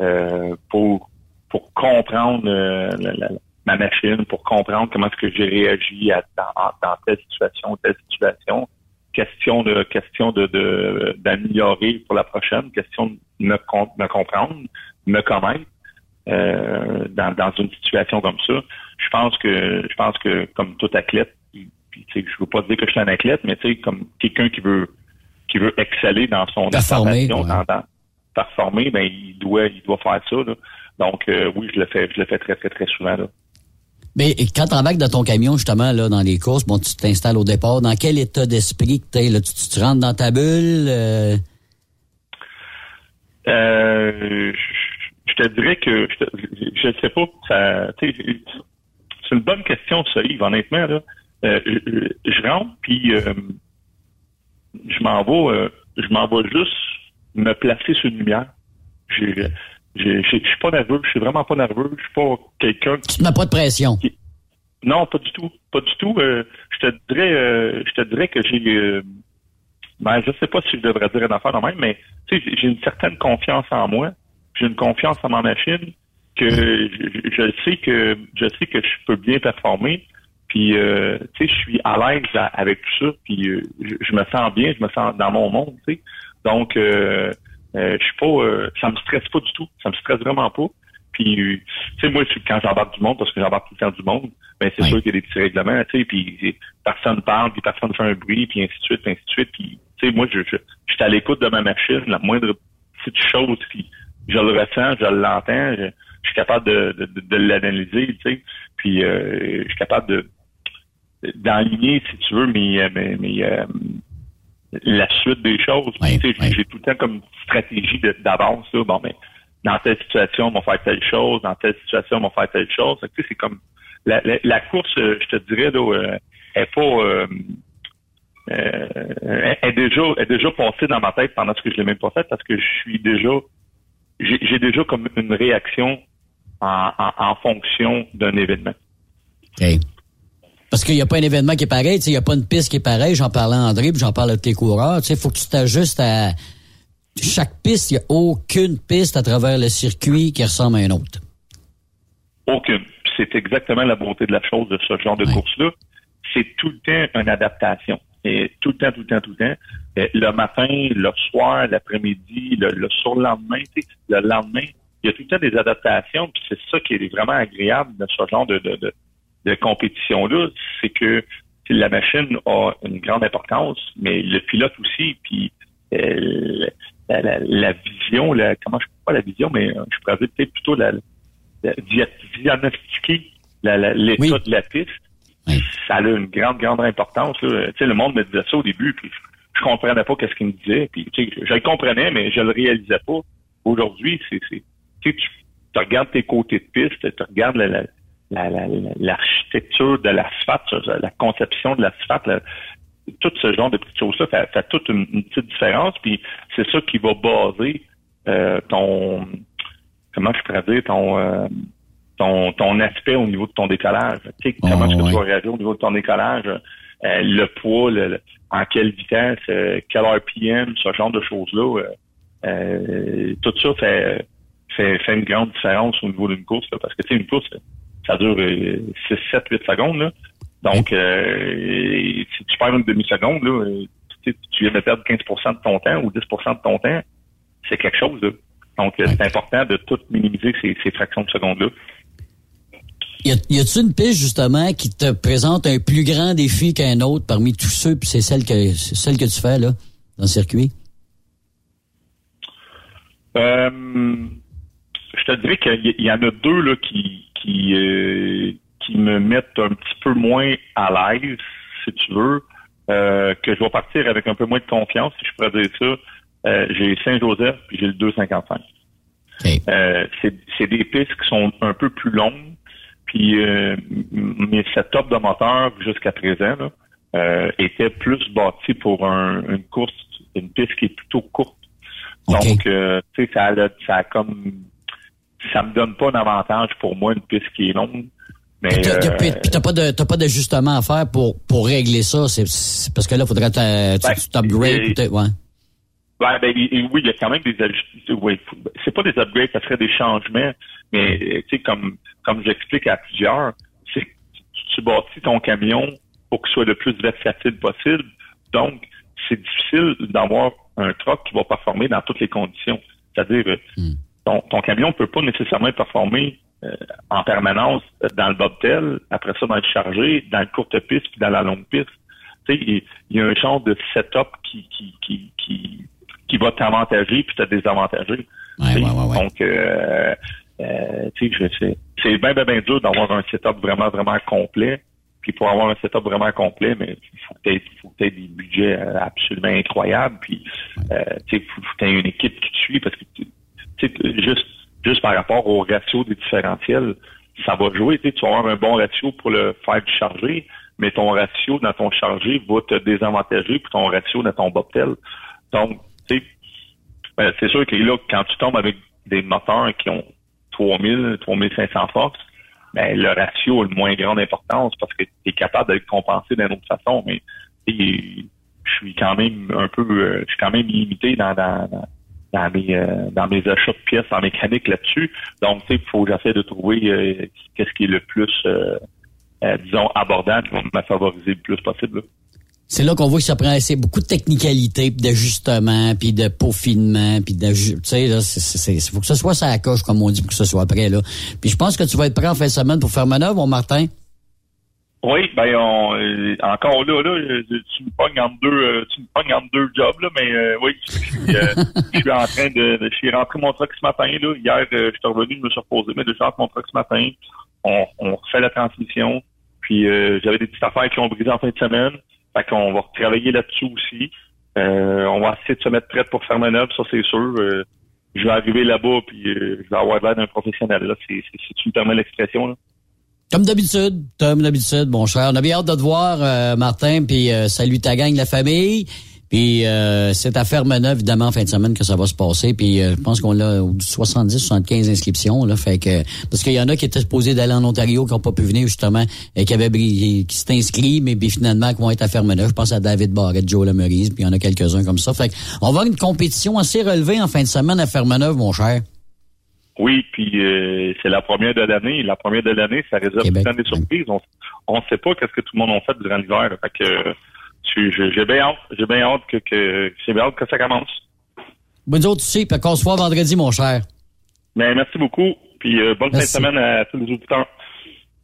euh, pour pour comprendre euh, la- la- ma machine, pour comprendre comment est-ce que j'ai réagi à, dans, dans telle situation, telle situation. Question de question de de- d'améliorer pour la prochaine. Question de me, me comprendre, me connaître euh, dans, dans une situation comme ça. Je pense que je pense que comme tout athlète, puis, je veux pas dire que je suis un athlète, mais tu sais, comme quelqu'un qui veut qui veut exceller dans son Performer, ouais. dans, dans- performer, ben il doit il doit faire ça. là. Donc euh, oui, je le fais, je le fais très très très souvent là. Mais quand tu embarques dans ton camion, justement, là, dans les courses, bon, tu t'installes au départ. Dans quel état d'esprit que t'es, là? Tu, tu rentres dans ta bulle? euh, Euh, je, te dirais que je, je sais pas. C'est une bonne question, ça, Yves, honnêtement. Là. Euh, je, rentre, puis euh, je m'en vais, euh, je vais juste me placer sur une lumière. Je suis pas nerveux, je suis vraiment pas nerveux. Je suis pas quelqu'un tu te mets pas de pression. non, pas du tout. Pas du tout. Euh, je te dirais euh, je te dirais que j'ai euh, ben, je sais pas si je devrais dire une affaire de même, mais tu sais, j'ai- une certaine confiance en moi. J'ai une confiance en ma machine que je, sais que je sais que je peux bien performer. Puis euh, tu sais, je suis à l'aise avec tout ça. Puis euh, je, je me sens bien, je me sens dans mon monde, tu sais. Donc euh, euh, je suis pas euh, ça me stresse pas du tout. Ça me stresse vraiment pas. Puis, euh, tu sais, moi, je- quand j'embarque du monde, parce que j'embarque tout le temps du monde, ben c'est sûr qu'il y a des petits règlements, tu sais, puis personne parle, puis personne fait un bruit, puis ainsi de suite, puis ainsi de suite. Puis, tu sais, moi, je, je, je suis à l'écoute de ma machine, la moindre petite chose, puis je le ressens, je l'entends, je, je suis capable de, de, de, de l'analyser, tu sais, puis euh, je suis capable de d'aligner, si tu veux, mes, mes, mes, euh, la suite des choses. Tu sais, j'ai- J'ai tout le temps comme stratégie d'avance. là. Bon, mais dans telle situation, on va faire telle chose. Dans telle situation, on va faire telle chose. Tu sais, c'est comme la, la, la course, euh, je te dirais, là, euh, est pas euh, euh, est- déjà est déjà passée dans ma tête pendant ce que je l'ai même pas fait parce que je suis déjà j'ai j'ai déjà comme une réaction en, en, en fonction d'un événement. OK. Parce qu'il n'y a pas un événement qui est pareil, il n'y a pas une piste qui est pareille. J'en parlais à André, puis j'en parle à tes coureurs. Il faut que tu t'ajustes à chaque piste. Il n'y a aucune piste à travers le circuit qui ressemble à une autre. Aucune. C'est exactement la beauté de la chose de ce genre de course-là. C'est tout le temps une adaptation. Et tout le temps, tout le temps, tout le temps. Et le matin, le soir, l'après-midi, le, le surlendemain, le lendemain, il y a tout le temps des adaptations. Puis c'est ça qui est vraiment agréable de ce genre de, de, de, de compétition-là, c'est que la machine a une grande importance, mais le pilote aussi, puis euh, la, la, la, vision, la, comment je pas la vision, mais euh, je pourrais dire peut-être plutôt la, la diagnostiquer l'état de la piste. Ça a une grande, grande importance. Là. Tu sais, le monde me disait ça au début, puis je comprenais pas qu'est-ce qu'il me disait. Puis, tu sais, je le comprenais, mais je le réalisais pas. Aujourd'hui, c'est, tu, tu regardes tes côtés de piste, tu regardes la, l'architecture de l'asphalte, la conception de l'asphalte, tout ce genre de petites choses-là fait, fait toute une, petite différence. Puis c'est ça qui va baser euh, ton comment je pourrais dire ton euh, ton, ton aspect au niveau de ton décollage. Tu sais, comment est-ce que tu vas réagir au niveau de ton décollage, euh, le poids, le, en quelle vitesse, quelle heure PM, ce genre de choses-là. tout ça fait, fait, fait une grande différence au niveau d'une course, parce que tu sais, une course, ça dure 6, 7, 8 secondes. Là. Donc, euh, si tu perds une demi-seconde, là, tu, tu viens de perdre 15% de ton temps ou 10% de ton temps, c'est quelque chose. Là. Donc, c'est important de tout minimiser ces, ces fractions de secondes-là. Y a-t-il une piste justement qui te présente un plus grand défi qu'un autre parmi tous ceux, puis c'est celle que celle que tu fais là dans le circuit? Euh, je te dirais qu'il y, en a deux là qui qui euh, qui me mettent un petit peu moins à l'aise, si tu veux, euh, que je vais partir avec un peu moins de confiance, si je pourrais dire ça. Euh, j'ai Saint-Joseph puis j'ai le 255. c'est des pistes qui sont un peu plus longues, puis mes setups de moteur jusqu'à présent là, étaient plus bâtis pour une course, une piste qui est plutôt courte. Donc, tu sais, ça a, ça a comme ça me donne pas un avantage pour moi une piste qui est longue. Mais puis t'as pas de t'as pas d'ajustement à faire pour pour régler ça. C'est parce que là, faudrait que tu ben, t'upgrades peut-être, ouais. Ben, ben, oui, il y a quand même des ajustements. Oui, c'est pas des upgrades, ça serait des changements. Mais tu sais, comme comme j'explique à plusieurs, c'est tu bâtis ton camion pour qu'il soit le plus versatile possible. Donc, c'est difficile d'avoir un truck qui va performer dans toutes les conditions. C'est-à-dire, hmm ton, ton camion ne peut pas nécessairement performer euh, en permanence dans le bobtail, après ça dans le chargé, dans le courte piste puis dans la longue piste. Tu sais, il, y a un genre de setup qui qui qui qui, qui va t'avantager puis te désavantager. Ouais, ouais, ouais, Donc euh, euh, tu sais, c'est bien bien bien dur d'avoir un setup vraiment vraiment complet. Puis pour avoir un setup vraiment complet, mais il faut peut-être faut peut-être des budgets absolument incroyables. Puis euh, tu sais, faut, faut que tu une équipe qui te suit parce que juste, juste par rapport au ratio des différentiels, ça va jouer. Tu vas avoir un bon ratio pour le faire du chargé, mais ton ratio dans ton chargé va te désavantager pour ton ratio dans ton bobtail. Donc, tu sais, ben, c'est sûr que là, quand tu tombes avec des moteurs qui ont 3000, 3500 forces, ben, le ratio a une moins grande importance parce que tu es capable d'être compensé d'une autre façon. Mais je suis quand même un peu, euh, je suis quand même limité dans, dans, dans mes euh, dans mes achats de pièces en mécanique là-dessus. Donc, tu sais, il faut que j'essaie de trouver euh, qu'est-ce qui est le plus, euh, disons, abordable, qui va me favoriser le plus possible. C'est là qu'on voit que ça prend assez beaucoup de technicalité, puis d'ajustement, puis de peaufinement, puis de, tu sais, là, c'est, faut que ce soit ça à coche, comme on dit, pour que ce soit prêt, là. Puis je pense que tu vas être prêt en fin de semaine pour faire manœuvre, mon Martin. Oui, ben on, euh, encore là, là, euh, tu me pognes entre deux, euh, tu me pognes entre deux jobs là, mais oui, je suis, en train de, je suis rentré mon truck ce matin là. Hier, je suis revenu, je me suis reposé, mais je rentre mon truck ce matin. On, on refait la transmission, puis j'avais des petites affaires qui ont brisé en fin de semaine, fait qu'on va travailler là-dessus aussi. on va essayer de se mettre prêt pour faire manœuvre, ça c'est sûr. je vais arriver là-bas, puis je vais avoir l'air d'un professionnel là. C'est, c'est, tu me permets l'expression là? Comme d'habitude, comme d'habitude, mon cher. On a bien hâte de te voir, euh, Martin, puis euh, salut ta gang, la famille. Puis euh, c'est à Fermeneuve, évidemment, en fin de semaine que ça va se passer. Puis euh, je pense qu'on a 70-75 inscriptions. Là, fait que Parce qu'il y en a qui étaient supposés d'aller en Ontario, qui n'ont pas pu venir, justement, et qui avaient qui inscrits, mais finalement, qui vont être à Fermeneuve. Je pense à David Barrett, Joe Lemerise, puis il y en a quelques-uns comme ça. Fait on va avoir une compétition assez relevée en fin de semaine à Fermeneuve, mon cher. Oui, puis euh, c'est la première de l'année. La première de l'année, ça réserve tout des surprises. On ne sait pas qu'est-ce que tout le monde a fait durant l'hiver. Fait que j'ai bien hâte, j'ai bien hâte que, que j'ai bien hâte que ça commence. Bonne autres, tu sais, puis qu'on se voit vendredi, mon cher. Mais merci beaucoup. Puis euh, bonne fin de semaine à tous les auditeurs.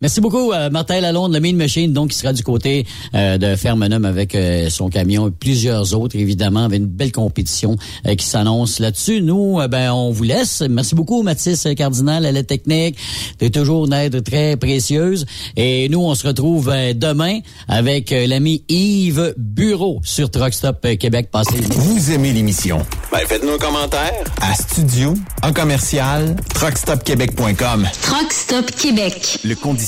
Merci beaucoup, euh, Martin Lalonde, le Mean Machine, donc, qui sera du côté euh, de Fermenum avec euh, son camion et plusieurs autres, évidemment, avec une belle compétition euh, qui s'annonce là-dessus. Nous, ben, on vous laisse. Merci beaucoup, Mathis Cardinal, à la technique. T'es toujours une aide très précieuse. Et nous, on se retrouve demain avec l'ami Yves Bureau sur Truckstop Québec. Passez. Vous aimez l'émission? Ben, faites-nous un commentaire. À studio, en commercial, truckstopquebec.com. Truckstop Québec. Le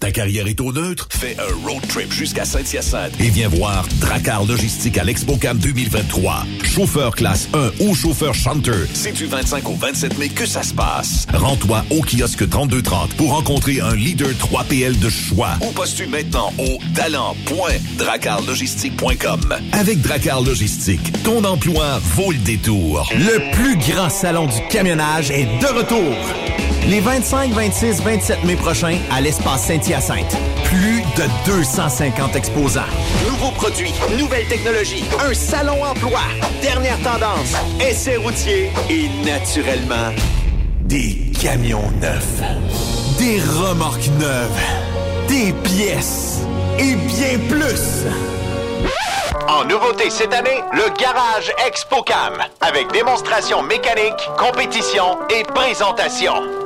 Ta carrière est au neutre? Fais un road trip jusqu'à Saint-Hyacinthe et viens voir Dracar Logistique à l'ExpoCam 2023. Chauffeur classe 1 ou chauffeur chanteur, c'est du 25 au 27 mai que ça se passe. Rends-toi au kiosque 3230 pour rencontrer un leader 3PL de choix ou postule maintenant au talent.dracarlogistique.com. Avec Dracar Logistique, ton emploi vaut le détour. Le plus grand salon du camionnage est de retour. Les 25, 26, 27 mai prochains à l'espace Saint-Hyacinthe. Plus de 250 exposants. Nouveaux produits, nouvelles technologies, un salon emploi, dernière tendance, essais routiers et naturellement des camions neufs, des remorques neuves, des pièces et bien plus. En nouveauté cette année, le Garage ExpoCam, avec démonstration mécanique, compétition et présentation.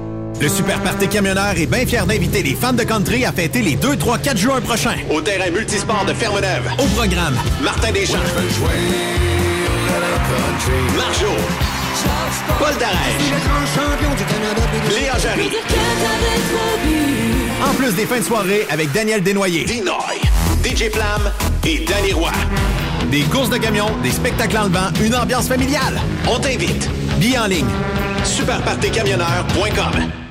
Le Super Party Camionneur est bien fier d'inviter les fans de country à fêter les 2, 3, 4 juin prochains. Au terrain multisport de Fermeneuve. Au programme, Martin Deschamps. Marjo. Paul Darèche. Léa Jarry. en plus des fins de soirée avec Daniel Desnoyers. Dinoy. DJ Flamme et Danny Roy. Des courses de camions, des spectacles en levant, une ambiance familiale. On t'invite. Billets en ligne. Superpartycamionneur.com.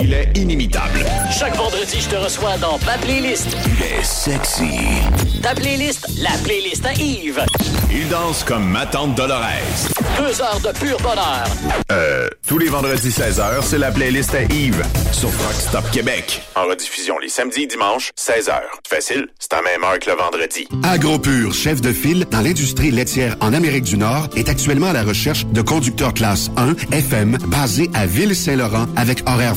Il est inimitable. Chaque vendredi, je te reçois dans ma playlist. Il est sexy. Ta playlist, la playlist à Yves. Il danse comme ma tante Dolores. Deux heures de pur bonheur. Euh, tous les vendredis 16h, c'est la playlist à Yves sur Rock Stop Québec. En rediffusion les samedis et dimanches, 16h. Facile, c'est à même heure que le vendredi. AgroPure, chef de file dans l'industrie laitière en Amérique du Nord, est actuellement à la recherche de conducteurs classe 1 FM basés à Ville-Saint-Laurent avec horaire